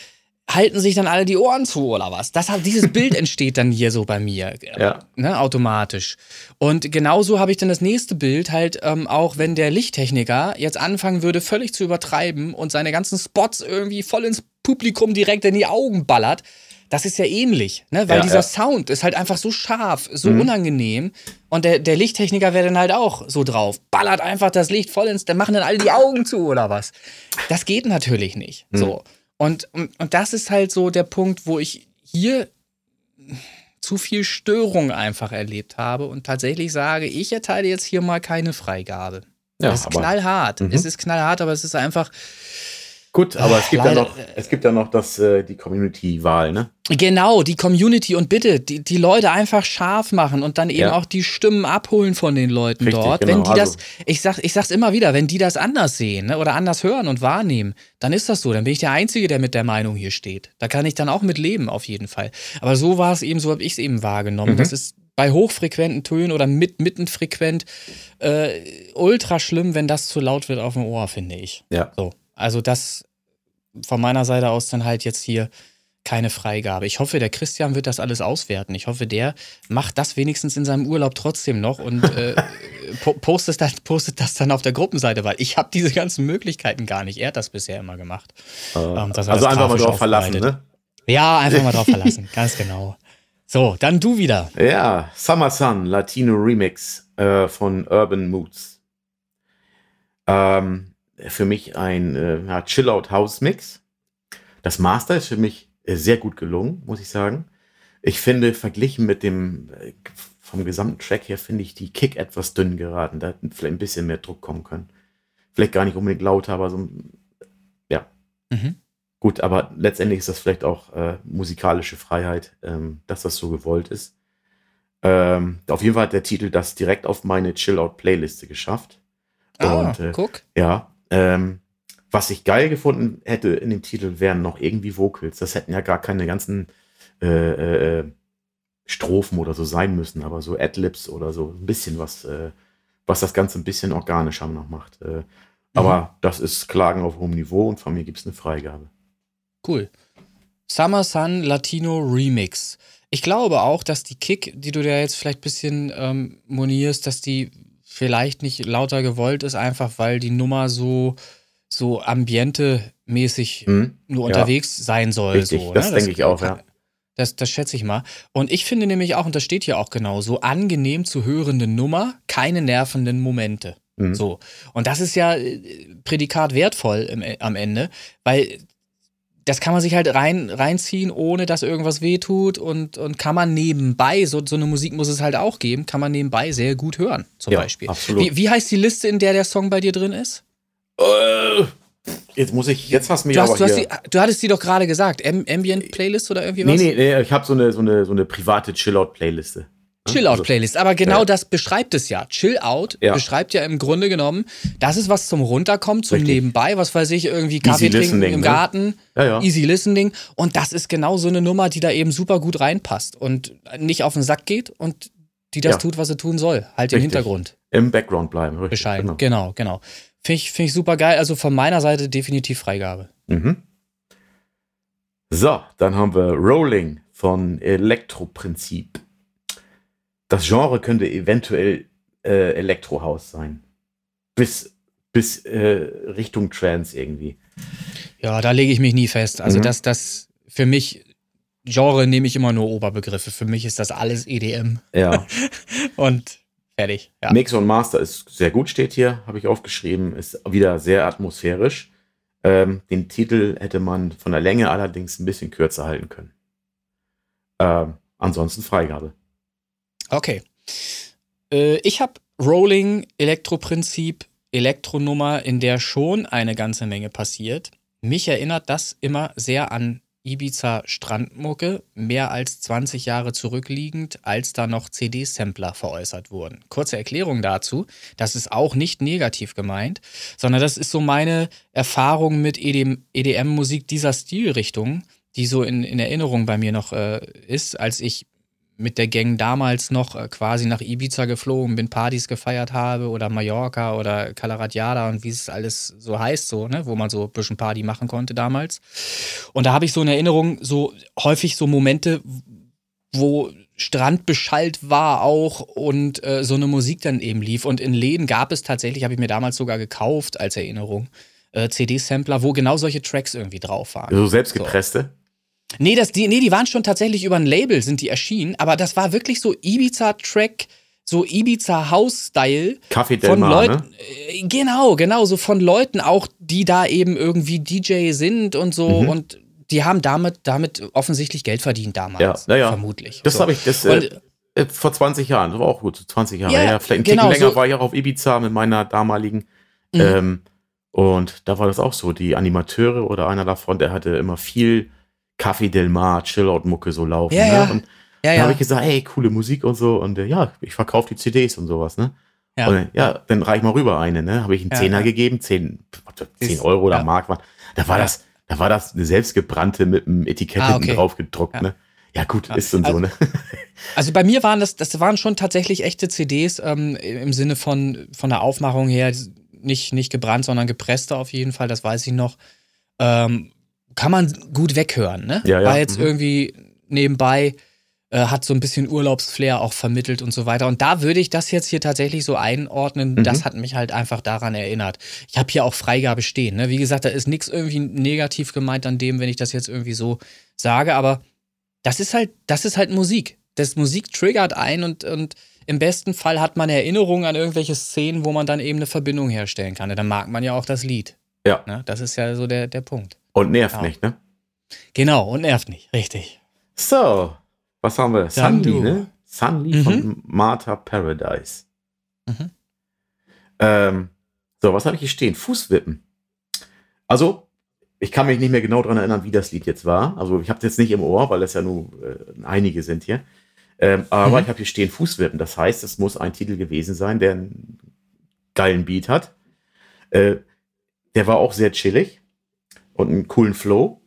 halten sich dann alle die Ohren zu oder was? Das dieses Bild entsteht dann hier so bei mir, ja. ne, automatisch. Und genauso habe ich dann das nächste Bild halt ähm, auch, wenn der Lichttechniker jetzt anfangen würde, völlig zu übertreiben und seine ganzen Spots irgendwie voll ins Publikum direkt in die Augen ballert. Das ist ja ähnlich, ne? weil ja, dieser ja. Sound ist halt einfach so scharf, so mhm. unangenehm. Und der, der Lichttechniker wäre dann halt auch so drauf. Ballert einfach das Licht voll ins, dann machen dann alle die Augen zu oder was. Das geht natürlich nicht. Mhm. So. Und, und, und das ist halt so der Punkt, wo ich hier zu viel Störung einfach erlebt habe und tatsächlich sage, ich erteile jetzt hier mal keine Freigabe. Ja, es ist knallhart. Mhm. Es ist knallhart, aber es ist einfach, Gut, aber es gibt Leider, ja noch, es gibt ja noch das, äh, die Community-Wahl, ne? Genau, die Community und bitte die, die Leute einfach scharf machen und dann eben ja. auch die Stimmen abholen von den Leuten Richtig, dort. Genau. Wenn die also. das, ich sag, ich sag's immer wieder, wenn die das anders sehen ne, oder anders hören und wahrnehmen, dann ist das so. Dann bin ich der Einzige, der mit der Meinung hier steht. Da kann ich dann auch mit leben, auf jeden Fall. Aber so war es eben, so habe ich es eben wahrgenommen. Mhm. Das ist bei hochfrequenten Tönen oder mit, mittenfrequent äh, ultra schlimm, wenn das zu laut wird auf dem Ohr, finde ich. Ja. So. Also das von meiner Seite aus dann halt jetzt hier keine Freigabe. Ich hoffe, der Christian wird das alles auswerten. Ich hoffe, der macht das wenigstens in seinem Urlaub trotzdem noch und äh, postet, das, postet das dann auf der Gruppenseite, weil ich habe diese ganzen Möglichkeiten gar nicht. Er hat das bisher immer gemacht. Äh, also einfach mal drauf verlassen, ne? Ja, einfach mal drauf verlassen, ganz genau. So, dann du wieder. Ja, Summer Sun, Latino Remix äh, von Urban Moods. Ähm, für mich ein äh, ja, Chill-Out-House-Mix. Das Master ist für mich äh, sehr gut gelungen, muss ich sagen. Ich finde, verglichen mit dem, äh, vom gesamten Track her, finde ich die Kick etwas dünn geraten. Da hätte vielleicht ein bisschen mehr Druck kommen können. Vielleicht gar nicht unbedingt lauter, aber so, ja. Mhm. Gut, aber letztendlich ist das vielleicht auch äh, musikalische Freiheit, ähm, dass das so gewollt ist. Ähm, auf jeden Fall hat der Titel das direkt auf meine Chill-Out-Playliste geschafft. Ah, Und, äh, guck. Ja, ähm, was ich geil gefunden hätte in dem Titel wären noch irgendwie Vocals. Das hätten ja gar keine ganzen äh, äh, Strophen oder so sein müssen, aber so Adlibs oder so ein bisschen was, äh, was das Ganze ein bisschen organischer noch macht. Äh, mhm. Aber das ist Klagen auf hohem Niveau und von mir gibt es eine Freigabe. Cool. Summer Sun Latino Remix. Ich glaube auch, dass die Kick, die du da jetzt vielleicht ein bisschen ähm, monierst, dass die vielleicht nicht lauter gewollt ist, einfach weil die Nummer so, so ambiente-mäßig hm, nur unterwegs ja. sein soll. Richtig, so, das, ne? das denke ich auch, ja. Das, das schätze ich mal. Und ich finde nämlich auch, und das steht hier auch genau, so angenehm zu hörende Nummer, keine nervenden Momente. Mhm. So. Und das ist ja äh, Prädikat wertvoll im, am Ende, weil das kann man sich halt rein, reinziehen, ohne dass irgendwas wehtut und, und kann man nebenbei, so, so eine Musik muss es halt auch geben, kann man nebenbei sehr gut hören, zum ja, Beispiel. Absolut. Wie, wie heißt die Liste, in der der Song bei dir drin ist? Äh, jetzt muss ich, jetzt hast du mich du hast, aber du, hast die, du hattest die doch gerade gesagt, Ambient Playlist oder irgendwie was? Nee, nee, nee ich habe so eine, so, eine, so eine private Chill-Out-Playliste. Chill-Out-Playlist. Aber genau ja. das beschreibt es ja. Chill-Out ja. beschreibt ja im Grunde genommen, das ist was zum Runterkommen, zum Richtig. Nebenbei, was weiß ich, irgendwie Kaffee Easy trinken im ne? Garten. Ja, Easy Listening. Und das ist genau so eine Nummer, die da eben super gut reinpasst und nicht auf den Sack geht und die das tut, was sie tun soll. Halt Richtig. im Hintergrund. Im Background bleiben. Richtig. Bescheiden. Genau, genau. genau. Finde ich, find ich super geil. Also von meiner Seite definitiv Freigabe. Mhm. So, dann haben wir Rolling von Elektroprinzip das Genre könnte eventuell äh, Elektrohaus sein. Bis, bis äh, Richtung Trance irgendwie. Ja, da lege ich mich nie fest. Also, mhm. das, das für mich, Genre nehme ich immer nur Oberbegriffe. Für mich ist das alles EDM. Ja. Und fertig. Ja. Mix und Master ist sehr gut, steht hier, habe ich aufgeschrieben. Ist wieder sehr atmosphärisch. Ähm, den Titel hätte man von der Länge allerdings ein bisschen kürzer halten können. Ähm, ansonsten Freigabe. Okay. Äh, ich habe Rolling, Elektroprinzip, Elektronummer, in der schon eine ganze Menge passiert. Mich erinnert das immer sehr an Ibiza Strandmucke, mehr als 20 Jahre zurückliegend, als da noch CD-Sampler veräußert wurden. Kurze Erklärung dazu, das ist auch nicht negativ gemeint, sondern das ist so meine Erfahrung mit EDM-Musik dieser Stilrichtung, die so in, in Erinnerung bei mir noch äh, ist, als ich mit der Gang damals noch äh, quasi nach Ibiza geflogen bin, Partys gefeiert habe oder Mallorca oder Calaratiada und wie es alles so heißt, so, ne, wo man so ein bisschen Party machen konnte damals. Und da habe ich so eine Erinnerung, so häufig so Momente, wo Strand beschallt war auch und äh, so eine Musik dann eben lief. Und in Läden gab es tatsächlich, habe ich mir damals sogar gekauft als Erinnerung, äh, CD-Sampler, wo genau solche Tracks irgendwie drauf waren. So selbstgepresste? So. Nee, das, die, nee, die waren schon tatsächlich über ein Label, sind die erschienen, aber das war wirklich so Ibiza-Track, so Ibiza-House-Style. Kaffee Del von Leuten. Ne? Äh, genau, genau, so von Leuten auch, die da eben irgendwie DJ sind und so mhm. und die haben damit, damit offensichtlich Geld verdient damals. Ja, naja. Vermutlich. Das so. habe ich, das, äh, äh, vor 20 Jahren, das war auch gut, 20 Jahre ja, her. Vielleicht ein genau, Ticken länger so. war ich auch auf Ibiza mit meiner damaligen. Mhm. Ähm, Und da war das auch so. Die Animateure oder einer davon, der hatte immer viel Café Del Mar, Chillout-Mucke so laufen. Ja, ne? ja. Und Ja, da ja. habe ich gesagt, ey, coole Musik und so. Und äh, ja, ich verkaufe die CDs und sowas, ne? Ja. Und, äh, ja, dann reich mal rüber eine, ne? Habe ich einen Zehner gegeben, 10, 10 Ist- Euro oder. Mark waren. Da war das, da war das eine selbstgebrannte mit einem Etikett Ah, okay. drauf gedruckt, Ja. ne? Ja, gut, ist und so, Also- ne? Also bei mir waren das, das waren schon tatsächlich echte CDs ähm, im Sinne von, von der Aufmachung her, nicht, nicht gebrannt, sondern gepresste auf jeden Fall, das weiß ich noch. Ähm, kann man gut weghören, ne? Ja, ja, War jetzt mhm. irgendwie nebenbei, äh, hat so ein bisschen Urlaubsflair auch vermittelt und so weiter. Und da würde ich das jetzt hier tatsächlich so einordnen. Mhm. Das hat mich halt einfach daran erinnert. Ich habe hier auch Freigabe stehen. Ne? Wie gesagt, da ist nichts irgendwie negativ gemeint an dem, wenn ich das jetzt irgendwie so sage, aber das ist halt, das ist halt Musik. Das Musik triggert ein und, und im besten Fall hat man Erinnerungen an irgendwelche Szenen, wo man dann eben eine Verbindung herstellen kann. Dann mag man ja auch das Lied. Ja. Ne? Das ist ja so der, der Punkt. Und nervt Ja. nicht, ne? Genau, und nervt nicht, richtig. So, was haben wir? Du. ne? Sunly Mhm. von Martha Paradise. Mhm. Ähm, so, was habe ich hier stehen? Fußwippen. Also, ich kann mich nicht mehr genau daran erinnern, wie das Lied jetzt war. Also, ich habe es jetzt nicht im Ohr, weil es ja nur äh, einige sind hier. Ähm, aber Mhm. ich habe hier stehen Fußwippen. Das heißt, es muss ein Titel gewesen sein, der einen geilen Beat hat. Äh, der war auch sehr chillig und einen coolen Flow.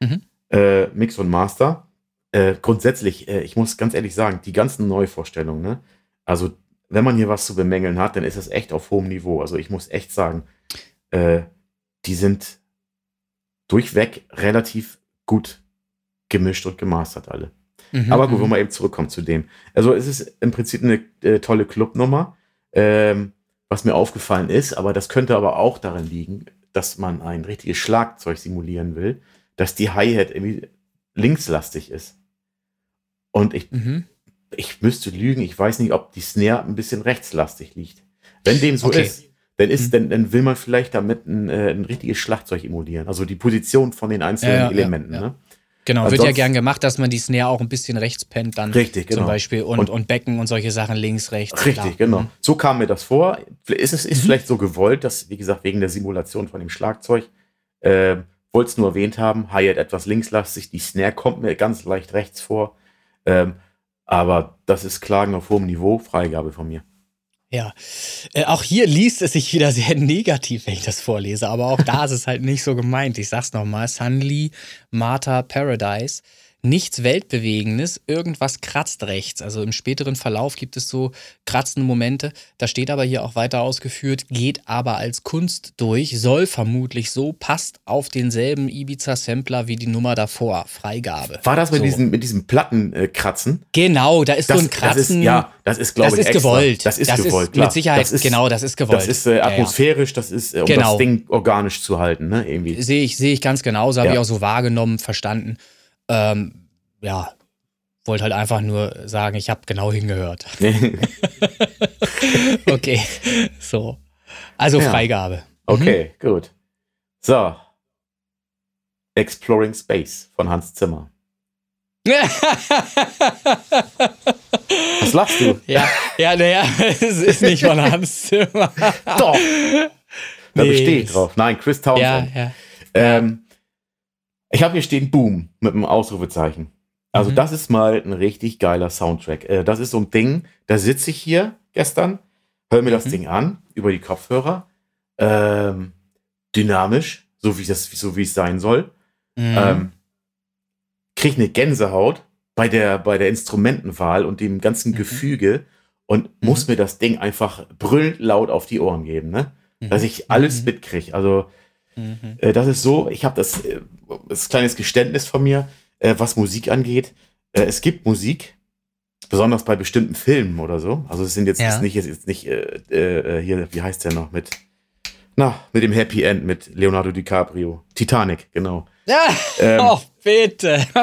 Mhm. Äh, Mix und Master. Äh, grundsätzlich, äh, ich muss ganz ehrlich sagen, die ganzen Neuvorstellungen, ne? Also, wenn man hier was zu bemängeln hat, dann ist es echt auf hohem Niveau. Also, ich muss echt sagen, äh, die sind durchweg relativ gut gemischt und gemastert alle. Mhm, Aber gut, mhm. wenn wir eben zurückkommen zu dem. Also es ist im Prinzip eine äh, tolle Clubnummer, ähm, was mir aufgefallen ist, aber das könnte aber auch daran liegen, dass man ein richtiges Schlagzeug simulieren will, dass die Hi-Hat irgendwie linkslastig ist. Und ich, Mhm. ich müsste lügen, ich weiß nicht, ob die Snare ein bisschen rechtslastig liegt. Wenn dem so Okay. ist, dann, ist Mhm. dann, dann will man vielleicht damit ein, äh, ein richtiges Schlagzeug emulieren. Also die Position von den einzelnen Ja, ja, ja, Elementen. ja. Ne? Genau, wird ja Ansonsten- gern gemacht, dass man die Snare auch ein bisschen rechts pennt dann Richtig, genau. zum Beispiel und, Und- und, Becken und solche Sachen links, rechts. Richtig, klar. genau. Mhm. So kam mir das vor. Ist es ist Mhm. vielleicht so gewollt, dass, wie gesagt, wegen der Simulation von dem Schlagzeug, äh, wollte es nur erwähnt haben, Hi-Hat etwas linkslastig, die Snare kommt mir ganz leicht rechts vor. Ähm, aber das ist Klagen auf hohem Niveau, Freigabe von mir. Ja, äh, auch hier liest es sich wieder sehr negativ, wenn ich das vorlese, aber auch da ist es halt nicht so gemeint. Ich sag's nochmal, Sunly, Martha, Paradise. Nichts Weltbewegendes, irgendwas kratzt rechts. Also im späteren Verlauf gibt es so kratzende Momente. Da steht aber hier auch weiter ausgeführt, geht aber als Kunst durch, soll vermutlich so, passt auf denselben Ibiza-Sampler wie die Nummer davor. Freigabe. War das mit So. diesen, mit diesem Plattenkratzen? Genau, da ist Das, so ein das Kratzen. ist, ja, das ist, glaube das ich, ist extra. gewollt. Das ist gewollt, klar. Mit Sicherheit, das ist, genau, das ist gewollt. Das ist äh, atmosphärisch, das ist, äh, um Genau. das Ding organisch zu halten, ne? Irgendwie. Sehe ich, sehe ich ganz genauso, habe Ja. ich auch so wahrgenommen, verstanden. Ähm, ja, wollte halt einfach nur sagen, ich habe genau hingehört. Okay, so. Also Ja. Freigabe. okay, gut. So. Exploring Space von Hans Zimmer. Was lachst du? ja, ja, naja, es ist nicht von Hans Zimmer. Doch. Da Nee, es- drauf. Nein, Chris Ja, Townsend. ja. Ähm, ich habe hier stehen Boom mit einem Ausrufezeichen. Also Mhm. das ist mal ein richtig geiler Soundtrack. Äh, das ist so ein Ding, da sitze ich hier gestern, höre mir das Mhm. Ding an über die Kopfhörer. Ähm, dynamisch, so wie das, so wie es sein soll. Mhm. Ähm, krieg eine Gänsehaut bei der, bei der Instrumentenwahl und dem ganzen Mhm. Gefüge und muss mir das Ding einfach brüllend laut auf die Ohren geben, ne? Dass ich alles Mhm. mitkriege. Also, Mhm. äh, das ist so, ich habe das, äh, das kleines Geständnis von mir, äh, was Musik angeht. Es gibt Musik, besonders bei bestimmten Filmen oder so. Also es sind jetzt, Ja. ist nicht, ist jetzt nicht äh, hier, wie heißt der noch mit, na, mit dem Happy End mit Leonardo DiCaprio. Titanic, genau. Ja, Ähm, oh, bitte.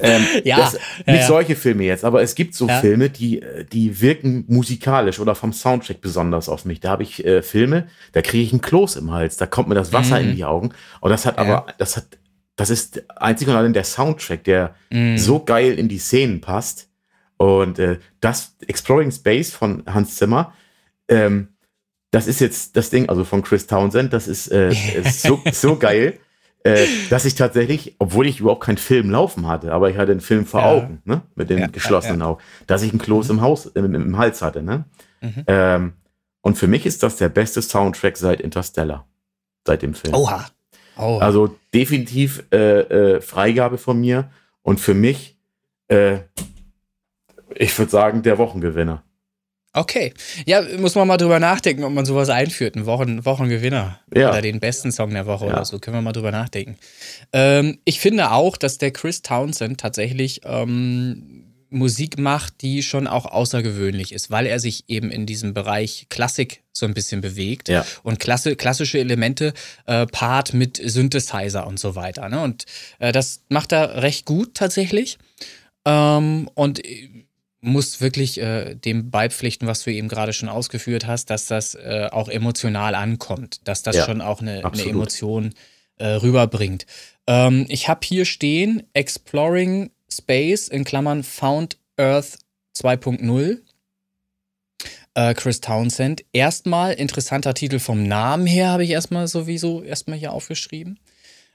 Ähm, Ja, das, ja, nicht ja. solche Filme jetzt, aber es gibt so Ja. Filme, die, die wirken musikalisch oder vom Soundtrack besonders auf mich. Da habe ich äh, Filme, da kriege ich einen Kloß im Hals, da kommt mir das Wasser Mhm. in die Augen. Und das hat Ja. aber, das hat, das ist einzig und allein der Soundtrack, der Mhm. so geil in die Szenen passt. Und äh, das Exploring Space von Hans Zimmer, ähm, das ist jetzt das Ding, also von Chris Townsend, das ist, äh, ist so, so geil, äh, dass ich tatsächlich, obwohl ich überhaupt keinen Film laufen hatte, aber ich hatte einen Film vor ja. Augen, ne? mit den ja, geschlossenen ja, Augen, dass ich einen Kloß mhm. im, Haus, im, im, Hals hatte. Ne? Mhm. Ähm, und für mich ist das der beste Soundtrack seit Interstellar, seit dem Film. Oha. Oha. Also definitiv äh, äh, Freigabe von mir und für mich, äh, ich würde sagen, der Wochengewinner. Okay. Ja, muss man mal drüber nachdenken, ob man sowas einführt. Einen Wochen, Wochengewinner. Ja. Oder den besten Song der Woche ja. oder so. Können wir mal drüber nachdenken. Ähm, ich finde auch, dass der Chris Townsend tatsächlich ähm, Musik macht, die schon auch außergewöhnlich ist, weil er sich eben in diesem Bereich Klassik so ein bisschen bewegt ja. und klasse, klassische Elemente äh, paart mit Synthesizer und so weiter. Ne? Und äh, das macht er recht gut tatsächlich. Ähm, und muss wirklich äh, dem beipflichten, was du eben gerade schon ausgeführt hast, dass das äh, auch emotional ankommt, dass das ja, schon auch eine, eine Emotion äh, rüberbringt. Ähm, ich habe hier stehen Exploring Space in Klammern Found Earth 2.0. Äh, Chris Townsend. Erstmal interessanter Titel vom Namen her, habe ich erstmal sowieso erstmal hier aufgeschrieben.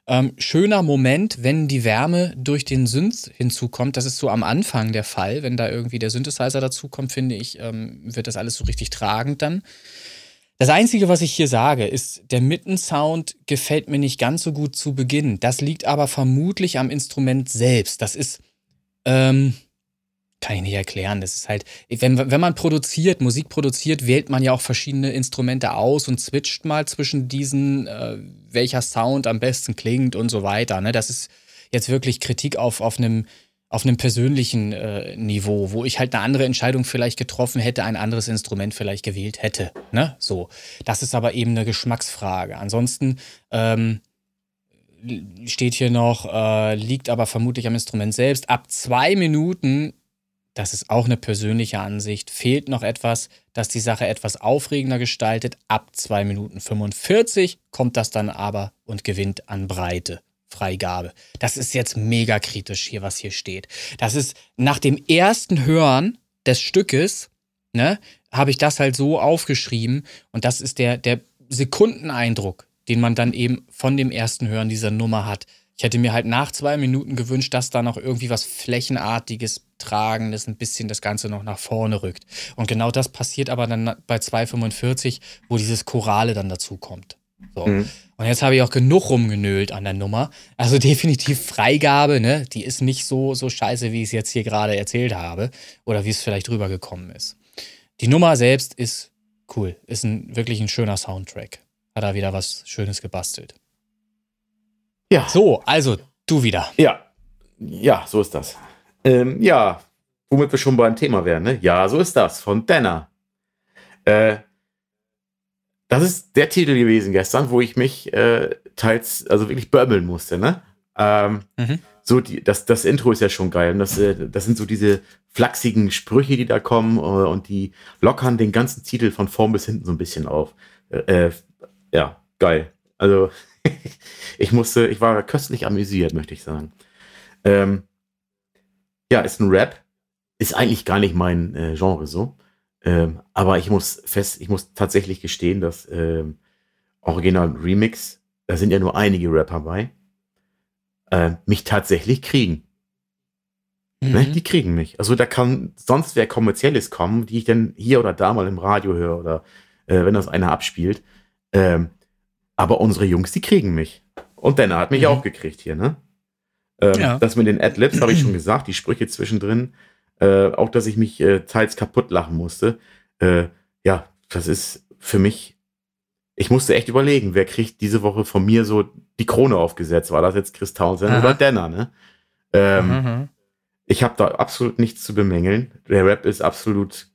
Ähm, schöner Moment, wenn die Wärme durch den Synth hinzukommt. Das ist so am Anfang der Fall. Wenn da irgendwie der Synthesizer dazukommt, finde ich, ähm, wird das alles so richtig tragend dann. Das Einzige, was ich hier sage, ist, der Mittensound gefällt mir nicht ganz so gut zu Beginn. Das liegt aber vermutlich am Instrument selbst. Das ist, ähm, kann ich nicht erklären. Das ist halt, wenn, wenn man produziert, Musik produziert, wählt man ja auch verschiedene Instrumente aus und switcht mal zwischen diesen, äh, welcher Sound am besten klingt und so weiter. Ne? Das ist jetzt wirklich Kritik auf, auf einem auf einem persönlichen äh, Niveau, wo ich halt eine andere Entscheidung vielleicht getroffen hätte, ein anderes Instrument vielleicht gewählt hätte. Ne? So. Das ist aber eben eine Geschmacksfrage. Ansonsten ähm, steht hier noch, äh, liegt aber vermutlich am Instrument selbst. Ab zwei Minuten das ist auch eine persönliche Ansicht, fehlt noch etwas, das die Sache etwas aufregender gestaltet. Ab 2 Minuten 45 kommt das dann aber und gewinnt an Breite. Freigabe. Das ist jetzt mega kritisch hier, was hier steht. Das ist nach dem ersten Hören des Stückes, ne, habe ich das halt so aufgeschrieben und das ist der, der Sekundeneindruck, den man dann eben von dem ersten Hören dieser Nummer hat. Ich hätte mir halt nach zwei Minuten gewünscht, dass da noch irgendwie was Flächenartiges, Tragendes, ein bisschen das Ganze noch nach vorne rückt. Und genau das passiert aber dann bei 2,45, wo dieses Chorale dann dazu kommt. So. Mhm. Und jetzt habe ich auch genug rumgenölt an der Nummer. Also definitiv Freigabe, ne? Die ist nicht so, so scheiße, wie ich es jetzt hier gerade erzählt habe. Oder wie es vielleicht rübergekommen ist. Die Nummer selbst ist cool. Ist ein, wirklich ein schöner Soundtrack. Hat er wieder was Schönes gebastelt. Ja. So, also du wieder. Ja. Ja, so ist das. Ähm, ja, womit wir schon beim Thema wären, ne? Ja, so ist das. Von Denner. Äh, das ist der Titel gewesen gestern, wo ich mich äh, teils, also wirklich bömmeln musste, ne? Ähm, mhm. So, die, das, das Intro ist ja schon geil. Und das, äh, das sind so diese flachsigen Sprüche, die da kommen äh, und die lockern den ganzen Titel von vorn bis hinten so ein bisschen auf. Äh, äh ja, geil. Also ich musste, ich war köstlich amüsiert, möchte ich sagen. Ähm, ja, ist ein Rap. Ist eigentlich gar nicht mein äh, Genre so. Ähm, aber ich muss fest, ich muss tatsächlich gestehen, dass ähm, Original Remix, da sind ja nur einige Rapper bei, äh, mich tatsächlich kriegen. Ne, mhm. Ne? Die kriegen mich. Also da kann sonst wer kommerzielles kommen, die ich dann hier oder da mal im Radio höre oder äh, wenn das einer abspielt. Ähm, aber unsere Jungs, die kriegen mich. Und Denner hat mich mhm. auch gekriegt hier, ne? Ähm, ja. Das mit den Adlibs habe ich schon gesagt, die Sprüche zwischendrin. Äh, auch, dass ich mich äh, teils kaputt lachen musste. Äh, ja, das ist für mich. Ich musste echt überlegen, wer kriegt diese Woche von mir so die Krone aufgesetzt? War das jetzt Chris Townsend Aha. oder Denner, ne? Ähm, mhm. Ich habe da absolut nichts zu bemängeln. Der Rap ist absolut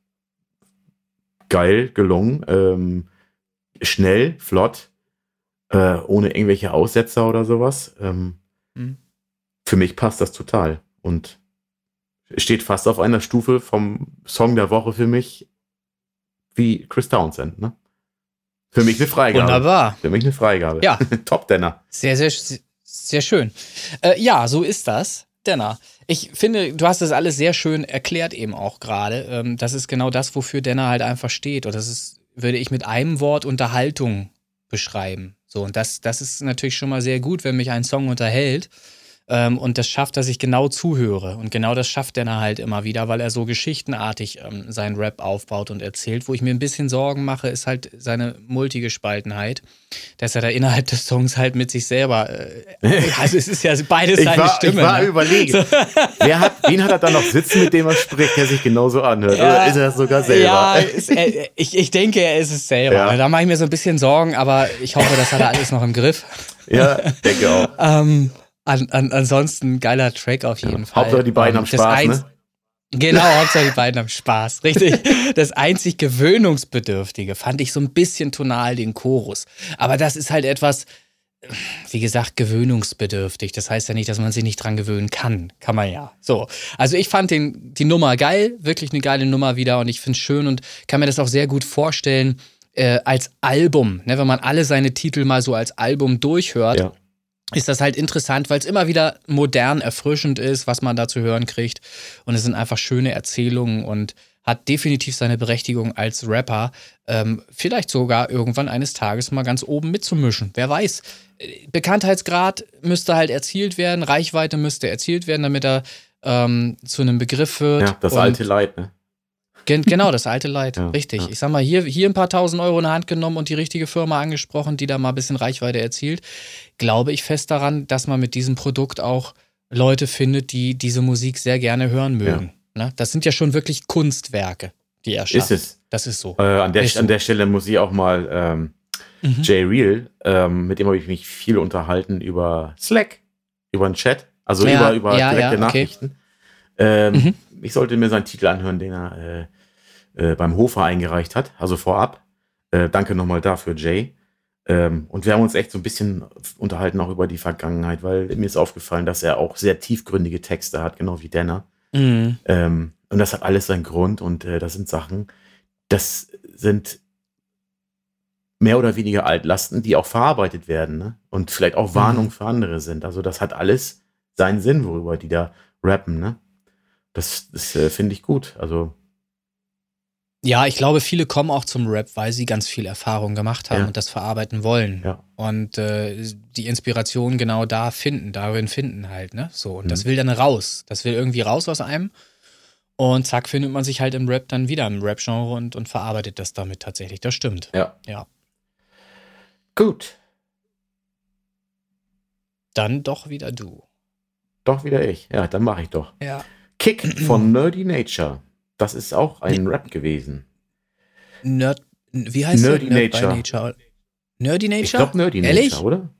geil gelungen. Ähm, schnell, flott äh, ohne irgendwelche Aussetzer oder sowas. Ähm, mhm. Für mich passt das total und steht fast auf einer Stufe vom Song der Woche für mich wie Chris Townsend. Ne? Für mich eine Freigabe. Wunderbar. Für mich eine Freigabe. Ja. Top Denner. Sehr, sehr, sehr schön. Äh, ja, so ist das. Denner. Ich finde, du hast das alles sehr schön erklärt eben auch gerade. Ähm, das ist genau das, wofür Denner halt einfach steht. Und das ist würde ich mit einem Wort Unterhaltung beschreiben. So, und das, das ist natürlich schon mal sehr gut, wenn mich ein Song unterhält. Ähm, und das schafft, dass ich genau zuhöre. Und genau das schafft er halt immer wieder, weil er so geschichtenartig ähm, seinen Rap aufbaut und erzählt. Wo ich mir ein bisschen Sorgen mache, ist halt seine Multigespaltenheit, dass er da innerhalb des Songs halt mit sich selber, äh, also es ist ja beides seine war, Stimme. Ich war ne? überlegen, wer hat, wen hat er da noch sitzen, mit dem er spricht, der sich genauso anhört? Ja, Oder ist er das sogar selber? Ja, ist, äh, ich, ich denke, er ist es selber. Ja. Da mache ich mir so ein bisschen Sorgen, aber ich hoffe, das hat er alles noch im Griff. Ja, denke auch. ähm, an, an, ansonsten geiler Track auf jeden ja, Fall. Hauptsache die beiden haben Spaß, ne? Genau, Hauptsache die beiden haben Spaß, richtig. Das einzig Gewöhnungsbedürftige fand ich so ein bisschen tonal den Chorus. Aber das ist halt etwas, wie gesagt, gewöhnungsbedürftig. Das heißt ja nicht, dass man sich nicht dran gewöhnen kann. Kann man ja. So. Also ich fand den, die Nummer geil, wirklich eine geile Nummer wieder und ich finde es schön und kann mir das auch sehr gut vorstellen äh, als Album. Ne, wenn man alle seine Titel mal so als Album durchhört. Ja ist das halt interessant, weil es immer wieder modern erfrischend ist, was man da zu hören kriegt. Und es sind einfach schöne Erzählungen und hat definitiv seine Berechtigung als Rapper, ähm, vielleicht sogar irgendwann eines Tages mal ganz oben mitzumischen. Wer weiß. Bekanntheitsgrad müsste halt erzielt werden, Reichweite müsste erzielt werden, damit er ähm, zu einem Begriff wird. Ja, das alte Leid, ne? Genau, das alte Leid, ja, richtig. Ja. Ich sag mal, hier, hier ein paar tausend Euro in der Hand genommen und die richtige Firma angesprochen, die da mal ein bisschen Reichweite erzielt. Glaube ich fest daran, dass man mit diesem Produkt auch Leute findet, die diese Musik sehr gerne hören mögen. Ja. Ne? Das sind ja schon wirklich Kunstwerke, die er schafft. Ist es. Das ist so. Äh, an, der, ist an der Stelle muss ich auch mal ähm, mhm. Jay Real, ähm, mit dem habe ich mich viel unterhalten über Slack, über den Chat, also über, über direkte Nachrichten. Okay. Ähm, mhm. Ich sollte mir seinen Titel anhören, den er äh, äh, beim Hofer eingereicht hat, also vorab. Äh, danke nochmal dafür, Jay. Ähm, und wir haben uns echt so ein bisschen unterhalten auch über die Vergangenheit, weil mir ist aufgefallen, dass er auch sehr tiefgründige Texte hat, genau wie Denner. Mhm. Ähm, und das hat alles seinen Grund und äh, das sind Sachen, das sind mehr oder weniger Altlasten, die auch verarbeitet werden ne? und vielleicht auch Warnung mhm. für andere sind. Also das hat alles seinen Sinn, worüber die da rappen. Ne? Das, das äh, finde ich gut. Also ja, ich glaube, viele kommen auch zum Rap, weil sie ganz viel Erfahrung gemacht haben ja. und das verarbeiten wollen. Ja. Und äh, die Inspiration genau da finden, darin finden halt, ne? So. Und mhm. das will dann raus. Das will irgendwie raus aus einem. Und zack, findet man sich halt im Rap dann wieder im Rap-Genre und, und verarbeitet das damit tatsächlich. Das stimmt. Ja. Ja. Gut. Dann doch wieder du. Doch wieder ich. Ja, dann mache ich doch. Ja. Kick von Nerdy Nature. Das ist auch ein nee. Rap gewesen. Nerd, wie heißt Nerdy der? Nerd Nature. Nature. Nerdy Nature? Ich glaube Nerdy Ehrlich? Nature, oder?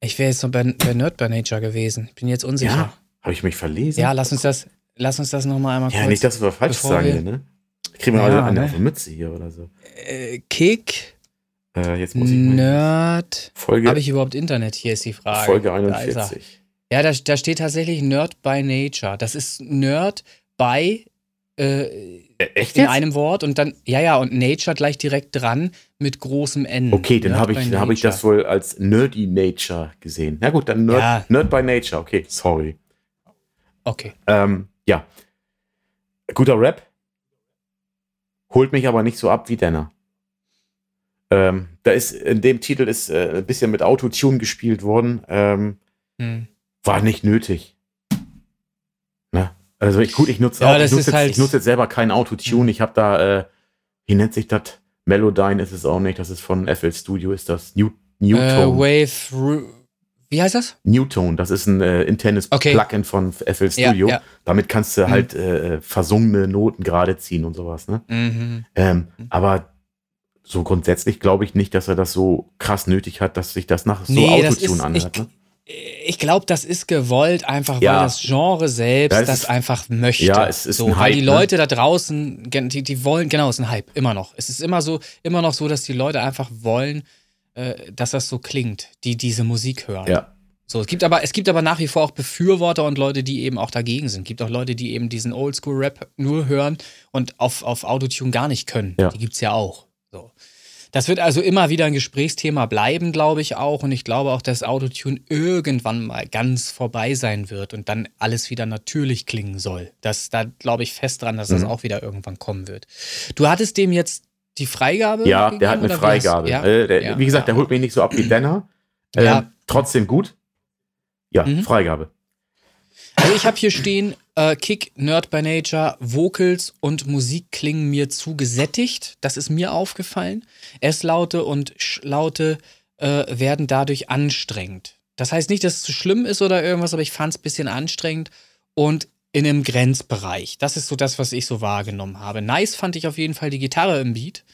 Ich wäre jetzt noch bei, bei, Nerd by Nature gewesen. Ich bin jetzt unsicher. Ja, habe ich mich verlesen? Ja, lass uns das, lass uns das nochmal einmal ja, kurz. Ja, nicht, dass wir falsch sagen, wir, ne? Kriegen wir ja, eine ne? Mütze hier oder so. Äh, Kick. Äh, jetzt muss ich Nerd. Folge. Habe ich überhaupt Internet? Hier ist die Frage. Folge 41. Ja, da, da steht tatsächlich Nerd by Nature. Das ist Nerd by äh, Echt in einem Wort und dann, ja, ja, und Nature gleich direkt dran mit großem N. Okay, dann habe ich, hab ich das wohl als Nerdy Nature gesehen. Na gut, dann Nerd, ja. Nerd by Nature. Okay, sorry. Okay. Ähm, ja. Guter Rap. Holt mich aber nicht so ab wie Denner. Ähm, da ist, in dem Titel ist äh, ein bisschen mit Autotune gespielt worden. Ähm, hm. War nicht nötig. Also ich, gut, ich nutze ja, auch, ich nutze, jetzt, halt ich nutze jetzt selber kein Autotune. Mhm. Ich habe da, äh, wie nennt sich das? Melodyne ist es auch nicht. Das ist von FL Studio, ist das New, Newtone. Uh, Wave, wie heißt das? Newtone, das ist ein äh, internes okay. Plugin von FL Studio. Ja, ja. Damit kannst du mhm. halt äh, versungene Noten gerade ziehen und sowas. Ne? Mhm. Ähm, mhm. aber so grundsätzlich glaube ich nicht, dass er das so krass nötig hat, dass sich das nach so nee, Autotune anhört. Ich, ne? Ich glaube, das ist gewollt, einfach ja. weil das Genre selbst das, das einfach möchte. Ja, es ist so, ein Hype, weil die Leute ne? da draußen, die, die wollen, genau, es ist ein Hype, immer noch. Es ist immer so, immer noch so, dass die Leute einfach wollen, äh, dass das so klingt, die diese Musik hören. Ja. So, es gibt aber, es gibt aber nach wie vor auch Befürworter und Leute, die eben auch dagegen sind. Es gibt auch Leute, die eben diesen Oldschool-Rap nur hören und auf, auf Autotune gar nicht können. Ja. Die gibt es ja auch. So. Das wird also immer wieder ein Gesprächsthema bleiben, glaube ich auch. Und ich glaube auch, dass Autotune irgendwann mal ganz vorbei sein wird und dann alles wieder natürlich klingen soll. Das, da glaube ich fest dran, dass das mhm. auch wieder irgendwann kommen wird. Du hattest dem jetzt die Freigabe? Ja, der hat eine Freigabe. Ja? Äh, der, ja, wie gesagt, ja. der holt mich nicht so ab wie Denner. Ähm. Trotzdem gut. Ja, mhm. Freigabe. Also ich habe hier stehen, äh, Kick, Nerd by Nature, Vocals und Musik klingen mir zu gesättigt. Das ist mir aufgefallen. S-Laute und Sch-Laute äh, werden dadurch anstrengend. Das heißt nicht, dass es zu schlimm ist oder irgendwas, aber ich fand es ein bisschen anstrengend und in einem Grenzbereich. Das ist so das, was ich so wahrgenommen habe. Nice fand ich auf jeden Fall die Gitarre im Beat.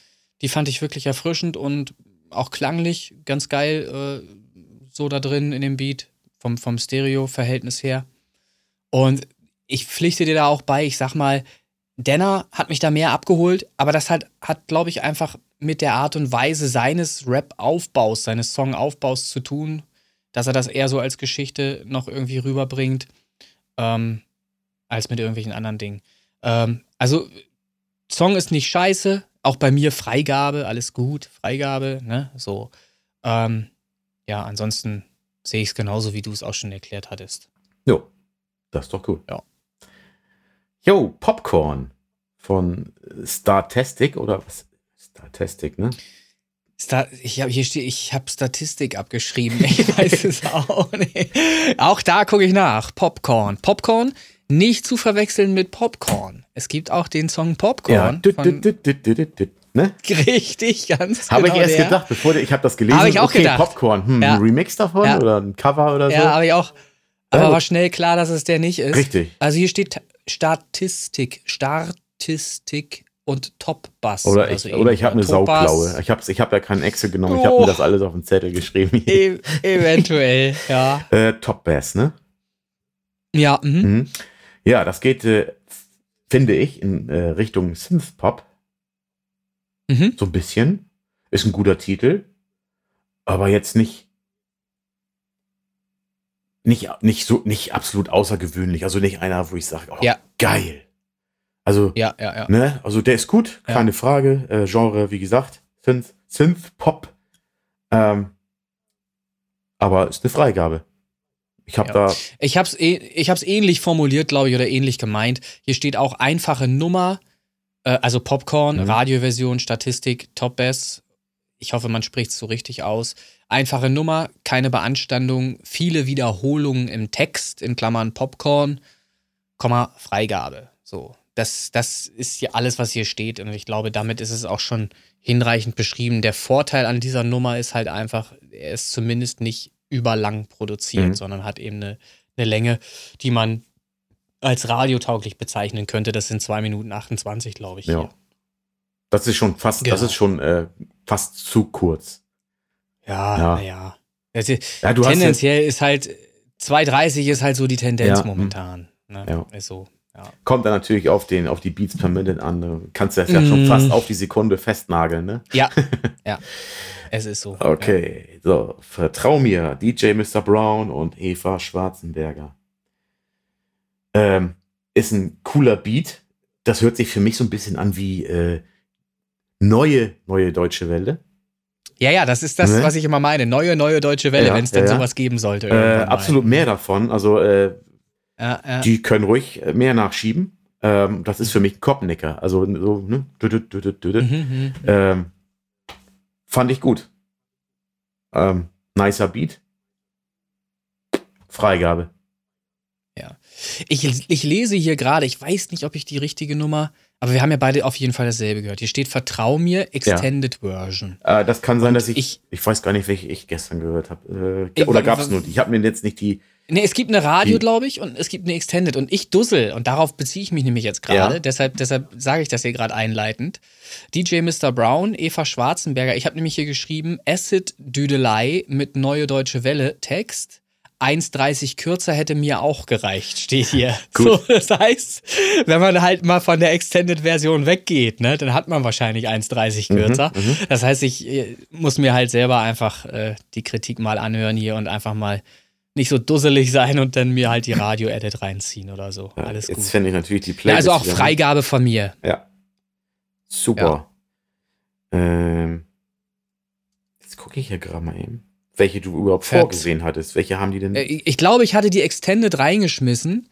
Die fand ich wirklich erfrischend und auch klanglich ganz geil äh, so da drin in dem Beat vom, vom Stereo-Verhältnis her. Und ich pflichte dir da auch bei, ich sag mal, Denner hat mich da mehr abgeholt, aber das hat, hat glaube ich, einfach mit der Art und Weise seines Rap-Aufbaus, seines Song-Aufbaus zu tun, dass er das eher so als Geschichte noch irgendwie rüberbringt, ähm, als mit irgendwelchen anderen Dingen. Ähm, also, Song ist nicht scheiße, auch bei mir Freigabe, alles gut, Freigabe, ne, so. Ähm, ja, ansonsten sehe ich es genauso, wie du es auch schon erklärt hattest. Jo, das ist doch gut. Ja. Jo, Popcorn von Startastic oder was? Startastic, ne? Star ich habe hier steht, ich habe Statistik abgeschrieben. Ich weiß es auch nicht. Auch da gucke ich nach. Popcorn. Popcorn nicht zu verwechseln mit Popcorn. Es gibt auch den Song Popcorn. Ja. Ne? Richtig, ganz Habe genau ich erst der. gedacht, bevor ich habe das gelesen. Habe ich auch okay, gedacht. Popcorn, hm, ja. ein Remix davon ja. oder ein Cover oder so. Ja, habe ich auch. Aber war schnell klar, dass es der nicht ist. Richtig. Also hier steht Statistik, Statistik und Top-Bass. Oder ich, oder ich habe eine Sauklaue. Ich habe ich hab ja keinen Excel genommen, oh. ich habe mir das alles auf den Zettel geschrieben. E eventuell, ja. Äh, Top-Bass, ne? Ja, mhm. mhm. Ja, das geht, äh, finde ich, in äh, Richtung Synth-Pop. Mhm. So ein bisschen. Ist ein guter Titel. Aber jetzt nicht, nicht, nicht so, nicht absolut außergewöhnlich. Also nicht einer, wo ich sage, oh, ja. geil. Also, ja, ja, ja. Ne? Also der ist gut, keine ja. Frage. Äh, Genre, wie gesagt, Synth, Synth Pop. Ähm, aber ist eine Freigabe. Ich habe ja. da. Ich habe es ich hab's ähnlich formuliert, glaube ich, oder ähnlich gemeint. Hier steht auch einfache Nummer, äh, also Popcorn, mhm. Radioversion, Statistik, Top Bass. Ich hoffe, man spricht es so richtig aus. Einfache Nummer, keine Beanstandung, viele Wiederholungen im Text, in Klammern Popcorn, Komma, Freigabe. So das, das ist ja alles, was hier steht. Und ich glaube, damit ist es auch schon hinreichend beschrieben. Der Vorteil an dieser Nummer ist halt einfach, er ist zumindest nicht überlang produziert, mhm. sondern hat eben eine, eine Länge, die man als radiotauglich bezeichnen könnte. Das sind 2 Minuten 28, glaube ich. Ja. Hier. Das ist schon fast, genau. das ist schon äh, fast zu kurz. Ja, naja. Na ja. ja, tendenziell ist halt 2,30 ist halt so die Tendenz ja. momentan. Ne? Ja. Ist so. Ja. Kommt dann natürlich auf, den, auf die Beats per Minute an. Du kannst das ja mm. schon fast auf die Sekunde festnageln, ne? Ja, ja. Es ist so. Okay, ja. so. Vertrau mir, DJ Mr. Brown und Eva Schwarzenberger. Ähm, ist ein cooler Beat. Das hört sich für mich so ein bisschen an wie äh, neue, neue deutsche Welle. Ja, ja, das ist das, ne? was ich immer meine. Neue, neue deutsche Welle, ja, wenn es denn ja. sowas geben sollte. Äh, absolut mehr davon. Also äh, ja. Die können ruhig mehr nachschieben. Ähm, das ist für mich ein Kopfnicker. Also so, ne? Mhm, mhm, ähm, fand ich gut. Ähm, nicer Beat. Freigabe. Ja. Ich, ich lese hier gerade, ich weiß nicht, ob ich die richtige Nummer, aber wir haben ja beide auf jeden Fall dasselbe gehört. Hier steht Vertrau mir, Extended ja. Version. Äh, das kann sein, Und dass ich, ich, ich. weiß gar nicht, welche ich gestern gehört habe. Äh, oder gab es nur die? Ich habe mir jetzt nicht die Nee, es gibt eine Radio, glaube ich, und es gibt eine Extended. Und ich dussel, und darauf beziehe ich mich nämlich jetzt gerade, ja. deshalb, deshalb sage ich das hier gerade einleitend. DJ Mr. Brown, Eva Schwarzenberger, ich habe nämlich hier geschrieben, Acid Düdelei mit Neue Deutsche Welle, Text. 1,30 kürzer hätte mir auch gereicht, steht hier. so, das heißt, wenn man halt mal von der Extended-Version weggeht, ne, dann hat man wahrscheinlich 1,30 mhm, kürzer. Mhm, das heißt, ich äh, muss mir halt selber einfach äh, die Kritik mal anhören hier und einfach mal nicht so dusselig sein und dann mir halt die Radio-Edit reinziehen oder so. Ja, Alles gut. Jetzt fände ich natürlich die Playlist. Ja, also auch Freigabe von mir. Ja. Super. Ja. Ähm, jetzt gucke ich hier gerade mal eben. Welche du überhaupt vorgesehen hattest. Welche haben die denn? Äh, ich glaube, ich hatte die Extended reingeschmissen.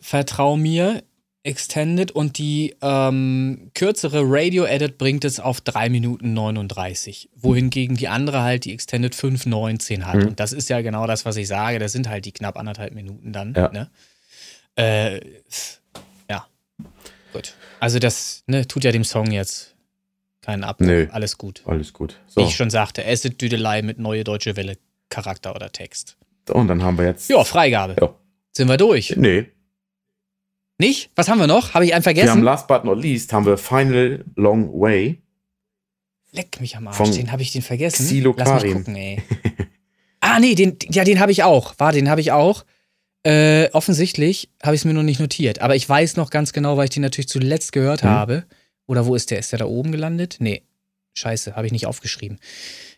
Vertrau mir. Extended und die ähm, kürzere Radio Edit bringt es auf 3 Minuten 39, wohingegen die andere halt die Extended 5,19 hat. Mhm. Und das ist ja genau das, was ich sage. Das sind halt die knapp anderthalb Minuten dann. Ja. Ne? Äh, ja. Gut. Also das ne, tut ja dem Song jetzt keinen Abbruch. Nee, alles gut. Alles gut. So. Wie ich schon sagte, Acid Düdelei mit neue deutsche Welle Charakter oder Text. Und dann haben wir jetzt. Ja, Freigabe. Ja. Sind wir durch? Nee. Nicht? Was haben wir noch? Habe ich einen vergessen? Wir haben last but not least haben wir Final Long Way. Leck mich am Arsch, den habe ich den vergessen. Xilo Lass mich gucken, ey. ah, nee, den, ja, den habe ich auch. War, den habe ich auch. Äh, offensichtlich habe ich es mir noch nicht notiert. Aber ich weiß noch ganz genau, weil ich den natürlich zuletzt gehört mhm. habe. Oder wo ist der? Ist der da oben gelandet? Nee. Scheiße, habe ich nicht aufgeschrieben.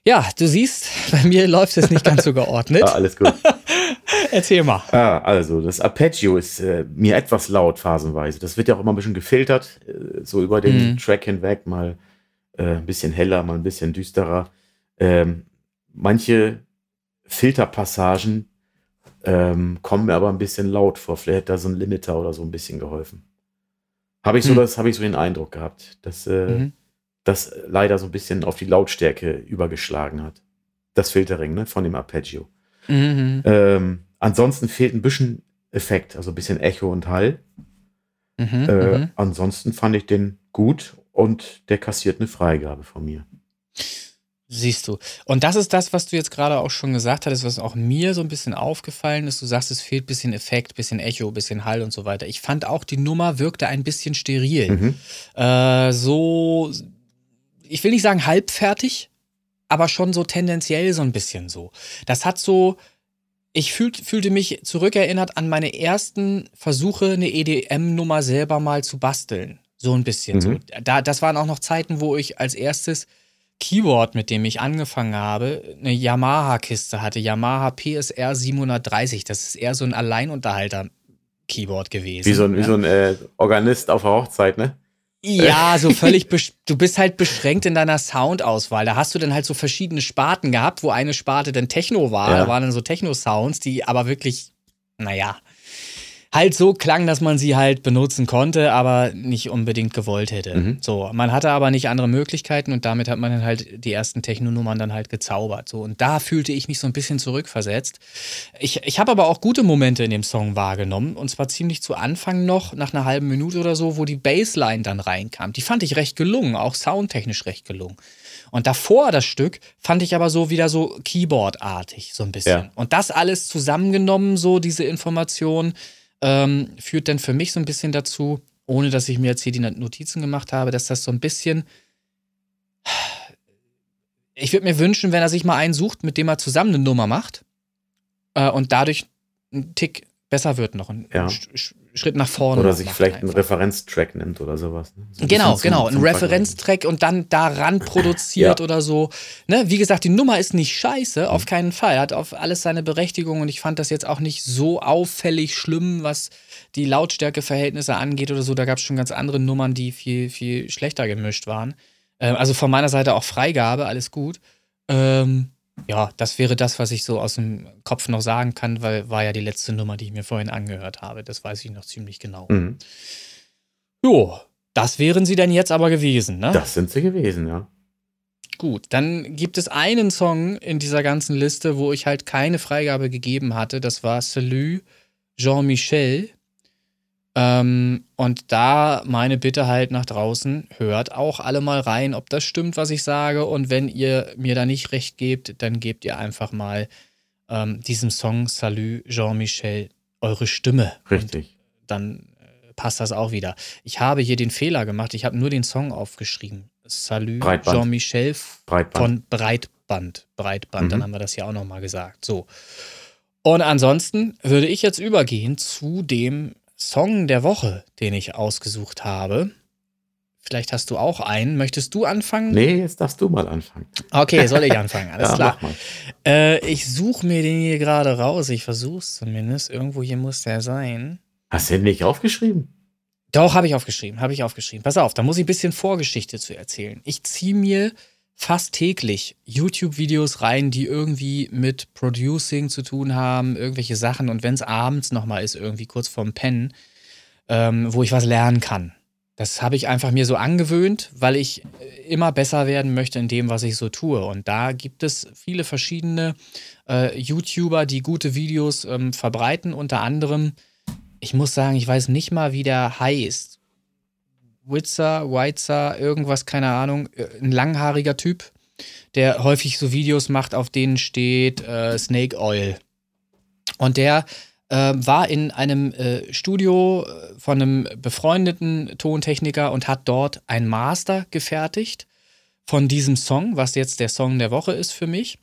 Ja, du siehst, bei mir läuft es nicht ganz so geordnet. ja, alles gut. Erzähl mal. Ah, also, das Arpeggio ist äh, mir etwas laut phasenweise. Das wird ja auch immer ein bisschen gefiltert, äh, so über den mhm. Track hinweg, mal äh, ein bisschen heller, mal ein bisschen düsterer. Ähm, manche Filterpassagen ähm, kommen mir aber ein bisschen laut vor. Vielleicht hätte da so ein Limiter oder so ein bisschen geholfen. Habe ich so, mhm. das habe ich so den Eindruck gehabt, dass äh, mhm. das leider so ein bisschen auf die Lautstärke übergeschlagen hat. Das Filtering, ne, von dem Arpeggio. Mhm. Ähm, ansonsten fehlt ein bisschen Effekt, also ein bisschen Echo und Hall. Mhm, äh, mhm. ansonsten fand ich den gut und der kassiert eine Freigabe von mir. Siehst du. Und das ist das, was du jetzt gerade auch schon gesagt hattest, was auch mir so ein bisschen aufgefallen ist. Du sagst, es fehlt ein bisschen Effekt, ein bisschen Echo, ein bisschen Hall und so weiter. Ich fand auch, die Nummer wirkte ein bisschen steril. Mhm. Äh, so, ich will nicht sagen halbfertig, aber schon so tendenziell so ein bisschen so. Das hat so, ich fühl, fühlte mich zurückerinnert an meine ersten Versuche, eine EDM-Nummer selber mal zu basteln. So ein bisschen. Mhm. So. Da, das waren auch noch Zeiten, wo ich als erstes Keyboard, mit dem ich angefangen habe, eine Yamaha-Kiste hatte. Yamaha PSR 730. Das ist eher so ein Alleinunterhalter-Keyboard gewesen. Wie so ein, ja. wie so ein äh, Organist auf der Hochzeit, ne? Ja, so völlig, du bist halt beschränkt in deiner Soundauswahl. Da hast du dann halt so verschiedene Sparten gehabt, wo eine Sparte dann Techno war. Ja. Da waren dann so Techno-Sounds, die aber wirklich, naja, halt so klang, dass man sie halt benutzen konnte, aber nicht unbedingt gewollt hätte. Mhm. So, man hatte aber nicht andere Möglichkeiten und damit hat man dann halt die ersten Techno-Nummern dann halt gezaubert. So, und da fühlte ich mich so ein bisschen zurückversetzt. Ich, ich habe aber auch gute Momente in dem Song wahrgenommen und zwar ziemlich zu Anfang noch, nach einer halben Minute oder so, wo die Bassline dann reinkam. Die fand ich recht gelungen, auch soundtechnisch recht gelungen. Und davor das Stück fand ich aber so wieder so Keyboard-artig, so ein bisschen. Ja. Und das alles zusammengenommen, so diese Informationen, ähm, führt dann für mich so ein bisschen dazu, ohne dass ich mir jetzt hier die Notizen gemacht habe, dass das so ein bisschen. Ich würde mir wünschen, wenn er sich mal einen sucht, mit dem er zusammen eine Nummer macht äh, und dadurch ein Tick besser wird noch. Ein, ja. Schritt nach vorne. Oder sich vielleicht einfach. einen Referenztrack nimmt oder sowas. Ne? So genau, genau. Ein Referenztrack und dann daran produziert ja. oder so. Ne? Wie gesagt, die Nummer ist nicht scheiße, mhm. auf keinen Fall. Hat auf alles seine Berechtigung und ich fand das jetzt auch nicht so auffällig schlimm, was die Lautstärkeverhältnisse angeht oder so. Da gab es schon ganz andere Nummern, die viel, viel schlechter gemischt waren. Ähm, also von meiner Seite auch Freigabe, alles gut. Ähm, ja, das wäre das, was ich so aus dem Kopf noch sagen kann, weil war ja die letzte Nummer, die ich mir vorhin angehört habe. Das weiß ich noch ziemlich genau. Mhm. Jo, das wären sie denn jetzt aber gewesen, ne? Das sind sie gewesen, ja. Gut, dann gibt es einen Song in dieser ganzen Liste, wo ich halt keine Freigabe gegeben hatte. Das war Salut Jean-Michel. Ähm, und da meine Bitte halt nach draußen, hört auch alle mal rein, ob das stimmt, was ich sage. Und wenn ihr mir da nicht recht gebt, dann gebt ihr einfach mal ähm, diesem Song Salut Jean-Michel eure Stimme. Richtig. Und dann äh, passt das auch wieder. Ich habe hier den Fehler gemacht, ich habe nur den Song aufgeschrieben. Salut Jean-Michel von Breitband. Breitband, mhm. dann haben wir das ja auch nochmal gesagt. So. Und ansonsten würde ich jetzt übergehen zu dem Song der Woche, den ich ausgesucht habe. Vielleicht hast du auch einen. Möchtest du anfangen? Nee, jetzt darfst du mal anfangen. Okay, soll ich anfangen? Alles ja, klar. Äh, ich suche mir den hier gerade raus. Ich versuche es zumindest. Irgendwo hier muss der sein. Hast du den nicht aufgeschrieben? Doch, habe ich aufgeschrieben. Habe ich aufgeschrieben. Pass auf, da muss ich ein bisschen Vorgeschichte zu erzählen. Ich ziehe mir fast täglich YouTube-Videos rein, die irgendwie mit Producing zu tun haben, irgendwelche Sachen. Und wenn es abends nochmal ist, irgendwie kurz vorm Pennen, ähm, wo ich was lernen kann. Das habe ich einfach mir so angewöhnt, weil ich immer besser werden möchte in dem, was ich so tue. Und da gibt es viele verschiedene äh, YouTuber, die gute Videos ähm, verbreiten. Unter anderem, ich muss sagen, ich weiß nicht mal, wie der heißt. Witzer, Weitzer, irgendwas, keine Ahnung. Äh, ein langhaariger Typ, der häufig so Videos macht, auf denen steht äh, Snake Oil. Und der äh, war in einem äh, Studio äh, von einem befreundeten Tontechniker und hat dort ein Master gefertigt von diesem Song, was jetzt der Song der Woche ist für mich.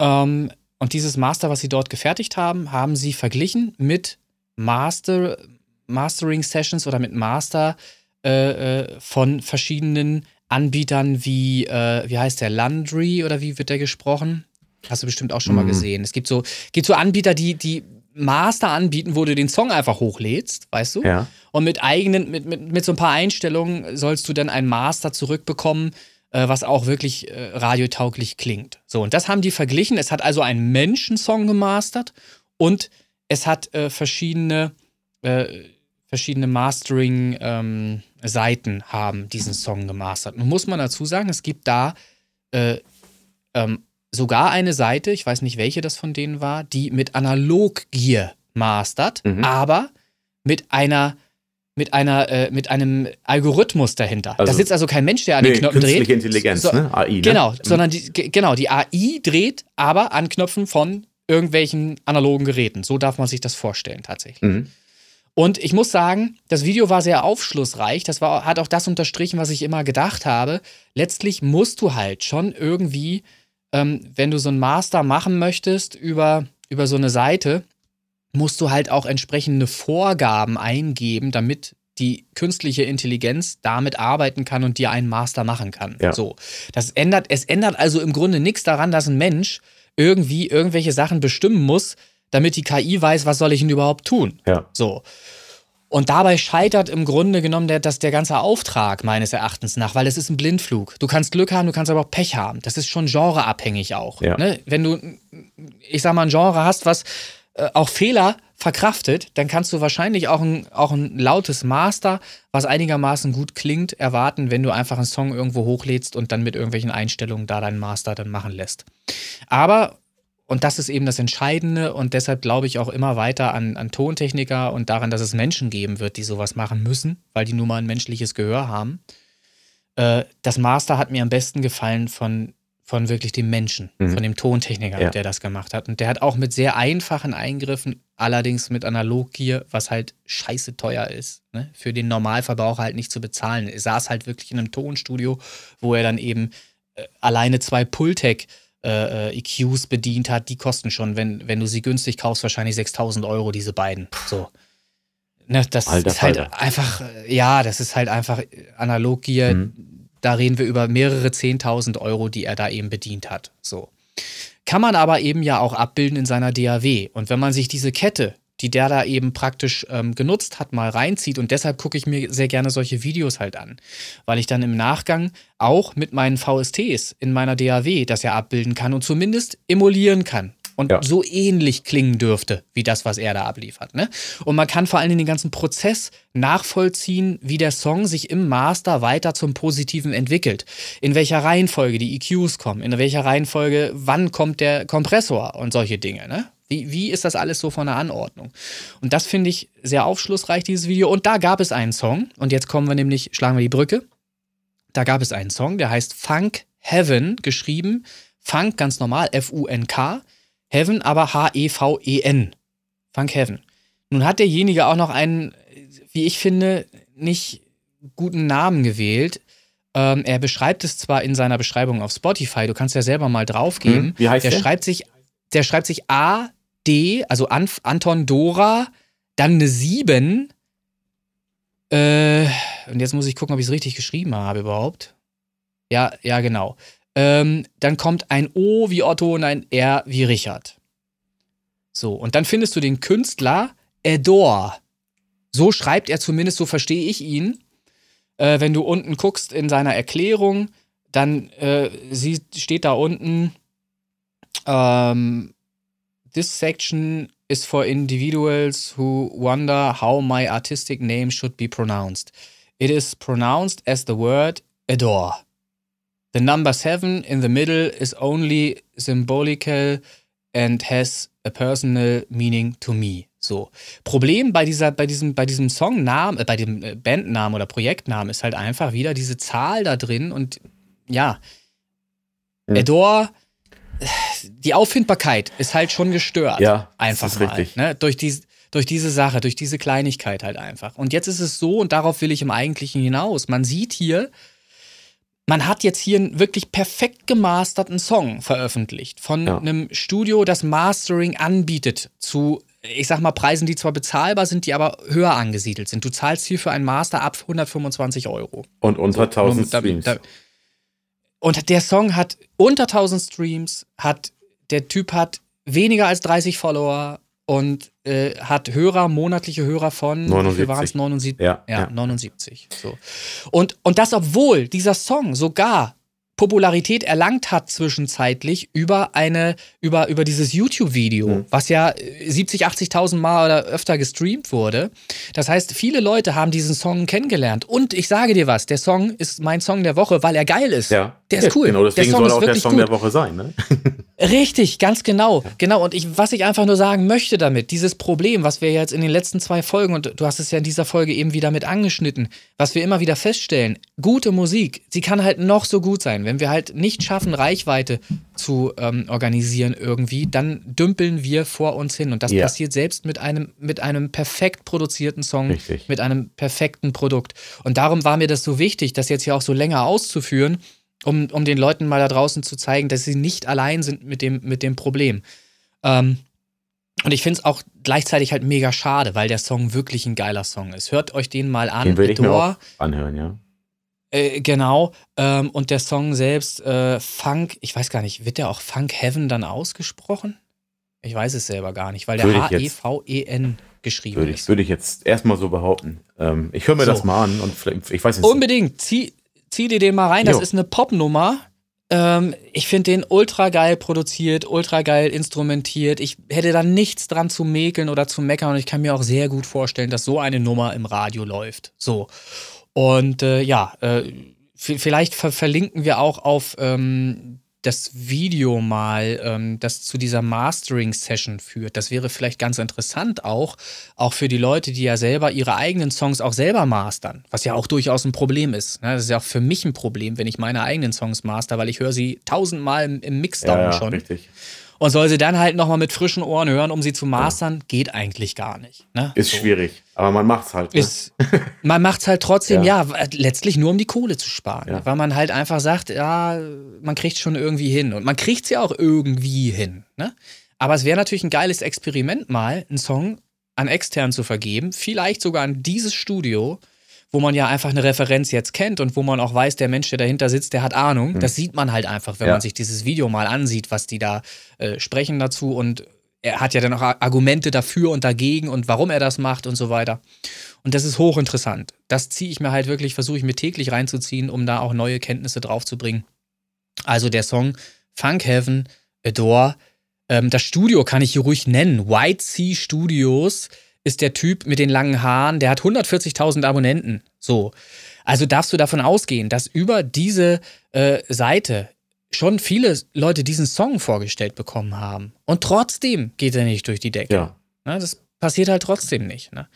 Ähm, und dieses Master, was sie dort gefertigt haben, haben sie verglichen mit Master, Mastering Sessions oder mit Master äh, äh von verschiedenen Anbietern wie, äh, wie heißt der, Landry oder wie wird der gesprochen? Hast du bestimmt auch schon mhm. mal gesehen. Es gibt so, gibt so Anbieter, die, die Master anbieten, wo du den Song einfach hochlädst, weißt du? Ja. Und mit eigenen, mit, mit, mit so ein paar Einstellungen sollst du dann ein Master zurückbekommen, äh, was auch wirklich äh, radiotauglich klingt. So, und das haben die verglichen. Es hat also einen Menschensong gemastert und es hat äh, verschiedene, äh, verschiedene Mastering-Seiten ähm, haben diesen Song gemastert. Nun muss man dazu sagen, es gibt da äh, ähm, sogar eine Seite, ich weiß nicht, welche das von denen war, die mit Analoggear mastert, mhm. aber mit einer mit einer äh, mit einem Algorithmus dahinter. Also, da sitzt also kein Mensch, der an nee, den Knöpfen dreht. Intelligenz, so, ne? AI. Ne? Genau, mhm. sondern die, genau die AI dreht, aber an Knöpfen von irgendwelchen analogen Geräten. So darf man sich das vorstellen tatsächlich. Mhm. Und ich muss sagen, das Video war sehr aufschlussreich. Das war, hat auch das unterstrichen, was ich immer gedacht habe. Letztlich musst du halt schon irgendwie ähm, wenn du so einen Master machen möchtest über, über so eine Seite, musst du halt auch entsprechende Vorgaben eingeben, damit die künstliche Intelligenz damit arbeiten kann und dir einen Master machen kann. Ja. So. Das ändert, es ändert also im Grunde nichts daran, dass ein Mensch irgendwie irgendwelche Sachen bestimmen muss, damit die KI weiß, was soll ich denn überhaupt tun. Ja. So. Und dabei scheitert im Grunde genommen der, das, der ganze Auftrag meines Erachtens nach, weil es ist ein Blindflug. Du kannst Glück haben, du kannst aber auch Pech haben. Das ist schon genreabhängig auch. Ja. Ne? Wenn du, ich sag mal, ein Genre hast, was äh, auch Fehler verkraftet, dann kannst du wahrscheinlich auch ein, auch ein lautes Master, was einigermaßen gut klingt, erwarten, wenn du einfach einen Song irgendwo hochlädst und dann mit irgendwelchen Einstellungen da deinen Master dann machen lässt. Aber und das ist eben das Entscheidende und deshalb glaube ich auch immer weiter an, an Tontechniker und daran, dass es Menschen geben wird, die sowas machen müssen, weil die nun mal ein menschliches Gehör haben. Äh, das Master hat mir am besten gefallen von, von wirklich dem Menschen, mhm. von dem Tontechniker, ja. der das gemacht hat. Und der hat auch mit sehr einfachen Eingriffen, allerdings mit Analoggear, was halt scheiße teuer ist, ne? für den Normalverbraucher halt nicht zu bezahlen. Er saß halt wirklich in einem Tonstudio, wo er dann eben äh, alleine zwei Pultec äh, äh EQs bedient hat, die kosten schon, wenn, wenn du sie günstig kaufst, wahrscheinlich 6000 Euro, diese beiden. So. Ne, das Alter, ist halt Alter. einfach, äh, ja, das ist halt einfach analog hier. Mhm. Da reden wir über mehrere 10.000 Euro, die er da eben bedient hat. So. Kann man aber eben ja auch abbilden in seiner DAW. Und wenn man sich diese Kette die der da eben praktisch ähm, genutzt hat, mal reinzieht. Und deshalb gucke ich mir sehr gerne solche Videos halt an, weil ich dann im Nachgang auch mit meinen VSTs in meiner DAW das ja abbilden kann und zumindest emulieren kann. Und ja. so ähnlich klingen dürfte, wie das, was er da abliefert. Ne? Und man kann vor allem den ganzen Prozess nachvollziehen, wie der Song sich im Master weiter zum Positiven entwickelt. In welcher Reihenfolge die EQs kommen, in welcher Reihenfolge, wann kommt der Kompressor und solche Dinge. Ne? Wie, wie ist das alles so von der Anordnung? Und das finde ich sehr aufschlussreich, dieses Video. Und da gab es einen Song. Und jetzt kommen wir nämlich, schlagen wir die Brücke. Da gab es einen Song, der heißt Funk Heaven, geschrieben. Funk ganz normal, F-U-N-K. Heaven aber H-E-V-E-N. Funk Heaven. Nun hat derjenige auch noch einen, wie ich finde, nicht guten Namen gewählt. Ähm, er beschreibt es zwar in seiner Beschreibung auf Spotify, du kannst ja selber mal draufgeben. Hm, wie heißt der? Der schreibt sich, der schreibt sich A D, also Anf Anton Dora, dann eine 7. Äh, und jetzt muss ich gucken, ob ich es richtig geschrieben habe überhaupt. Ja, ja, genau. Ähm, dann kommt ein O wie Otto und ein R wie Richard. So, und dann findest du den Künstler Edor. So schreibt er zumindest, so verstehe ich ihn. Äh, wenn du unten guckst in seiner Erklärung, dann äh, sie, steht da unten ähm, this section is for individuals who wonder how my artistic name should be pronounced. It is pronounced as the word adore. The number seven in the middle is only symbolical and has a personal meaning to me. So. Problem bei dieser, bei diesem, bei diesem Songnamen, äh, bei dem äh, Bandnamen oder Projektnamen ist halt einfach wieder diese Zahl da drin und ja, hm. Adore, die Auffindbarkeit ist halt schon gestört. Ja, einfach mal. Richtig. Ne? Durch, die, durch diese Sache, durch diese Kleinigkeit halt einfach. Und jetzt ist es so, und darauf will ich im Eigentlichen hinaus. Man sieht hier, man hat jetzt hier einen wirklich perfekt gemasterten Song veröffentlicht von ja. einem Studio, das Mastering anbietet zu, ich sag mal, Preisen, die zwar bezahlbar sind, die aber höher angesiedelt sind. Du zahlst hier für einen Master ab 125 Euro. Und unter 1000 so, Streams. Da, und der Song hat unter 1000 Streams, hat der Typ hat weniger als 30 Follower und äh, hat Hörer, monatliche Hörer von 79. waren es 79? Ja, ja, ja, 79. So. Und, und das, obwohl dieser Song sogar Popularität erlangt hat zwischenzeitlich über eine über über dieses YouTube-Video, mhm. was ja 70, 80.000 Mal oder öfter gestreamt wurde. Das heißt, viele Leute haben diesen Song kennengelernt. Und ich sage dir was, der Song ist mein Song der Woche, weil er geil ist. Ja. Der ist cool. Genau, deswegen der Song soll auch der Song gut. der Woche sein. Ne? Richtig, ganz genau. Genau. Und ich, was ich einfach nur sagen möchte damit, dieses Problem, was wir jetzt in den letzten zwei Folgen, und du hast es ja in dieser Folge eben wieder mit angeschnitten, was wir immer wieder feststellen, gute Musik, sie kann halt noch so gut sein. Wenn wir halt nicht schaffen, Reichweite zu ähm, organisieren irgendwie, dann dümpeln wir vor uns hin. Und das yeah. passiert selbst mit einem, mit einem perfekt produzierten Song, Richtig. mit einem perfekten Produkt. Und darum war mir das so wichtig, das jetzt hier auch so länger auszuführen um, um den Leuten mal da draußen zu zeigen, dass sie nicht allein sind mit dem, mit dem Problem. Ähm, und ich finde es auch gleichzeitig halt mega schade, weil der Song wirklich ein geiler Song ist. Hört euch den mal an. Den will ich mir auch anhören, ja. Äh, genau. Ähm, und der Song selbst, äh, Funk, ich weiß gar nicht, wird der auch Funk Heaven dann ausgesprochen? Ich weiß es selber gar nicht, weil der H-E-V-E-N geschrieben würde ich, ist. Würde ich jetzt erstmal so behaupten. Ähm, ich höre mir so. das mal an und vielleicht, ich weiß nicht. Unbedingt. Zieh, zieh dir den mal rein. Das jo. ist eine Popnummer. Ähm, ich finde den ultra geil produziert, ultra geil instrumentiert. Ich hätte da nichts dran zu mäkeln oder zu meckern und ich kann mir auch sehr gut vorstellen, dass so eine Nummer im Radio läuft. So. Und äh, ja, äh, vielleicht ver verlinken wir auch auf ähm, das Video mal, ähm, das zu dieser Mastering-Session führt. Das wäre vielleicht ganz interessant auch, auch für die Leute, die ja selber ihre eigenen Songs auch selber mastern, was ja auch durchaus ein Problem ist. Ne? Das ist ja auch für mich ein Problem, wenn ich meine eigenen Songs master, weil ich höre sie tausendmal im, im Mixdown ja, ja, schon. Richtig und soll sie dann halt nochmal mit frischen Ohren hören, um sie zu mastern, ja. geht eigentlich gar nicht. Ne? Ist so. schwierig, aber man macht's halt. Ne? Ist, man macht's halt trotzdem, ja. ja. letztlich nur um die Kohle zu sparen. Ja. Weil man halt einfach sagt, ja, man kriegt schon irgendwie hin. Und man kriegt's ja auch irgendwie hin. Ne? Aber es wäre natürlich ein geiles Experiment mal, einen Song an extern zu vergeben, vielleicht sogar an dieses Studio, wo man ja einfach eine Referenz jetzt kennt und wo man auch weiß, der Mensch, der dahinter sitzt, der hat Ahnung. Mhm. Das sieht man halt einfach, wenn ja. man sich dieses Video mal ansieht, was die da äh, sprechen dazu und er hat ja dann auch Argumente dafür und dagegen und warum er das macht und so weiter. Und das ist hochinteressant. Das ziehe ich mir halt wirklich, versuche ich mir täglich reinzuziehen, um da auch neue Kenntnisse draufzubringen. Also der Song Funk Heaven, Adore. Ähm, das Studio kann ich hier ruhig nennen. White Sea Studios ist der Typ mit den langen Haaren, der hat 140.000 Abonnenten. So. Also darfst du davon ausgehen, dass über diese äh, Seite schon viele Leute diesen Song vorgestellt bekommen haben. Und trotzdem geht er nicht durch die Decke. Ja. Ne, das passiert halt trotzdem nicht. Ne?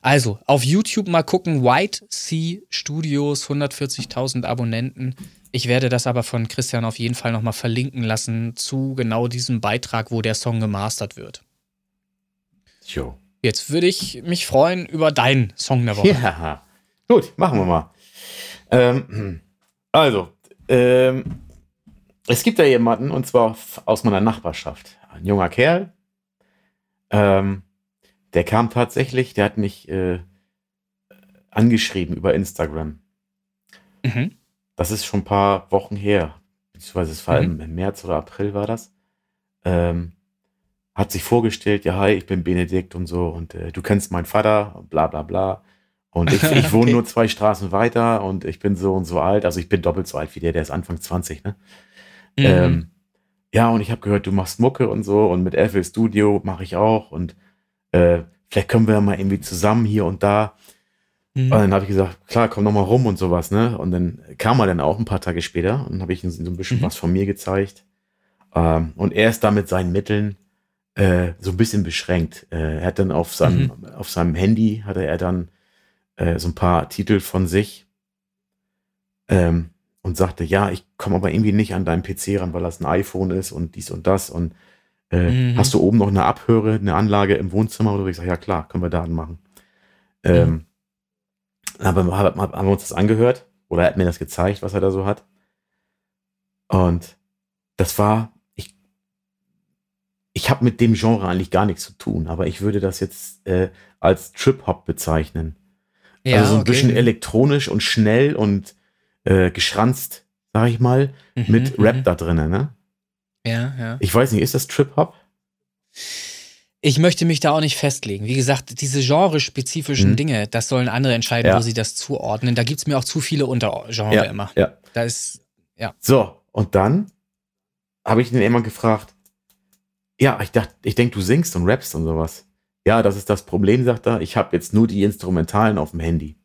Also, auf YouTube mal gucken, White Sea Studios, 140.000 Abonnenten. Ich werde das aber von Christian auf jeden Fall nochmal verlinken lassen zu genau diesem Beitrag, wo der Song gemastert wird. Jo. Jetzt würde ich mich freuen über deinen Song der Woche. Ja, gut, machen wir mal. Ähm, also, ähm, es gibt da jemanden, und zwar aus meiner Nachbarschaft. Ein junger Kerl. Ähm, der kam tatsächlich, der hat mich äh, angeschrieben über Instagram. Mhm. Das ist schon ein paar Wochen her. Beziehungsweise es war mhm. im März oder April war das. Ähm, hat sich vorgestellt, ja, hi, ich bin Benedikt und so und äh, du kennst meinen Vater, bla bla bla. Und ich, ich wohne okay. nur zwei Straßen weiter und ich bin so und so alt, also ich bin doppelt so alt wie der, der ist Anfang 20, ne? Mhm. Ähm, ja, und ich habe gehört, du machst Mucke und so und mit FL Studio mache ich auch und äh, vielleicht können wir mal irgendwie zusammen hier und da. Mhm. Und dann habe ich gesagt, klar, komm noch mal rum und sowas, ne? Und dann kam er dann auch ein paar Tage später und habe ich ihm so ein bisschen mhm. was von mir gezeigt. Ähm, und er ist da mit seinen Mitteln äh, so ein bisschen beschränkt. Äh, er hat dann auf seinem, mhm. auf seinem Handy hatte er dann äh, so ein paar Titel von sich ähm, und sagte, ja, ich komme aber irgendwie nicht an deinen PC ran, weil das ein iPhone ist und dies und das und äh, mhm. hast du oben noch eine Abhöre, eine Anlage im Wohnzimmer oder ich sage, ja klar, können wir da anmachen. Ähm, mhm. aber haben, haben wir uns das angehört oder er hat mir das gezeigt, was er da so hat. Und das war, ich, habe mit dem Genre eigentlich gar nichts zu tun, aber ich würde das jetzt äh, als Trip-Hop bezeichnen. Ja, also so ein okay. bisschen elektronisch und schnell und äh, geschranzt, sag ich mal, mhm, mit Rap mhm. da drinnen, ne? Ja, ja. Ich weiß nicht, ist das Trip-Hop? Ich möchte mich da auch nicht festlegen. Wie gesagt, diese genrespezifischen mhm. Dinge, das sollen andere entscheiden, ja. wo sie das zuordnen. Da gibt es mir auch zu viele Untergenre ja, immer. Ja. Da ist, ja. So, und dann habe ich den immer gefragt, ja, ich dachte, ich denke, du singst und rappst und sowas. Ja, das ist das Problem, sagt er. Ich habe jetzt nur die Instrumentalen auf dem Handy.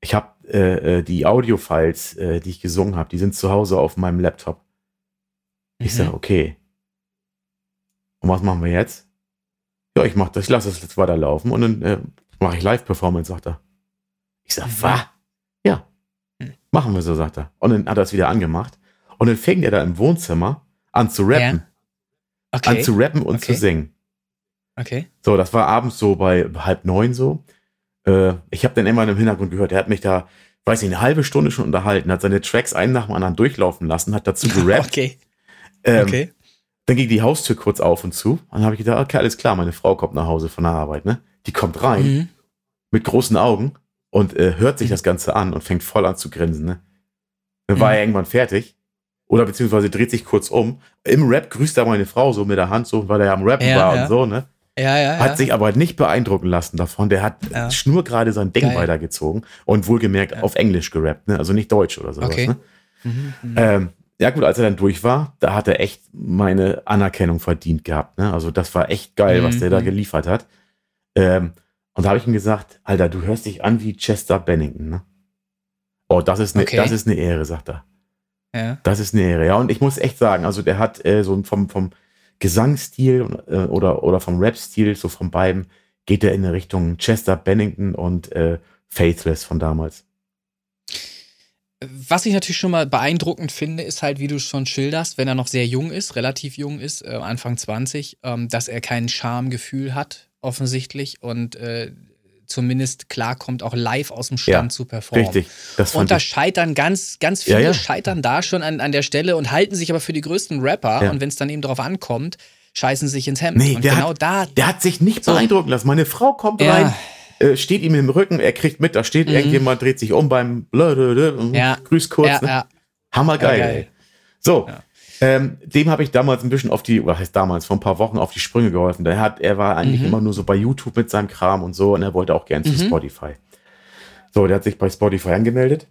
Ich habe äh, äh, die Audio-Files, äh, die ich gesungen habe, die sind zu Hause auf meinem Laptop. Ich mhm. sage, okay. Und was machen wir jetzt? Ja, ich mach das, ich lasse das jetzt weiterlaufen und dann äh, mache ich Live-Performance, sagt er. Ich sage, mhm. was? Ja. Mhm. Machen wir so, sagt er. Und dann hat er es wieder angemacht. Und dann fängt er da im Wohnzimmer an zu rappen. Ja. Okay. An zu rappen und okay. zu singen. Okay. So, das war abends so bei halb neun so. Äh, ich habe dann immer im Hintergrund gehört, er hat mich da, weiß ich, eine halbe Stunde schon unterhalten, hat seine Tracks einen nach dem anderen durchlaufen lassen, hat dazu gerappt. okay. Ähm, okay. Dann ging die Haustür kurz auf und zu. Dann habe ich gedacht, okay, alles klar, meine Frau kommt nach Hause von der Arbeit, ne? Die kommt rein mhm. mit großen Augen und äh, hört sich mhm. das Ganze an und fängt voll an zu grinsen, ne? Dann mhm. war er irgendwann fertig. Oder beziehungsweise dreht sich kurz um. Im Rap grüßt er meine Frau so mit der Hand, so, weil er ja am Rappen ja, war ja. und so, ne? Ja, ja, hat sich aber nicht beeindrucken lassen davon. Der hat ja. schnurgerade sein Ding Geil. weitergezogen und wohlgemerkt auf Englisch gerappt, ne? also nicht Deutsch oder sowas. Okay. Ne? Mhm, mhm, ähm, ja gut, als er dann durch war, da hat er echt meine Anerkennung verdient gehabt. Ne? Also das war echt geil, mhm. was der da mhm. geliefert hat. Ähm, und da habe ich ihm gesagt, Alter, du hörst dich an wie Chester Bennington. Ne? Oh, das ist eine, okay. das ist eine Ehre, sagt er. Ja. Das ist eine Ehre. Ja, und ich muss echt sagen, also der hat äh, so vom, vom Gesangsstil äh, oder, oder vom Rap-Stil, so von beiden, geht er in eine Richtung Chester Bennington und äh, Faithless von damals. Was ich natürlich schon mal beeindruckend finde, ist halt, wie du schon schilderst, wenn er noch sehr jung ist, relativ jung ist, äh, Anfang 20, ähm, dass er kein Schamgefühl hat, offensichtlich, und äh, zumindest klarkommt, auch live aus dem Stand ja, zu performen. Richtig. Das und da scheitern ganz, ganz viele ja, ja. scheitern da schon an, an der Stelle und halten sich aber für die größten Rapper. Und wenn es dann eben darauf ankommt, scheißen sich ins Hemd. Nee, und der genau hat, da. Der hat sich nicht so. beeindrucken lassen. Meine Frau kommt rein. Äh, steht ihm im Rücken, er kriegt mit, da steht mhm. irgendjemand, dreht sich um beim ja. grüßt kurz. Ne? Hammergeil. Geil. So, ähm, dem habe ich damals ein bisschen auf die, was heißt damals, vor ein paar Wochen auf die Sprünge geholfen. Der hat, er war eigentlich mhm. immer nur so bei YouTube mit seinem Kram und so und er wollte auch gern zu mhm. Spotify. So, der hat sich bei Spotify angemeldet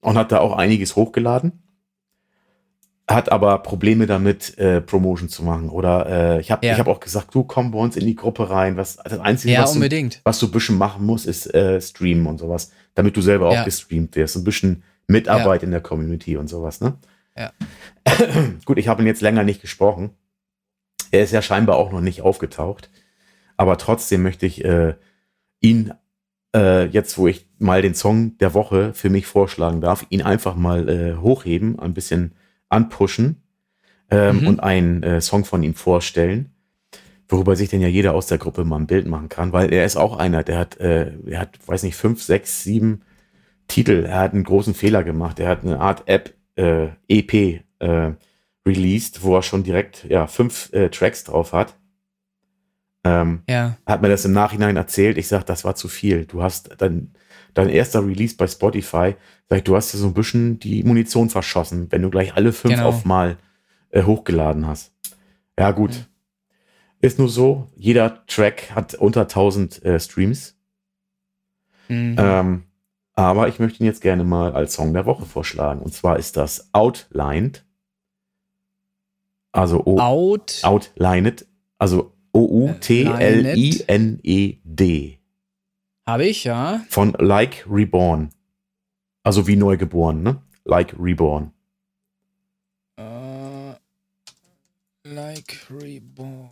und hat da auch einiges hochgeladen. Hat aber Probleme damit, äh, Promotion zu machen. Oder äh, ich habe ja. hab auch gesagt, du komm bei uns in die Gruppe rein. Was, das Einzige, ja, was, du, was, du, ein bisschen machen musst, ist äh, streamen und sowas, damit du selber ja. auch gestreamt wirst. Ein bisschen Mitarbeit in der Community und sowas, ne? Ja. Gut, ich habe ihn jetzt länger nicht gesprochen. Er ist ja scheinbar auch noch nicht aufgetaucht. Aber trotzdem möchte ich äh, ihn äh, jetzt, wo ich mal den Song der Woche für mich vorschlagen darf, ihn einfach mal äh, hochheben, ein bisschen anpushen ähm, mhm. und einen äh, Song von ihm vorstellen, worüber sich denn ja jeder aus der Gruppe mal ein Bild machen kann, weil er ist auch einer, der hat, äh, er hat, weiß nicht, fünf, sechs, sieben Titel. Er hat einen großen Fehler gemacht. Er hat eine Art App äh, EP äh, released, wo er schon direkt ja fünf äh, Tracks drauf hat. Ähm, ja. Hat mir das im Nachhinein erzählt. Ich sag, das war zu viel. Du hast dein, dein erster Release bei Spotify, sag ich, du hast ja so ein bisschen die Munition verschossen, wenn du gleich alle fünf genau. auf mal äh, hochgeladen hast. Ja, gut. Mhm. Ist nur so, jeder Track hat unter 1000 äh, Streams. Mhm. Ähm, aber ich möchte ihn jetzt gerne mal als Song der Woche vorschlagen. Und zwar ist das Outlined Also o Out. Outlined. Also O-U-T-L-I-N-E-D. Habe ich, ja. Von Like Reborn. Also wie neugeboren, ne? Like Reborn. Äh, like Reborn.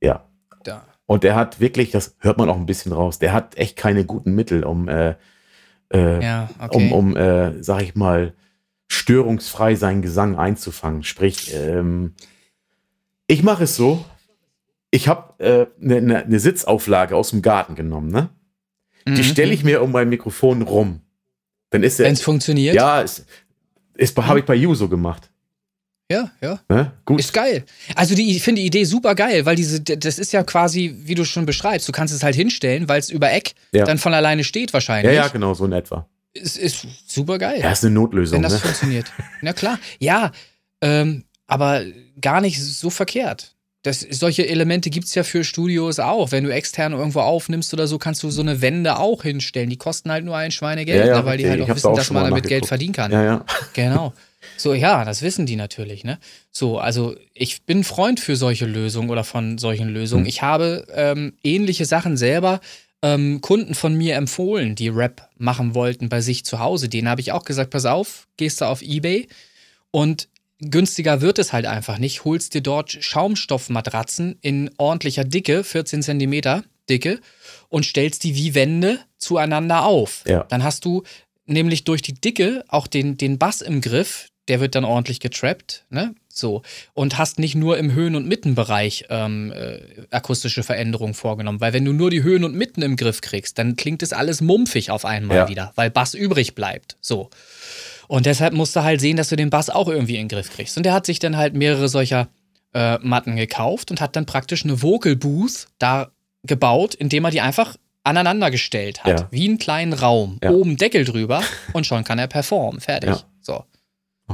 Ja. Da. Und der hat wirklich, das hört man auch ein bisschen raus, der hat echt keine guten Mittel, um, äh, äh, Ja, okay. um, um äh, sag ich mal, störungsfrei seinen Gesang einzufangen. Sprich, ähm, ich mache es so, ich habe eine äh, ne, ne Sitzauflage aus dem Garten genommen, ne? Die Mhm. stelle ich mir um mein Mikrofon rum. Dann ist. Wenn es funktioniert. Ja, ist, ist, habe ich bei You so gemacht. Ja. ja. Ne? Gut. Ist geil. Also die, ich finde die Idee super geil, weil diese, das ist ja quasi, wie du schon beschreibst, du kannst es halt hinstellen, weil es über Eck Ja. dann von alleine steht ja, wahrscheinlich. ja, genau, so in etwa. Es ist super geil. Ja, ist eine Notlösung, wenn das ne? funktioniert. Na klar. Ja, ähm, aber gar nicht so verkehrt. Das, solche Elemente gibt es ja für Studios auch. Wenn du extern irgendwo aufnimmst oder so, kannst du so eine Wände auch hinstellen. Die kosten halt nur ein Schweinegeld, Ja, ja, ne, weil die richtig. halt auch wissen, auch dass man damit Geld verdienen kann. Ja, ja. Genau. So, ja, das wissen die natürlich, ne? So, also ich bin Freund für solche Lösungen oder von solchen Lösungen. Hm. Ich habe ähm, ähnliche Sachen selber ähm, Kunden von mir empfohlen, die Rap machen wollten bei sich zu Hause. Denen habe ich auch gesagt, pass auf, gehst du auf Ebay und günstiger wird es halt einfach nicht. Holst dir dort Schaumstoffmatratzen in ordentlicher Dicke, 14 Zentimeter Dicke und stellst die wie Wände zueinander auf. Ja. Dann hast du nämlich durch die Dicke auch den, den Bass im Griff, der wird dann ordentlich getrappt, ne? So. Und hast nicht nur im Höhen- und Mittenbereich ähm, äh, akustische Veränderungen vorgenommen. Weil wenn du nur die Höhen und Mitten im Griff kriegst, dann klingt es alles mumpfig auf einmal Ja. wieder, weil Bass übrig bleibt. So. Und deshalb musst du halt sehen, dass du den Bass auch irgendwie in den Griff kriegst. Und der hat sich dann halt mehrere solcher äh, Matten gekauft und hat dann praktisch eine Vocal Booth da gebaut, indem er die einfach aneinander gestellt hat. Ja. Wie einen kleinen Raum. Ja. Oben Deckel drüber und schon kann er performen. Fertig. So,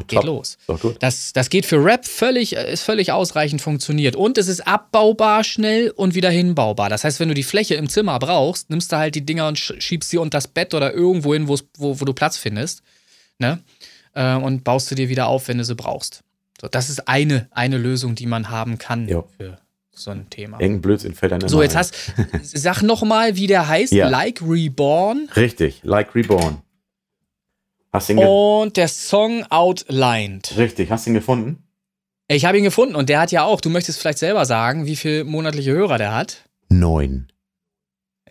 geht top. los. Das, das geht für Rap völlig, äh, ist völlig ausreichend funktioniert. Und es ist abbaubar schnell und wieder hinbaubar. Das heißt, wenn du die Fläche im Zimmer brauchst, nimmst du halt die Dinger und sch- schiebst sie unter das Bett oder irgendwo hin, wo, wo du Platz findest. Ne? Äh, und baust du dir wieder auf, wenn du sie brauchst. So, das ist eine, eine Lösung, die man haben kann Ja. für so ein Thema. Irgendein Blödsinn fällt immer So, jetzt ein. hast, sag noch mal, wie der heißt. Ja. Like Reborn. Richtig, Like Reborn. Hast ihn, Und der Song Outlined. Richtig, hast du ihn gefunden? Ich habe ihn gefunden und der hat ja auch, du möchtest vielleicht selber sagen, wie viele monatliche Hörer der hat. Neun.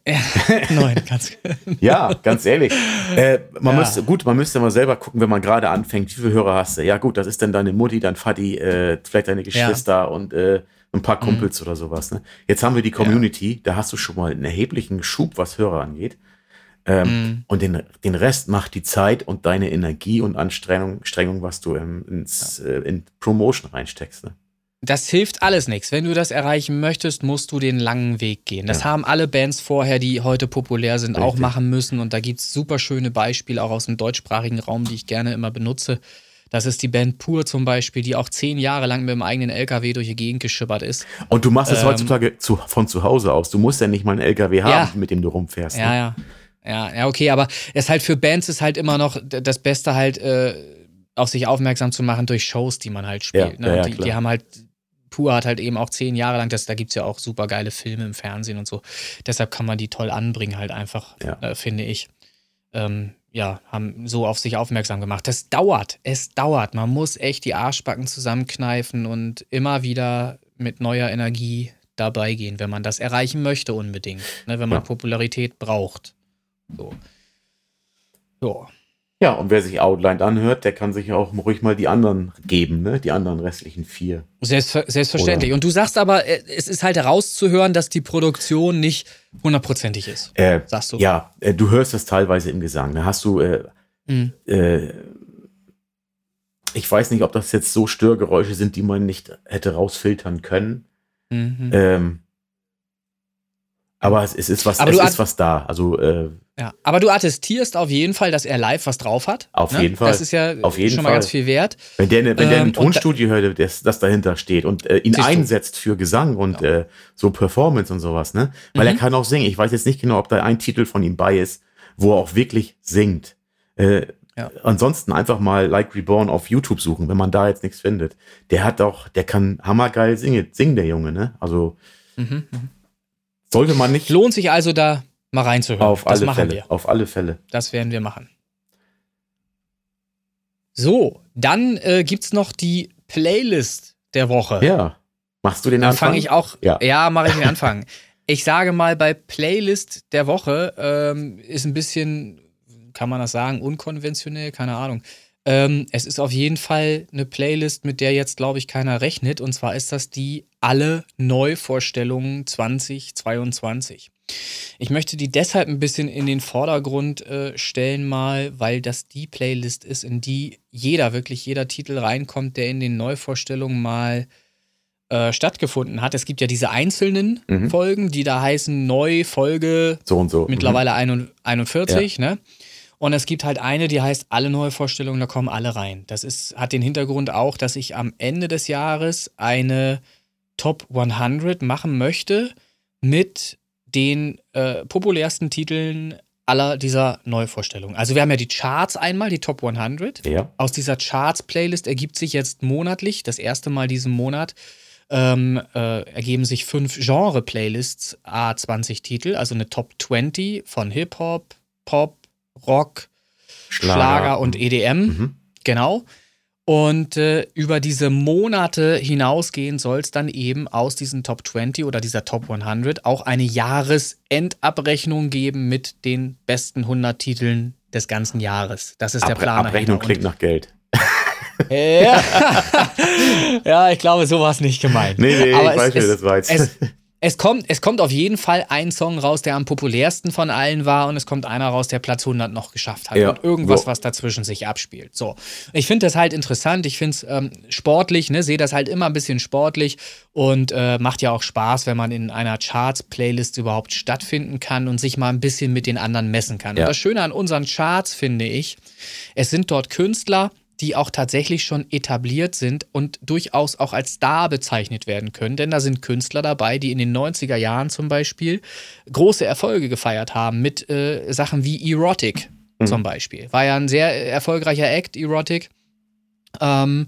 Neun, ganz Ja, ganz ehrlich. Äh, man Ja. müsste, gut, man müsste mal selber gucken, wenn man gerade anfängt, wie viele Hörer hast du? Ja, gut, das ist dann deine Mutti, dein Vati, äh, vielleicht deine Geschwister und äh, ein paar Kumpels oder sowas. Ne? Jetzt haben wir die Community, da hast du schon mal einen erheblichen Schub, was Hörer angeht. Ähm, Mhm. Und den, den Rest macht die Zeit und deine Energie und Anstrengung, Strengung, was du ähm, ins, äh, in Promotion reinsteckst. Ne? Das hilft alles nichts. Wenn du das erreichen möchtest, musst du den langen Weg gehen. Das Ja. haben alle Bands vorher, die heute populär sind, auch Richtig. machen müssen. Und da gibt es super schöne Beispiele, auch aus dem deutschsprachigen Raum, die ich gerne immer benutze. Das ist die Band Pur zum Beispiel, die auch zehn Jahre lang mit dem eigenen LKW durch die Gegend geschippert ist. Und du machst es Ähm, heutzutage zu, von zu Hause aus. Du musst ja nicht mal einen LKW haben, Ja. mit dem du rumfährst. Ne? ja. Ja, ja, okay, aber es halt für Bands ist halt immer noch das Beste halt, äh, auf sich aufmerksam zu machen durch Shows, die man halt spielt. Ja, ne? ja, ja, die, die haben halt, Pur hat halt eben auch zehn Jahre lang, das, da gibt es ja auch super geile Filme im Fernsehen und so. Deshalb kann man die toll anbringen, halt einfach, Ja. äh, finde ich. Ähm, ja, haben so auf sich aufmerksam gemacht. Das dauert, es dauert. Man muss echt die Arschbacken zusammenkneifen und immer wieder mit neuer Energie dabei gehen, wenn man das erreichen möchte unbedingt. Ne, wenn man Ja. Popularität braucht. So. So. Ja, und wer sich Outlined anhört, der kann sich auch ruhig mal die anderen geben, ne? Die anderen restlichen vier. Selbstver selbstverständlich. Oder- Und du sagst aber, äh, es ist halt herauszuhören, dass die Produktion nicht hundertprozentig ist. Äh, Sagst du? Ja, äh, du hörst das teilweise im Gesang. Da hast du, äh, Mhm. äh, ich weiß nicht, ob das jetzt so Störgeräusche sind, die man nicht hätte rausfiltern können. Mhm. Ähm, aber es, es ist was, Aber es ist was da. Also äh, Ja, aber du attestierst auf jeden Fall, dass er live was drauf hat. Auf ne? jeden Fall. Das ist ja Auf jeden schon mal Fall. ganz viel wert. wenn der, wenn der Ähm, ein und da- Tonstudio hört, das, das dahinter steht und äh, ihn Siehst du. einsetzt für Gesang und äh, so Performance und sowas, ne? Weil Mhm. er kann auch singen. Ich weiß jetzt nicht genau, ob da ein Titel von ihm bei ist, wo er auch wirklich singt. Äh, ja. ansonsten einfach mal Like Reborn auf YouTube suchen, wenn man da jetzt nichts findet. Der hat auch, der kann hammergeil singen, singen der Junge, ne? Also mhm, mhm. Sollte man nicht. Lohnt sich also da mal reinzuhören. Auf das alle Fälle. Wir. Auf alle Fälle. Das werden wir machen. So, dann äh, es noch die Playlist der Woche. Ja. Machst du den Anfang? Dann fange ich auch. Ja, ja mache ich den Anfang. ich sage mal, bei Playlist der Woche ähm, ist ein bisschen kann man das sagen, unkonventionell, keine Ahnung. Ähm, es ist auf jeden Fall eine Playlist, mit der jetzt, glaube ich, keiner rechnet. Und zwar ist das die Alle Neuvorstellungen 2022. Ich möchte die deshalb ein bisschen in den Vordergrund äh, stellen, mal, weil das die Playlist ist, in die jeder, wirklich jeder Titel reinkommt, der in den Neuvorstellungen mal äh, stattgefunden hat. Es gibt ja diese einzelnen mhm. Folgen, die da heißen Neufolge so und so. Mittlerweile mhm. 41, ja. ne? Und es gibt halt eine, die heißt alle neue Vorstellungen, da kommen alle rein. Das ist, hat den Hintergrund auch, dass ich am Ende des Jahres eine Top 100 machen möchte mit den äh, populärsten Titeln aller dieser Neuvorstellungen. Also wir haben ja die Charts einmal, die Top 100. Ja. Aus dieser Charts-Playlist ergibt sich jetzt monatlich, das erste Mal diesen Monat, ähm, äh, ergeben sich fünf Genre-Playlists, A20 Titel, also eine Top 20 von Hip-Hop, Pop, Rock, Schlager, Schlager und EDM. Mhm. Genau. Und äh, über diese Monate hinausgehend soll es dann eben aus diesen Top 20 oder dieser Top 100 auch eine Jahresendabrechnung geben mit den besten 100 Titeln des ganzen Jahres. Das ist Ab der Plan. Abrechnung klingt nach Geld. Ja. ja, ich glaube, so war es nicht gemeint. Nee, nee, Aber ich es, weiß, wie das war jetzt. Es, es kommt, es kommt auf jeden Fall ein Song raus, der am populärsten von allen war und es kommt einer raus, der Platz 100 noch geschafft hat ja. und irgendwas, so. was dazwischen sich abspielt. So, ich finde das halt interessant, ich finde es ähm, sportlich, ne, sehe das halt immer ein bisschen sportlich und äh, macht ja auch Spaß, wenn man in einer Charts-Playlist überhaupt stattfinden kann und sich mal ein bisschen mit den anderen messen kann. Ja. Und das Schöne an unseren Charts finde ich, es sind dort Künstler, die auch tatsächlich schon etabliert sind und durchaus auch als Star bezeichnet werden können. Denn da sind Künstler dabei, die in den 90er Jahren zum Beispiel große Erfolge gefeiert haben mit äh, Sachen wie Erotic mhm. zum Beispiel. War ja ein sehr erfolgreicher Act, Erotic. Ähm,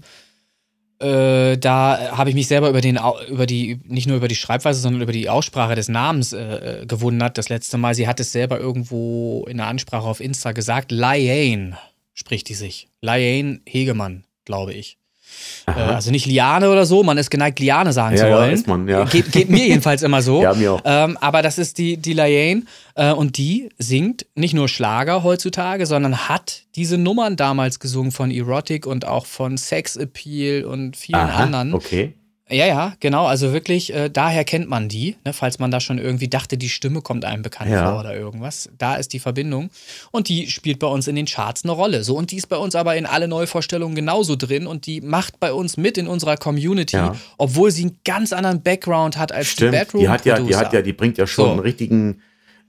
äh, da habe ich mich selber über den über die nicht nur über die Schreibweise, sondern über die Aussprache des Namens äh, gewundert. Das letzte Mal, sie hat es selber irgendwo in der Ansprache auf Insta gesagt, Liane spricht die sich. Liane Hegemann, glaube ich. Äh, also nicht Liane oder so, man ist geneigt, Liane sagen ja, zu wollen. Ja, ist man, ja. Geht, geht mir jedenfalls immer so. Ja, mir auch. Ähm, aber das ist die, die Liane äh, und die singt nicht nur Schlager heutzutage, sondern hat diese Nummern damals gesungen von Erotic und auch von Sex Appeal und vielen Aha, anderen. Okay. Ja, ja, genau. Also wirklich, äh, daher kennt man die, ne, falls man da schon irgendwie dachte, die Stimme kommt einem bekannt ja. vor oder irgendwas. Da ist die Verbindung. Und die spielt bei uns in den Charts eine Rolle. So, und die ist bei uns aber in alle Neuvorstellungen genauso drin und die macht bei uns mit in unserer Community, ja. obwohl sie einen ganz anderen Background hat als Stimmt. die Bedroom. Die hat ja, die hat ja, die bringt ja schon so. einen richtigen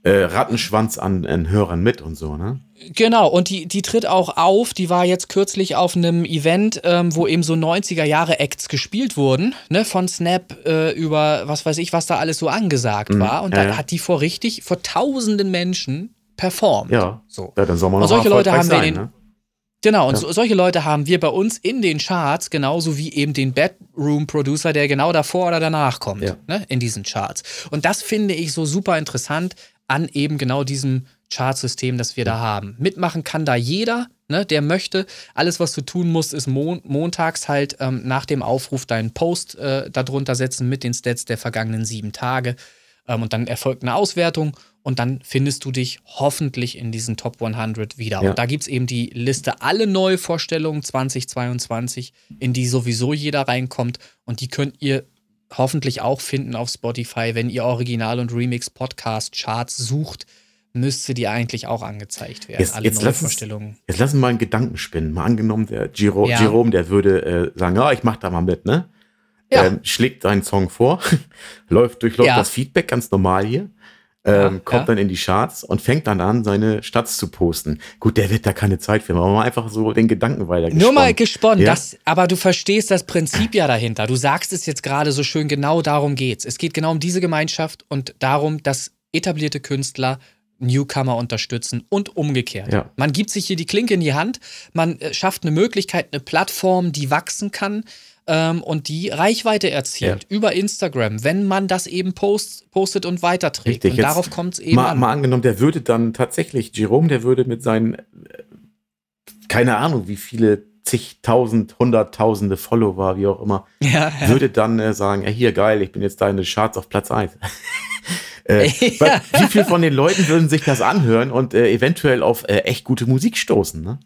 äh, Rattenschwanz an, an Hörern mit und so, ne? Genau, und die, die tritt auch auf, die war jetzt kürzlich auf einem Event, ähm, wo eben so 90er Jahre Acts gespielt wurden, ne, von Snap äh, über was weiß ich, was da alles so angesagt mhm, war. Und ja, da ja. hat die vor richtig, vor tausenden Menschen performt. Ja, so. ja dann soll man noch und solche Leute haben wir in den, ne? Genau, und ja. so, solche Leute haben wir bei uns in den Charts, genauso wie eben den Bedroom-Producer, der genau davor oder danach kommt, ja. ne, in diesen Charts. Und das finde ich so super interessant, an eben genau diesem Chartsystem, das wir da haben. Mitmachen kann da jeder, ne, der möchte. Alles, was du tun musst, ist mon montags halt ähm, nach dem Aufruf deinen Post äh, darunter setzen mit den Stats der vergangenen sieben Tage. Ähm, und dann erfolgt eine Auswertung und dann findest du dich hoffentlich in diesen Top 100 wieder. Ja. Und da gibt es eben die Liste alle Neuvorstellungen 2022, in die sowieso jeder reinkommt. Und die könnt ihr hoffentlich auch finden auf Spotify. Wenn ihr Original- und Remix-Podcast-Charts sucht, müsste die eigentlich auch angezeigt werden. Jetzt, jetzt, lass uns, jetzt lassen wir mal einen Gedanken spinnen. Mal angenommen, der Giro, ja. Jerome, der würde äh, sagen, ja, ich mach da mal mit, ne? Ja. Ähm, schlägt seinen Song vor, läuft durchläuft ja. das Feedback ganz normal hier ähm, kommt ja. dann in die Charts und fängt dann an, seine Stats zu posten. Gut, der wird da keine Zeit für, aber mal einfach so den Gedanken weiter gesponnen. Nur mal gesponnen, ja? das, aber du verstehst das Prinzip ja dahinter. Du sagst es jetzt gerade so schön, genau darum geht's. Es geht genau um diese Gemeinschaft und darum, dass etablierte Künstler Newcomer unterstützen und umgekehrt. Ja. Man gibt sich hier die Klinke in die Hand, man äh, schafft eine Möglichkeit, eine Plattform, die wachsen kann ähm, und die Reichweite erzielt über Instagram, wenn man das eben post, postet und weiterträgt. Richtig, und darauf kommt es eben Mal, an. mal angenommen, der würde dann tatsächlich, Jerome, der würde mit seinen, äh, keine Ahnung, wie viele zigtausend, hunderttausende Follower, wie auch immer, ja, ja. würde dann äh, sagen, ey, hier geil, ich bin jetzt da in den Charts auf Platz 1. äh, Ja. Wie viel von den Leuten würden sich das anhören und äh, eventuell auf äh, echt gute Musik stoßen, ne?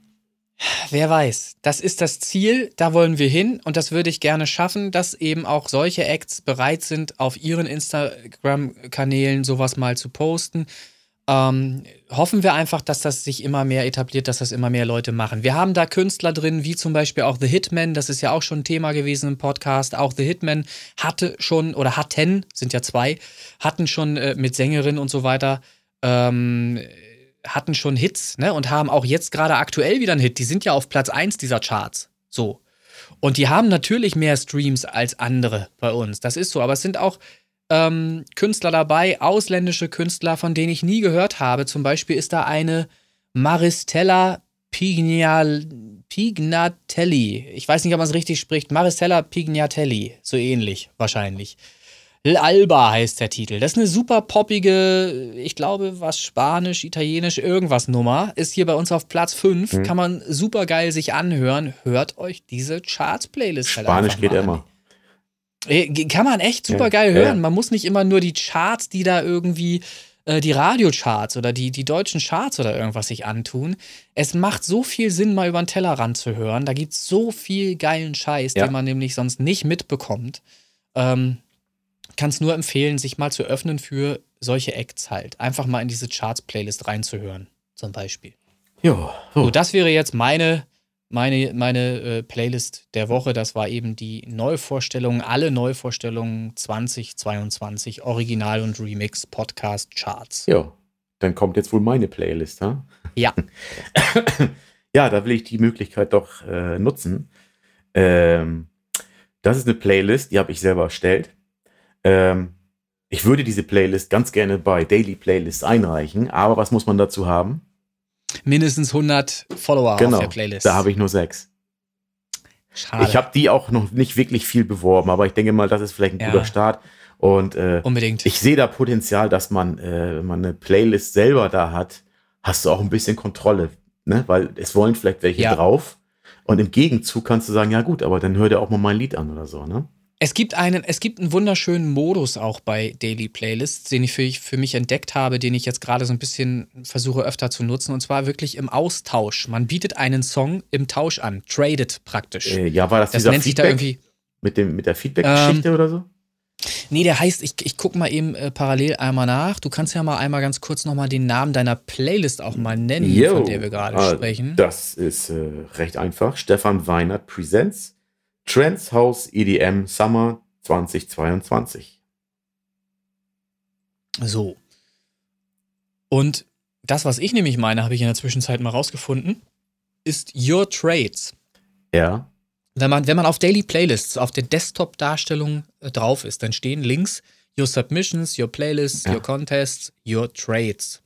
Wer weiß. Das ist das Ziel, da wollen wir hin und das würde ich gerne schaffen, dass eben auch solche Acts bereit sind, auf ihren Instagram-Kanälen sowas mal zu posten. Ähm, hoffen wir einfach, dass das sich immer mehr etabliert, dass das immer mehr Leute machen. Wir haben da Künstler drin, wie zum Beispiel auch The Hitman, das ist ja auch schon ein Thema gewesen im Podcast. Auch The Hitman hatte schon, oder hatten, sind ja zwei, hatten schon äh, mit Sängerin und so weiter, ähm, hatten schon Hits, ne? Und haben auch jetzt gerade aktuell wieder einen Hit. Die sind ja auf Platz 1 dieser Charts. So. Und die haben natürlich mehr Streams als andere bei uns. Das ist so. Aber es sind auch ähm, Künstler dabei, ausländische Künstler, von denen ich nie gehört habe. Zum Beispiel ist da eine Maristella Pignal Pignatelli. Ich weiß nicht, ob man es richtig spricht. Maristella Pignatelli. So ähnlich, wahrscheinlich. L'Alba heißt der Titel. Das ist eine super poppige, ich glaube, was Spanisch, Italienisch, irgendwas Nummer. Ist hier bei uns auf Platz 5. Mhm. Kann man super geil sich anhören. Hört euch diese Charts-Playlist halt Spanisch geht an. immer. Äh, Kann man echt super geil ja, hören. ja. Man muss nicht immer nur die Charts, die da irgendwie, äh, die Radiocharts oder die, die deutschen Charts oder irgendwas sich antun. Es macht so viel Sinn, mal über den Tellerrand zu hören. Da gibt es so viel geilen Scheiß, Ja. den man nämlich sonst nicht mitbekommt. Ähm, Kann es nur empfehlen, sich mal zu öffnen für solche Acts halt. Einfach mal in diese Charts-Playlist reinzuhören, zum Beispiel. Ja, So, so. das wäre jetzt meine, meine, meine äh, Playlist der Woche. Das war eben die Neuvorstellungen, alle Neuvorstellungen 2022, Original und Remix Podcast Charts. ja. Dann kommt jetzt wohl meine Playlist, ha? Ja. ja, da will ich die Möglichkeit doch äh, nutzen. Ähm, das ist eine Playlist, die habe ich selber erstellt. Ähm, ich würde diese Playlist ganz gerne bei Daily Playlists einreichen, aber was muss man dazu haben? Mindestens 100 Follower genau, auf der Playlist. da habe ich nur sechs. Schade. Ich habe die auch noch nicht wirklich viel beworben, aber ich denke mal, das ist vielleicht ein Ja. guter Start. Und äh, Unbedingt. ich sehe da Potenzial, dass man, äh, wenn man eine Playlist selber da hat, hast du auch ein bisschen Kontrolle, ne? Weil es wollen vielleicht welche Ja. drauf. Und im Gegenzug kannst du sagen, ja gut, aber dann hör dir auch mal mein Lied an oder so, ne? Es gibt einen, es gibt einen wunderschönen Modus auch bei Daily Playlists, den ich für, für mich entdeckt habe, den ich jetzt gerade so ein bisschen versuche öfter zu nutzen, und zwar wirklich im Austausch. Man bietet einen Song im Tausch an, traded praktisch. Äh, ja, war das, das dieser nennt sich da Feedback irgendwie. mit, dem, mit der Feedback-Geschichte oder so? Nee, der heißt, ich, ich guck mal eben äh, parallel einmal nach. Du kannst ja mal einmal ganz kurz nochmal den Namen deiner Playlist auch mal nennen, Yo. von der wir gerade Ah, sprechen. Das ist äh, recht einfach. Stefan Weinert Presents Trends House EDM Summer 2022. So. Und das, was ich nämlich meine, habe ich in der Zwischenzeit mal rausgefunden, ist Your Trades. Ja. Wenn man, wenn man auf Daily Playlists auf der Desktop-Darstellung äh, drauf ist, dann stehen links Your Submissions, Your Playlists, Ja. Your Contests, Your Trades.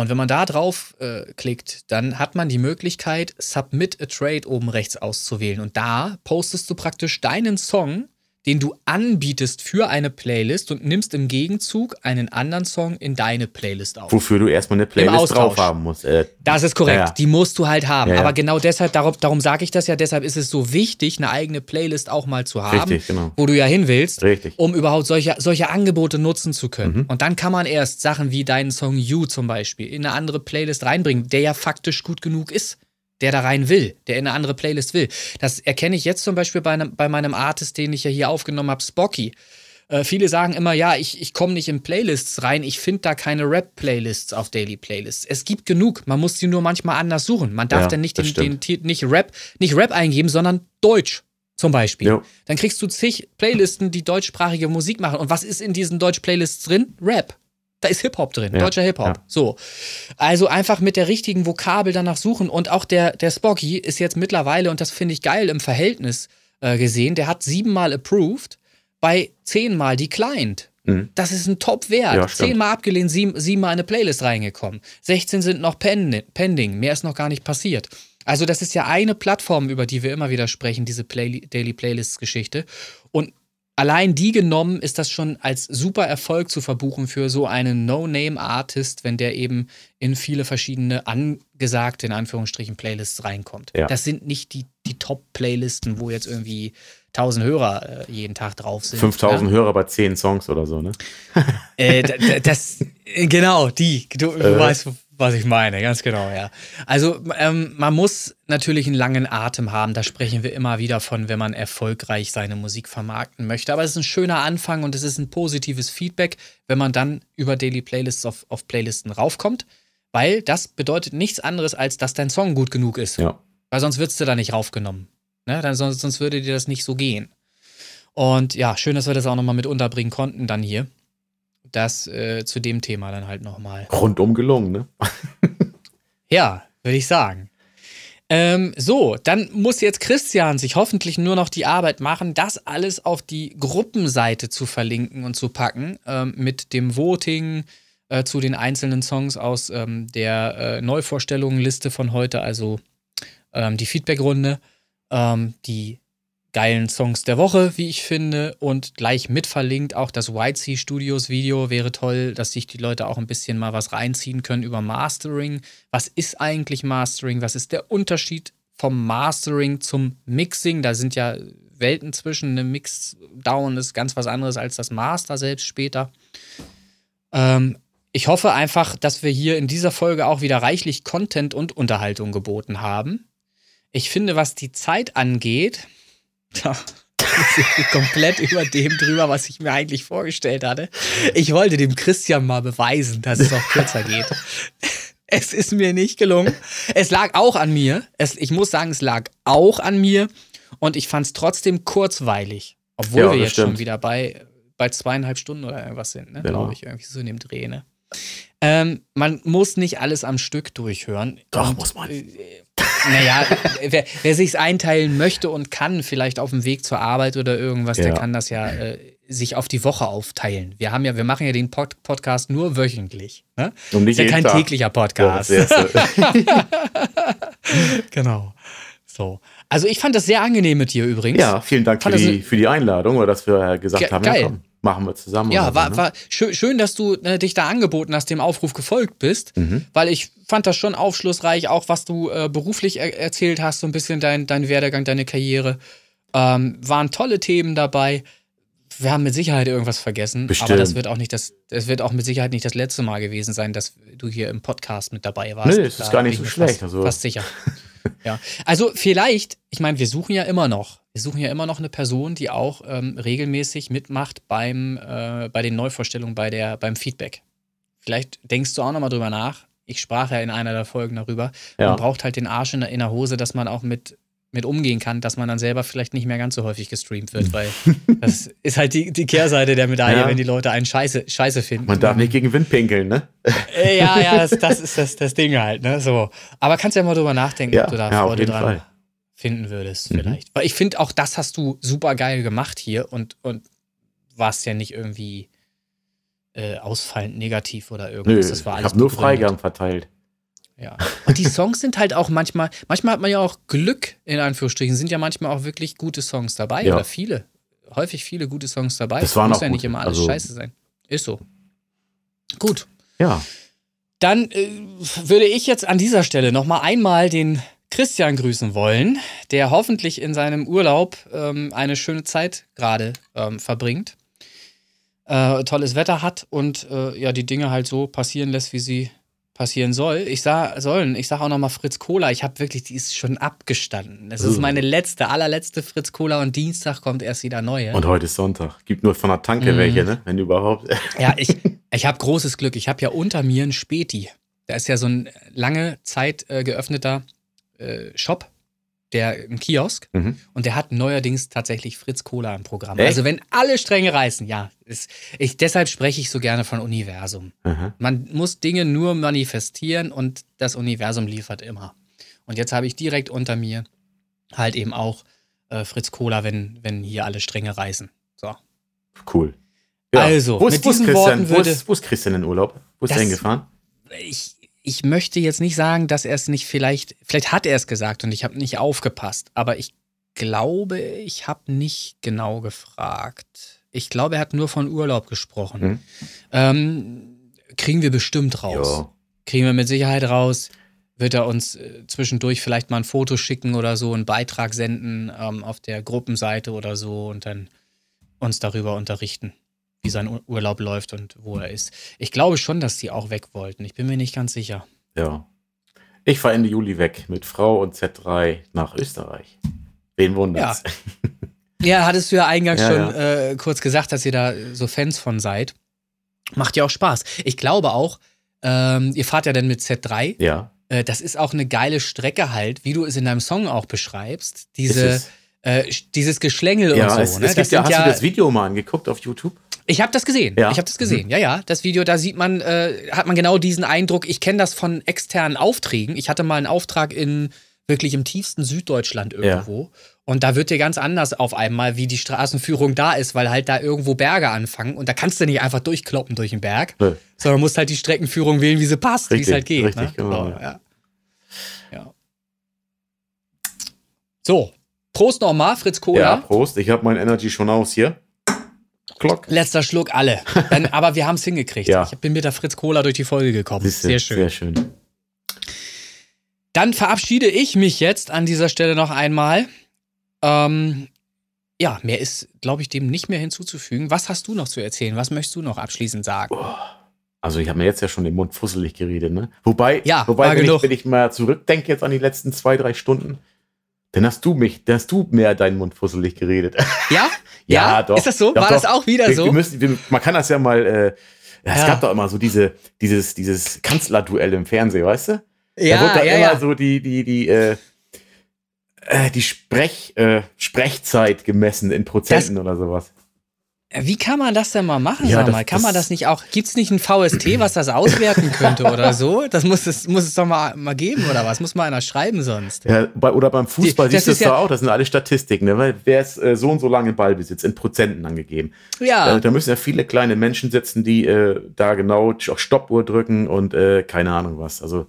Und wenn man da drauf äh, klickt, dann hat man die Möglichkeit, Submit a Trade oben rechts auszuwählen. Und da postest du praktisch deinen Song, den du anbietest für eine Playlist und nimmst im Gegenzug einen anderen Song in deine Playlist auf. Wofür du erstmal eine Playlist drauf haben musst. Äh, Das ist korrekt, Ja, die musst du halt haben. Ja. Aber genau deshalb, darum, darum sage ich das ja, deshalb ist es so wichtig, eine eigene Playlist auch mal zu haben, Richtig, genau. wo du ja hin willst, Richtig. um überhaupt solche, solche Angebote nutzen zu können. Mhm. Und dann kann man erst Sachen wie deinen Song You zum Beispiel in eine andere Playlist reinbringen, der ja faktisch gut genug ist, der da rein will, der in eine andere Playlist will. Das erkenne ich jetzt zum Beispiel bei, einem, bei meinem Artist, den ich ja hier aufgenommen habe, Spocky. Äh, viele sagen immer, ja, ich, ich komme nicht in Playlists rein, ich finde da keine Rap-Playlists auf Daily Playlists. Es gibt genug, man muss sie nur manchmal anders suchen. Man darf Ja, dann nicht, den, den, nicht, Rap, nicht Rap eingeben, sondern Deutsch zum Beispiel. Jo. Dann kriegst du zig Playlisten, die deutschsprachige Musik machen. Und was ist in diesen Deutsch-Playlists drin? Rap. Da ist Hip-Hop drin, Ja, deutscher Hip-Hop. ja. So. Also einfach mit der richtigen Vokabel danach suchen. Und auch der, der Spocky ist jetzt mittlerweile, und das finde ich geil im Verhältnis äh, gesehen, der hat siebenmal approved, bei zehnmal declined. Mhm. Das ist ein Top-Wert. Ja, Zehnmal abgelehnt, sieben, siebenmal in eine Playlist reingekommen. 16 sind noch pending, mehr ist noch gar nicht passiert. Also, das ist ja eine Plattform, über die wir immer wieder sprechen, diese Play Daily Playlists-Geschichte. Und allein die genommen ist das schon als super Erfolg zu verbuchen für so einen No-Name-Artist, wenn der eben in viele verschiedene angesagte, in Anführungsstrichen, Playlists reinkommt. Ja. Das sind nicht die, die Top-Playlisten, wo jetzt irgendwie 1000 Hörer äh, jeden Tag drauf sind. 5000 ja? Hörer bei 10 Songs oder so, ne? äh, das, genau, die. Du, du äh. weißt, was ich meine, ganz genau, ja. Also ähm, man muss natürlich einen langen Atem haben, da sprechen wir immer wieder von, wenn man erfolgreich seine Musik vermarkten möchte. Aber es ist ein schöner Anfang und es ist ein positives Feedback, wenn man dann über Daily Playlists auf, auf Playlisten raufkommt, weil das bedeutet nichts anderes, als dass dein Song gut genug ist. Ja. Weil sonst würdest du da nicht raufgenommen. Ne? Dann, sonst, sonst würde dir das nicht so gehen. Und ja, schön, dass wir das auch nochmal mit unterbringen konnten dann hier. Das äh, zu dem Thema dann halt nochmal. Rundum gelungen, ne? ja, würde ich sagen. Ähm, so, dann muss jetzt Christian sich hoffentlich nur noch die Arbeit machen, das alles auf die Gruppenseite zu verlinken und zu packen, ähm, mit dem Voting äh, zu den einzelnen Songs aus ähm, der äh, Neuvorstellungenliste von heute, also ähm, die Feedbackrunde ähm, die geilen Songs der Woche, wie ich finde, und gleich mit verlinkt auch das Sea Studios Video wäre toll, dass sich die Leute auch ein bisschen mal was reinziehen können über Mastering. Was ist eigentlich Mastering? Was ist der Unterschied vom Mastering zum Mixing? Da sind ja Welten zwischen. Eine Mixdown ist ganz was anderes als das Master selbst später. Ähm, ich hoffe einfach, dass wir hier in dieser Folge auch wieder reichlich Content und Unterhaltung geboten haben. Ich finde, was die Zeit angeht, da komplett über dem drüber, was ich mir eigentlich vorgestellt hatte. Ich wollte dem Christian mal beweisen, dass es auch kürzer geht. Es ist mir nicht gelungen. Es lag auch an mir. Es, ich muss sagen, es lag auch an mir. Und ich fand es trotzdem kurzweilig. Obwohl ja, wir jetzt stimmt. schon wieder bei, bei zweieinhalb Stunden oder irgendwas sind, ne? Genau. glaube ich, irgendwie so in dem Dreh. Ne? Ähm, man muss nicht alles am Stück durchhören. Doch, und, muss man. Äh, naja, wer, wer sich einteilen möchte und kann, vielleicht auf dem Weg zur Arbeit oder irgendwas, ja. der kann das ja äh, sich auf die Woche aufteilen. Wir haben ja, wir machen ja den Pod Podcast nur wöchentlich. Ne? Und nicht ist ja kein Tag. täglicher Podcast. Ja, genau. So. Also ich fand das sehr angenehm mit dir übrigens. Ja, vielen Dank für die, für die Einladung oder dass wir gesagt Ge haben, geil. Ja, komm, machen wir zusammen. Ja, war, so, ne? war schön, schön, dass du äh, dich da angeboten hast, dem Aufruf gefolgt bist, mhm. weil ich fand das schon aufschlussreich, auch was du äh, beruflich er erzählt hast, so ein bisschen dein, dein Werdegang, deine Karriere. Ähm, waren tolle Themen dabei. Wir haben mit Sicherheit irgendwas vergessen, Bestimmt. aber das wird auch nicht das, das wird auch mit Sicherheit nicht das letzte Mal gewesen sein, dass du hier im Podcast mit dabei warst. Nee, es ist gar nicht so schlecht. Fast, also. fast sicher. ja. Also vielleicht, ich meine, wir suchen ja immer noch wir suchen ja immer noch eine Person, die auch ähm, regelmäßig mitmacht beim, äh, bei den Neuvorstellungen, bei der, beim Feedback. Vielleicht denkst du auch nochmal drüber nach. Ich sprach ja in einer der Folgen darüber. Ja. Man braucht halt den Arsch in der, in der Hose, dass man auch mit, mit umgehen kann, dass man dann selber vielleicht nicht mehr ganz so häufig gestreamt wird, weil das ist halt die, die Kehrseite der Medaille, ja. wenn die Leute einen Scheiße, Scheiße finden. Man darf nicht gegen Wind pinkeln, ne? Äh, ja, ja, das, das ist das, das Ding halt, ne? So. Aber kannst ja mal drüber nachdenken, ja, ob du da ja, Freude dran Fall finden würdest, mhm. vielleicht. Weil ich finde, auch das hast du super geil gemacht hier und, und warst ja nicht irgendwie äh, ausfallend negativ oder irgendwas. Nö, das war alles ich habe nur Freigaben verteilt. Ja. Und die Songs sind halt auch manchmal, manchmal hat man ja auch Glück, in Anführungsstrichen, sind ja manchmal auch wirklich gute Songs dabei ja. oder viele. Häufig viele gute Songs dabei. Das war muss ja gut. nicht immer alles also, scheiße sein. Ist so. Gut. Ja. Dann äh, würde ich jetzt an dieser Stelle nochmal einmal den Christian grüßen wollen, der hoffentlich in seinem Urlaub ähm, eine schöne Zeit gerade ähm, verbringt, äh, tolles Wetter hat und äh, ja die Dinge halt so passieren lässt, wie sie passieren soll. Ich sag, sollen, ich sage auch nochmal Fritz Cola. Ich habe wirklich, die ist schon abgestanden. Es ist meine letzte, allerletzte Fritz Cola und Dienstag kommt erst wieder neue. Und heute ist Sonntag. Gibt nur von der Tanke mm. welche, ne? Wenn überhaupt. ja, ich, ich habe großes Glück. Ich habe ja unter mir einen Späti. Da ist ja so ein lange Zeit äh, geöffneter äh, Shop, der ein Kiosk mhm. und der hat neuerdings tatsächlich Fritz Cola im Programm. Echt? Also wenn alle Stränge reißen, ja. Ist, ich, deshalb spreche ich so gerne von Universum. Mhm. Man muss Dinge nur manifestieren und das Universum liefert immer. Und jetzt habe ich direkt unter mir halt eben auch äh, Fritz Cola, wenn, wenn hier alle Stränge reißen. So. Cool. Ja. Also, wo mit ist, wo ist diesen Christian, Worten wo würde- wo ist Christian in Urlaub? Wo ist er hingefahren? ich, ich möchte jetzt nicht sagen, dass er es nicht vielleicht, vielleicht hat er es gesagt und ich habe nicht aufgepasst, aber ich glaube, ich habe nicht genau gefragt. Ich glaube, er hat nur von Urlaub gesprochen. Hm. Ähm, kriegen wir bestimmt raus. Ja. Kriegen wir mit Sicherheit raus. Wird er uns äh, zwischendurch vielleicht mal ein Foto schicken oder so, einen Beitrag senden ähm, auf der Gruppenseite oder so und dann uns darüber unterrichten, wie sein Ur- Urlaub läuft und wo er ist. Ich glaube schon, dass die auch weg wollten. Ich bin mir nicht ganz sicher. Ja. Ich fahre Ende Juli weg mit Frau und Z3 nach Österreich. Wen wundert's? Ja, hattest du ja eingangs Ja, schon Äh, kurz gesagt, dass ihr da so Fans von seid. Macht ja auch Spaß. Ich glaube auch, ähm, ihr fahrt ja dann mit Z3. Ja. Äh, das ist auch eine geile Strecke halt, wie du es in deinem Song auch beschreibst. Diese, es. äh, dieses Geschlängel Ja, und so. es, ne? es gibt ja, hast du das Video mal angeguckt auf YouTube? Ich habe das gesehen. Ja. Ich habe das gesehen. Ja, ja. Das Video, da sieht man, äh, hat man genau diesen Eindruck. Ich kenne das von externen Aufträgen. Ich hatte mal einen Auftrag in wirklich im tiefsten Süddeutschland irgendwo. Und da wird dir ganz anders auf einmal, wie die Straßenführung da ist, weil halt da irgendwo Berge anfangen. Und da kannst du nicht einfach durchkloppen durch den Berg, Nö. sondern musst halt die Streckenführung wählen, wie sie passt, wie es halt geht. richtig, ne? genau, So, ja. ja. ja. So, Prost nochmal, Fritz Cola. Ja, Prost. Ich habe mein Energy schon aus hier. Glock. Letzter Schluck, alle. Dann, aber wir haben es hingekriegt. Ja. Ich bin mit der Fritz Cola durch die Folge gekommen. Siehste, Sehr schön. Sehr schön. Dann verabschiede ich mich jetzt an dieser Stelle noch einmal. Ähm, ja, mehr ist, glaube ich, dem nicht mehr hinzuzufügen. Was hast du noch zu erzählen? Was möchtest du noch abschließend sagen? Also ich habe mir jetzt ja schon den Mund fusselig geredet, ne? Wobei, Ja, wobei wenn, ich, wenn ich mal zurückdenke jetzt an die letzten zwei, drei Stunden, dann hast du mich, dann hast du mehr deinen Mund fusselig geredet. Ja? Ja, doch. Ist das so? Doch, War doch. das auch wieder wir, so? Wir müssen, wir, man kann das ja mal, äh, ja, es Ja. gab doch immer so diese, dieses, dieses Kanzlerduell im Fernsehen, weißt du? da ja, wurde da ja, immer ja. so die, die, die, äh, äh, die Sprech, äh, Sprechzeit gemessen in Prozenten oder sowas. Wie kann man das denn mal machen? Ja, sag das- mal? Kann man das- das nicht auch? Gibt es nicht ein VST, was das auswerten könnte oder so? Das muss es, muss es doch mal, mal geben oder was? Muss mal einer schreiben sonst? Ja, bei, oder beim Fußball Die- das siehst du es ja- doch auch, das sind alle Statistiken, ne? Weil wer ist äh, so und so lange Ballbesitz in Prozenten angegeben. Ja. Äh, da müssen ja viele kleine Menschen sitzen, die äh, da genau auf Stoppuhr drücken und äh, keine Ahnung was. Also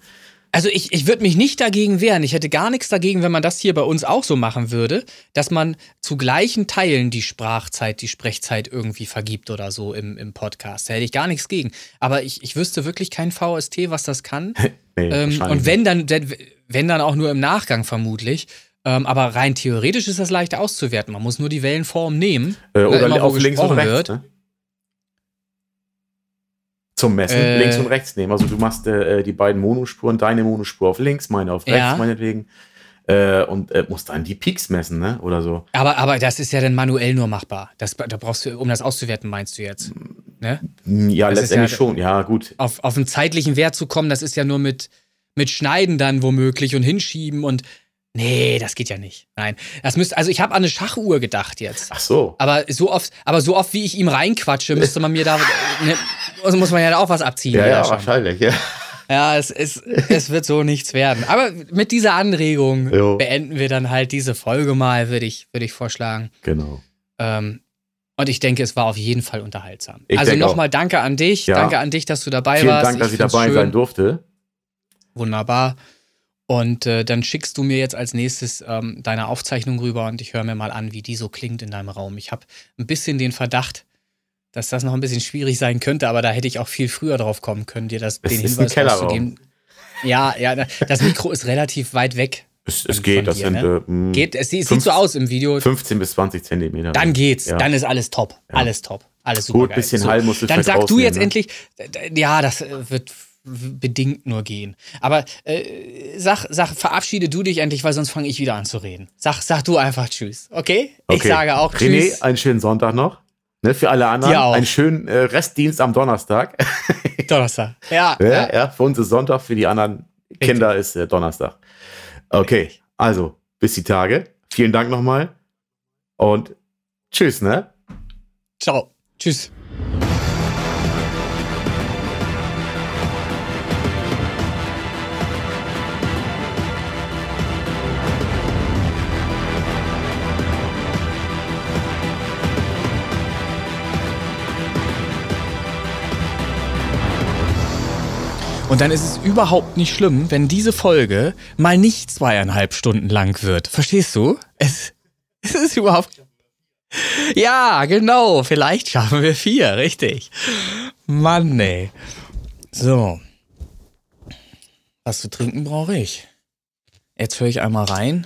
Also ich, ich würde mich nicht dagegen wehren. Ich hätte gar nichts dagegen, wenn man das hier bei uns auch so machen würde, dass man zu gleichen Teilen die Sprachzeit, die Sprechzeit irgendwie vergibt oder so im, im Podcast. Da hätte ich gar nichts gegen. Aber ich, ich wüsste wirklich kein VST, was das kann. nee, ähm, und wenn dann, wenn dann auch nur im Nachgang vermutlich. Ähm, aber rein theoretisch ist das leicht auszuwerten. Man muss nur die Wellenform nehmen. Äh, oder immer, auf links und rechts. Ne? Zum Messen, Äh. links und rechts nehmen. Also du machst äh, die beiden Monospuren, deine Monospur auf links, meine auf rechts, Ja. meinetwegen. Äh, und äh, musst dann die Peaks messen, ne? Oder so. Aber, aber das ist ja dann manuell nur machbar. Das, da brauchst du, um das auszuwerten, meinst du jetzt. Ne? Hm, Ja, Das letztendlich ja- schon. Ja, gut. auf, auf einen zeitlichen Wert zu kommen, das ist ja nur mit, mit Schneiden dann womöglich und Hinschieben und nee, das geht ja nicht. Nein, das müsste, also ich habe an eine Schachuhr gedacht jetzt. Ach so. Aber so oft, aber so oft wie ich ihm reinquatsche, müsste man mir da, ne, also muss man ja da auch was abziehen. Ja, ja, wahrscheinlich, ja. Ja, es, es, es wird so nichts werden. Aber mit dieser Anregung Jo. beenden wir dann halt diese Folge mal, würde ich, würde ich vorschlagen. Genau. Ähm, und ich denke, es war auf jeden Fall unterhaltsam. Ich also nochmal danke an dich. Ja. Danke an dich, dass du dabei Vielen warst. Dank, dass ich, find's dabei schön. sein durfte. Wunderbar. Und äh, dann schickst du mir jetzt als nächstes ähm, deine Aufzeichnung rüber und ich höre mir mal an, wie die so klingt in deinem Raum. Ich habe ein bisschen den Verdacht, dass das noch ein bisschen schwierig sein könnte, aber da hätte ich auch viel früher drauf kommen können, dir das, Es den ist ein Hinweis Kellerraum. rauszugeben. Ja, ja, das Mikro ist relativ weit weg. Es, es geht, das dir, sind ne? äh, mh, Geht, es sieht, es Fünf- sieht so aus im Video. 15 bis 20 Zentimeter. Dann geht's. Ja. Dann ist alles top. Ja. Alles top. Alles super. Gut, bisschen Hall musst du Dann sag du jetzt ne? endlich, d- ja, das äh, wird bedingt nur gehen. Aber äh, sag, sag, verabschiede du dich endlich, weil sonst fange ich wieder an zu reden. Sag, sag du einfach Tschüss, okay? Ich Okay. sage auch René, Tschüss. einen schönen Sonntag noch. Ne, für alle anderen. Auch. Einen schönen äh, Restdienst am Donnerstag. Donnerstag. Ja, ja, ja. ja, für uns ist Sonntag, für die anderen Kinder ist äh, Donnerstag. Okay, also bis die Tage. Vielen Dank nochmal. Und tschüss, ne? Ciao. Tschüss. Und dann ist es überhaupt nicht schlimm, wenn diese Folge mal nicht zweieinhalb Stunden lang wird. Verstehst du? Es, es ist überhaupt. Ja, genau. Vielleicht schaffen wir vier, richtig. Mann, ey. So. Was zu trinken brauche ich. Jetzt höre ich einmal rein.